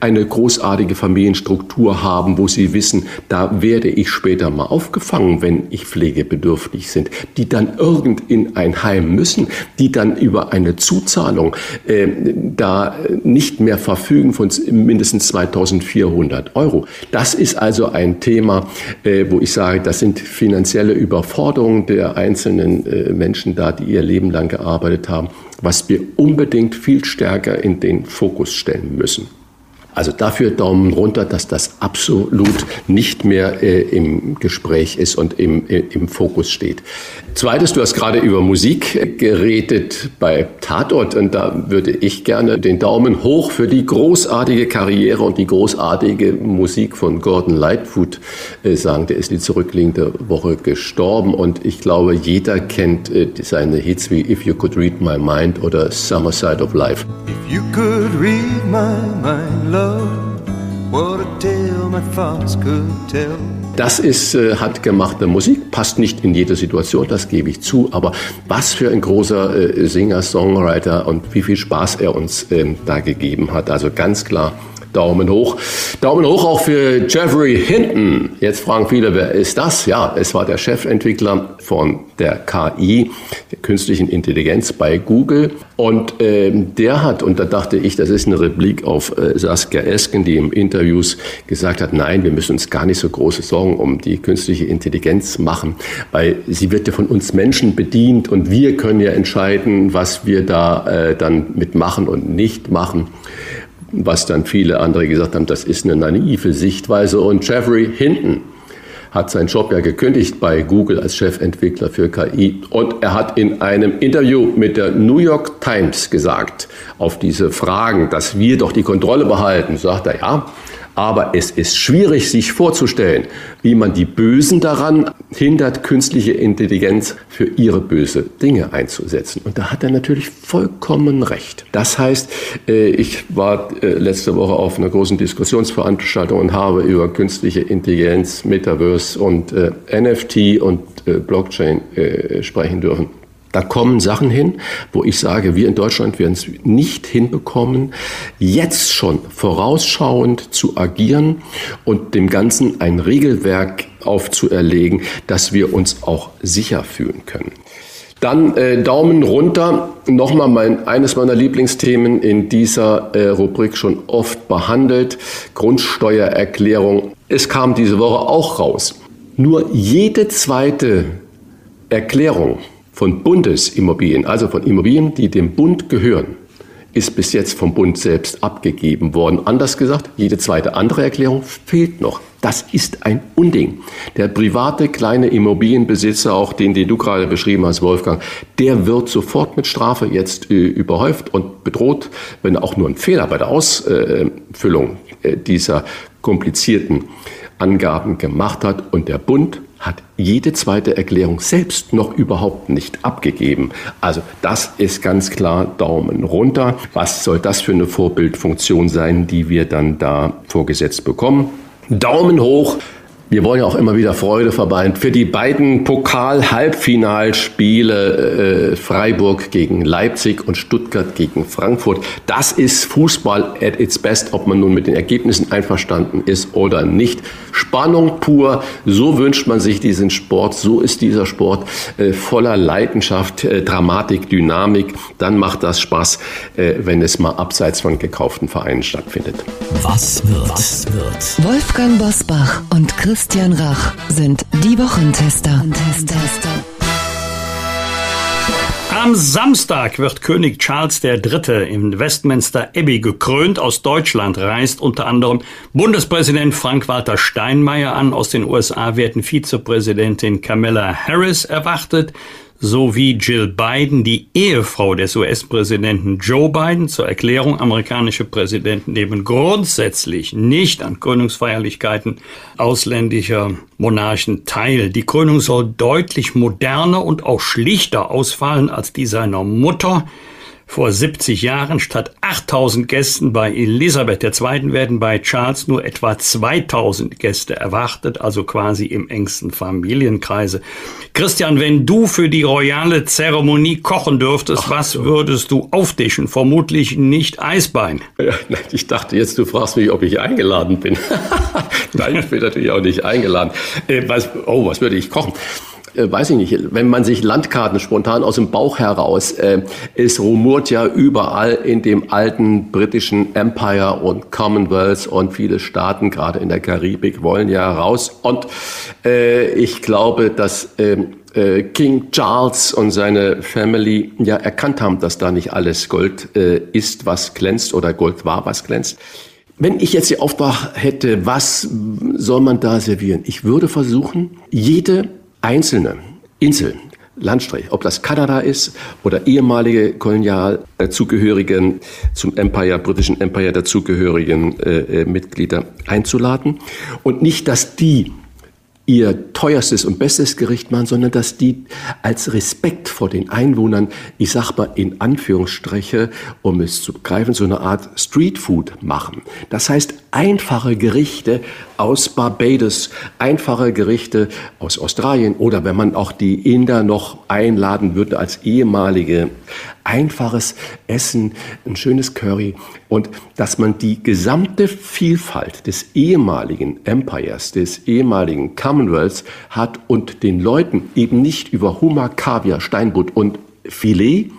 eine großartige Familienstruktur haben, wo sie wissen, da werde ich später mal aufgefangen, wenn ich pflegebedürftig sind, die dann irgend in ein Heim müssen, die dann über eine Zuzahlung äh, da nicht mehr verfügen von mindestens 2400 Euro. Das ist also ein Thema, äh, wo ich sage, das sind finanzielle Überforderungen der einzelnen äh, Menschen da, die ihr Leben lang gearbeitet haben, was wir unbedingt viel stärker in den Fokus stellen müssen. Also dafür Daumen runter, dass das absolut nicht mehr äh, im Gespräch ist und im, äh, im Fokus steht. Zweites, du hast gerade über Musik geredet bei Tatort und da würde ich gerne den Daumen hoch für die großartige Karriere und die großartige Musik von Gordon Lightfoot äh, sagen. Der ist die zurückliegende Woche gestorben und ich glaube, jeder kennt äh, seine Hits wie If You Could Read My Mind oder Summer Side of Life. If you could read my mind, love. Das ist äh, hat Musik, passt nicht in jede Situation, das gebe ich zu, aber was für ein großer äh, Singer, Songwriter und wie viel Spaß er uns äh, da gegeben hat. Also ganz klar Daumen hoch. Daumen hoch auch für Jeffrey Hinton. Jetzt fragen viele, wer ist das? Ja, es war der Chefentwickler von der KI, der künstlichen Intelligenz bei Google. Und ähm, der hat, und da dachte ich, das ist eine Replik auf äh, Saskia Esken, die im Interviews gesagt hat, nein, wir müssen uns gar nicht so große Sorgen um die künstliche Intelligenz machen, weil sie wird ja von uns Menschen bedient und wir können ja entscheiden, was wir da äh, dann mitmachen und nicht machen was dann viele andere gesagt haben, das ist eine naive Sichtweise. Und Jeffrey Hinton hat seinen Job ja gekündigt bei Google als Chefentwickler für KI. Und er hat in einem Interview mit der New York Times gesagt, auf diese Fragen, dass wir doch die Kontrolle behalten, sagt er, ja, aber es ist schwierig, sich vorzustellen, wie man die Bösen daran hindert, künstliche Intelligenz für ihre böse Dinge einzusetzen. Und da hat er natürlich vollkommen recht. Das heißt, äh, ich war äh, letzte Woche auf einer großen Diskussionsveranstaltung und habe über künstliche Intelligenz, Metaverse und äh, NFT und Blockchain sprechen dürfen. Da kommen Sachen hin, wo ich sage, wir in Deutschland werden es nicht hinbekommen, jetzt schon vorausschauend zu agieren und dem Ganzen ein Regelwerk aufzuerlegen, dass wir uns auch sicher fühlen können. Dann äh, Daumen runter. Nochmal mein, eines meiner Lieblingsthemen in dieser äh, Rubrik schon oft behandelt. Grundsteuererklärung. Es kam diese Woche auch raus. Nur jede zweite Erklärung von Bundesimmobilien, also von Immobilien, die dem Bund gehören, ist bis jetzt vom Bund selbst abgegeben worden. Anders gesagt, jede zweite andere Erklärung fehlt noch. Das ist ein Unding. Der private kleine Immobilienbesitzer, auch den, den du gerade beschrieben hast, Wolfgang, der wird sofort mit Strafe jetzt äh, überhäuft und bedroht, wenn auch nur einen Fehler bei der Ausfüllung äh, dieser komplizierten Angaben gemacht hat. Und der Bund hat jede zweite Erklärung selbst noch überhaupt nicht abgegeben. Also das ist ganz klar Daumen runter. Was soll das für eine Vorbildfunktion sein, die wir dann da vorgesetzt bekommen? Daumen hoch wir wollen ja auch immer wieder Freude verbeiden. Für die beiden Pokal-Halbfinalspiele äh, Freiburg gegen Leipzig und Stuttgart gegen Frankfurt, das ist Fußball at its best, ob man nun mit den Ergebnissen einverstanden ist oder nicht. Spannung pur, so wünscht man sich diesen Sport, so ist dieser Sport äh, voller Leidenschaft, äh, Dramatik, Dynamik. Dann macht das Spaß, äh, wenn es mal abseits von gekauften Vereinen stattfindet. Was wird? Was wird? Wolfgang Bosbach und Chris Christian Rach sind die Wochentester. Am Samstag wird König Charles III. im Westminster Abbey gekrönt. Aus Deutschland reist unter anderem Bundespräsident Frank-Walter Steinmeier an. Aus den USA werden Vizepräsidentin Kamala Harris erwartet sowie Jill Biden, die Ehefrau des US-Präsidenten Joe Biden. Zur Erklärung, amerikanische Präsidenten nehmen grundsätzlich nicht an Krönungsfeierlichkeiten ausländischer Monarchen teil. Die Krönung soll deutlich moderner und auch schlichter ausfallen als die seiner Mutter. Vor 70 Jahren statt 8000 Gästen bei Elisabeth II. werden bei Charles nur etwa 2000 Gäste erwartet, also quasi im engsten Familienkreise. Christian, wenn du für die royale Zeremonie kochen dürftest, Ach, was würdest du auftischen? Vermutlich nicht Eisbein. Ja, ich dachte jetzt, du fragst mich, ob ich eingeladen bin. Nein, ich bin natürlich auch nicht eingeladen. Äh, was, oh, was würde ich kochen? Äh, weiß ich nicht, wenn man sich Landkarten spontan aus dem Bauch heraus, äh, es rumort ja überall in dem alten britischen Empire und Commonwealth und viele Staaten, gerade in der Karibik, wollen ja raus. Und äh, ich glaube, dass ähm, äh, King Charles und seine Family ja erkannt haben, dass da nicht alles Gold äh, ist, was glänzt oder Gold war, was glänzt. Wenn ich jetzt die Aufbach hätte, was soll man da servieren? Ich würde versuchen, jede einzelne Insel, Landstrich, ob das Kanada ist oder ehemalige Kolonialzugehörigen zum Empire, britischen Empire dazugehörigen äh, äh, Mitglieder einzuladen und nicht, dass die ihr teuerstes und bestes Gericht machen, sondern dass die als Respekt vor den Einwohnern, ich sag mal in Anführungsstriche, um es zu begreifen, so eine Art Streetfood machen. Das heißt, einfache Gerichte aus Barbados, einfache Gerichte aus Australien oder wenn man auch die Inder noch einladen würde als ehemalige. Einfaches Essen, ein schönes Curry und dass man die gesamte Vielfalt des ehemaligen Empires, des ehemaligen Commonwealths hat und den Leuten eben nicht über Hummer, Kaviar, Steinbutt und Filet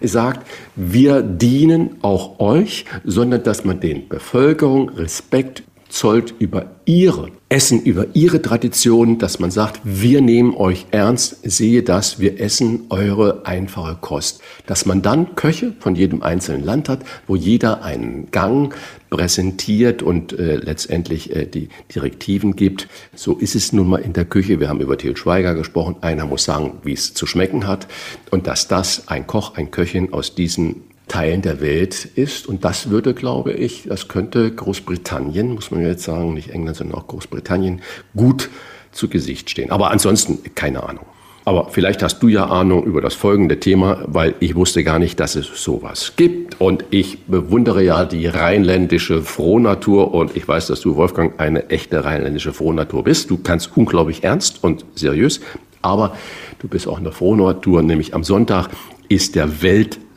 sagt, wir dienen auch euch, sondern dass man den Bevölkerung Respekt zollt über ihre Essen, über ihre Tradition, dass man sagt, wir nehmen euch ernst, sehe das, wir essen eure einfache Kost. Dass man dann Köche von jedem einzelnen Land hat, wo jeder einen Gang präsentiert und äh, letztendlich äh, die Direktiven gibt. So ist es nun mal in der Küche. Wir haben über Til Schweiger gesprochen. Einer muss sagen, wie es zu schmecken hat. Und dass das ein Koch, ein Köchin aus diesen Teilen der Welt ist. Und das würde, glaube ich, das könnte Großbritannien, muss man jetzt sagen, nicht England, sondern auch Großbritannien, gut zu Gesicht stehen. Aber ansonsten keine Ahnung. Aber vielleicht hast du ja Ahnung über das folgende Thema, weil ich wusste gar nicht, dass es sowas gibt. Und ich bewundere ja die rheinländische Frohnatur. Und ich weiß, dass du, Wolfgang, eine echte rheinländische Frohnatur bist. Du kannst unglaublich ernst und seriös. Aber du bist auch eine Frohnatur, nämlich am Sonntag ist der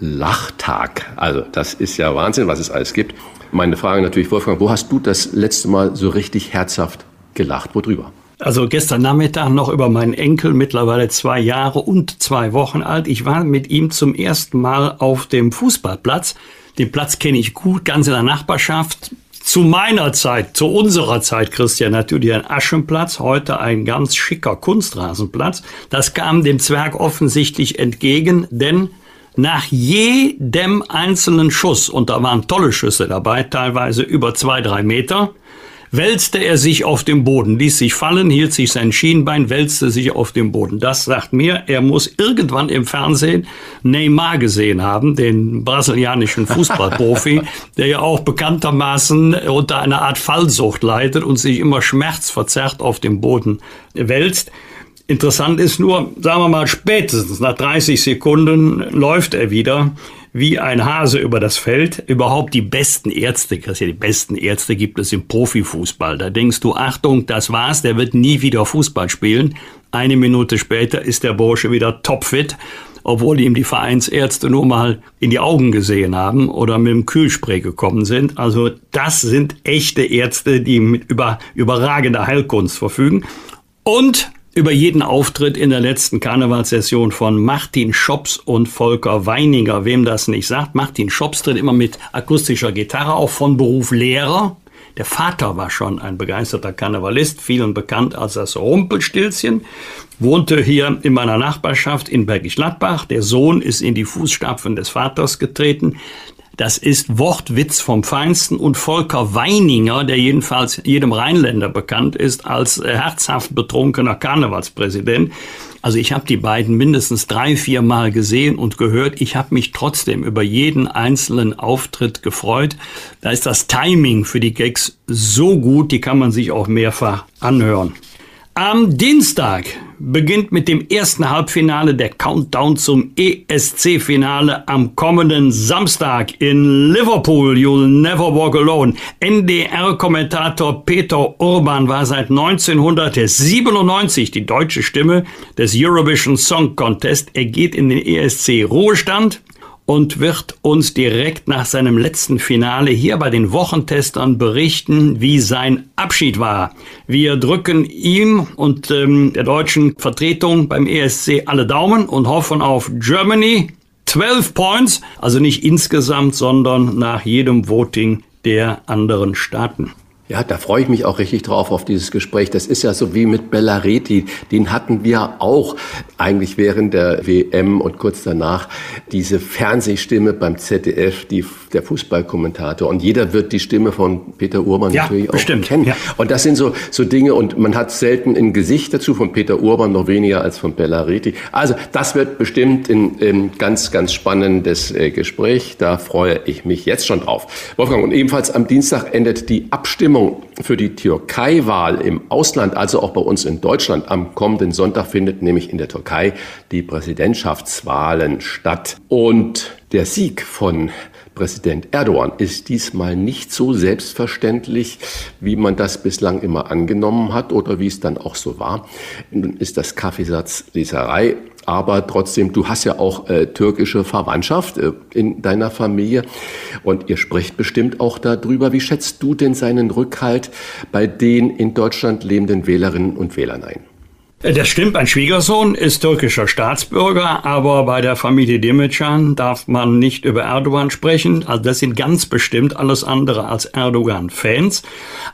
Weltlachtag. Also das ist ja Wahnsinn, was es alles gibt. Meine Frage natürlich, Wolfgang, wo hast du das letzte Mal so richtig herzhaft gelacht? Worüber? Also gestern Nachmittag noch über meinen Enkel, mittlerweile zwei Jahre und zwei Wochen alt. Ich war mit ihm zum ersten Mal auf dem Fußballplatz. Den Platz kenne ich gut, ganz in der Nachbarschaft. Zu meiner Zeit, zu unserer Zeit, Christian, natürlich ein Aschenplatz, heute ein ganz schicker Kunstrasenplatz. Das kam dem Zwerg offensichtlich entgegen, denn nach jedem einzelnen Schuss, und da waren tolle Schüsse dabei, teilweise über zwei, drei Meter, wälzte er sich auf dem Boden, ließ sich fallen, hielt sich sein Schienbein, wälzte sich auf dem Boden. Das sagt mir, er muss irgendwann im Fernsehen Neymar gesehen haben, den brasilianischen Fußballprofi, der ja auch bekanntermaßen unter einer Art Fallsucht leidet und sich immer schmerzverzerrt auf dem Boden wälzt. Interessant ist nur, sagen wir mal, spätestens nach 30 Sekunden läuft er wieder wie ein Hase über das Feld. Überhaupt die besten Ärzte, Christian, die besten Ärzte gibt es im Profifußball. Da denkst du, Achtung, das war's, der wird nie wieder Fußball spielen. Eine Minute später ist der Bursche wieder topfit, obwohl ihm die Vereinsärzte nur mal in die Augen gesehen haben oder mit dem Kühlspray gekommen sind. Also das sind echte Ärzte, die mit über, überragender Heilkunst verfügen. Und über jeden Auftritt in der letzten Karnevalssession von Martin Schops und Volker Weininger. Wem das nicht sagt, Martin Schops tritt immer mit akustischer Gitarre auf, von Beruf Lehrer. Der Vater war schon ein begeisterter Karnevalist, vielen bekannt als das Rumpelstilzchen, wohnte hier in meiner Nachbarschaft in Bergisch Gladbach. Der Sohn ist in die Fußstapfen des Vaters getreten. Das ist Wortwitz vom Feinsten und Volker Weininger, der jedenfalls jedem Rheinländer bekannt ist als äh, herzhaft betrunkener Karnevalspräsident. Also ich habe die beiden mindestens drei, vier Mal gesehen und gehört. Ich habe mich trotzdem über jeden einzelnen Auftritt gefreut. Da ist das Timing für die Gags so gut, die kann man sich auch mehrfach anhören. Am Dienstag beginnt mit dem ersten Halbfinale der Countdown zum ESC-Finale am kommenden Samstag in Liverpool. You'll never walk alone. NDR-Kommentator Peter Urban war seit 1997 die deutsche Stimme des Eurovision Song Contest. Er geht in den ESC-Ruhestand und wird uns direkt nach seinem letzten Finale hier bei den Wochentestern berichten, wie sein Abschied war. Wir drücken ihm und ähm, der deutschen Vertretung beim ESC alle Daumen und hoffen auf Germany. 12 Points, also nicht insgesamt, sondern nach jedem Voting der anderen Staaten. Ja, da freue ich mich auch richtig drauf auf dieses Gespräch. Das ist ja so wie mit Bellareti. Den hatten wir auch eigentlich während der WM und kurz danach diese Fernsehstimme beim ZDF, die, der Fußballkommentator. Und jeder wird die Stimme von Peter Urban ja, natürlich auch bestimmt. kennen. Ja. Und das sind so, so Dinge und man hat selten ein Gesicht dazu von Peter Urban, noch weniger als von Bellareti. Also das wird bestimmt ein, ein ganz, ganz spannendes äh, Gespräch. Da freue ich mich jetzt schon drauf. Wolfgang, und ebenfalls am Dienstag endet die Abstimmung Abstimmung für die Türkei-Wahl im Ausland, also auch bei uns in Deutschland, am kommenden Sonntag findet nämlich in der Türkei die Präsidentschaftswahlen statt. Und der Sieg von Präsident Erdogan ist diesmal nicht so selbstverständlich, wie man das bislang immer angenommen hat oder wie es dann auch so war. Nun ist das Kaffeesatzleserei aber trotzdem, du hast ja auch äh, türkische Verwandtschaft äh, in deiner Familie und ihr sprecht bestimmt auch darüber. Wie schätzt du denn seinen Rückhalt bei den in Deutschland lebenden Wählerinnen und Wählern ein? Das stimmt, ein Schwiegersohn ist türkischer Staatsbürger, aber bei der Familie Demircan darf man nicht über Erdogan sprechen. Also das sind ganz bestimmt alles andere als Erdogan-Fans.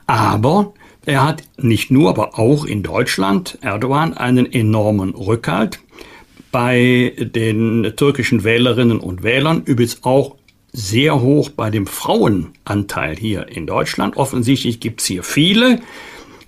Aber er hat nicht nur, aber auch in Deutschland, Erdogan, einen enormen Rückhalt bei den türkischen Wählerinnen und Wählern, übrigens auch sehr hoch bei dem Frauenanteil hier in Deutschland. Offensichtlich gibt's hier viele,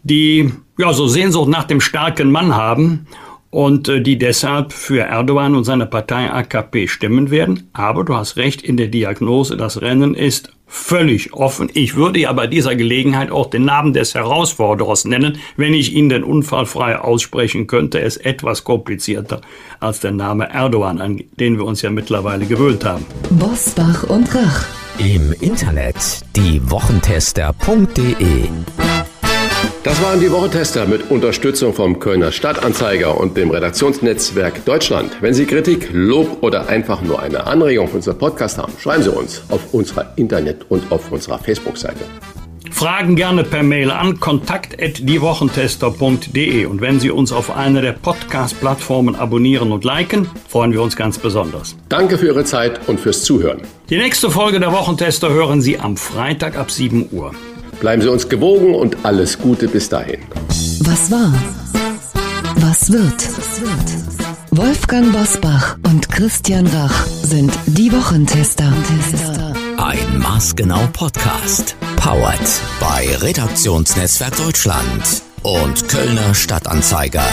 die ja so Sehnsucht nach dem starken Mann haben und äh, die deshalb für Erdogan und seine Partei AKP stimmen werden. Aber du hast recht in der Diagnose, das Rennen ist völlig offen. Ich würde ja bei dieser Gelegenheit auch den Namen des Herausforderers nennen, wenn ich ihn denn unfallfrei aussprechen könnte. Er ist etwas komplizierter als der Name Erdogan, an den wir uns ja mittlerweile gewöhnt haben. Bosbach und Rach. Im Internet diewochentester.de Das waren die Wochentester mit Unterstützung vom Kölner Stadtanzeiger und dem Redaktionsnetzwerk Deutschland. Wenn Sie Kritik, Lob oder einfach nur eine Anregung für unseren Podcast haben, schreiben Sie uns auf unserer Internet- und auf unserer Facebook-Seite. Fragen gerne per Mail an kontakt@diewochentester.de und wenn Sie uns auf einer der Podcast-Plattformen abonnieren und liken, freuen wir uns ganz besonders. Danke für Ihre Zeit und fürs Zuhören. Die nächste Folge der Wochentester hören Sie am Freitag ab 7 Uhr. Bleiben Sie uns gewogen und alles Gute bis dahin. Was war? Was wird? Wolfgang Bosbach und Christian Rach sind die Wochentester. Ein maßgenau Podcast. Powered bei Redaktionsnetzwerk Deutschland und Kölner Stadtanzeiger.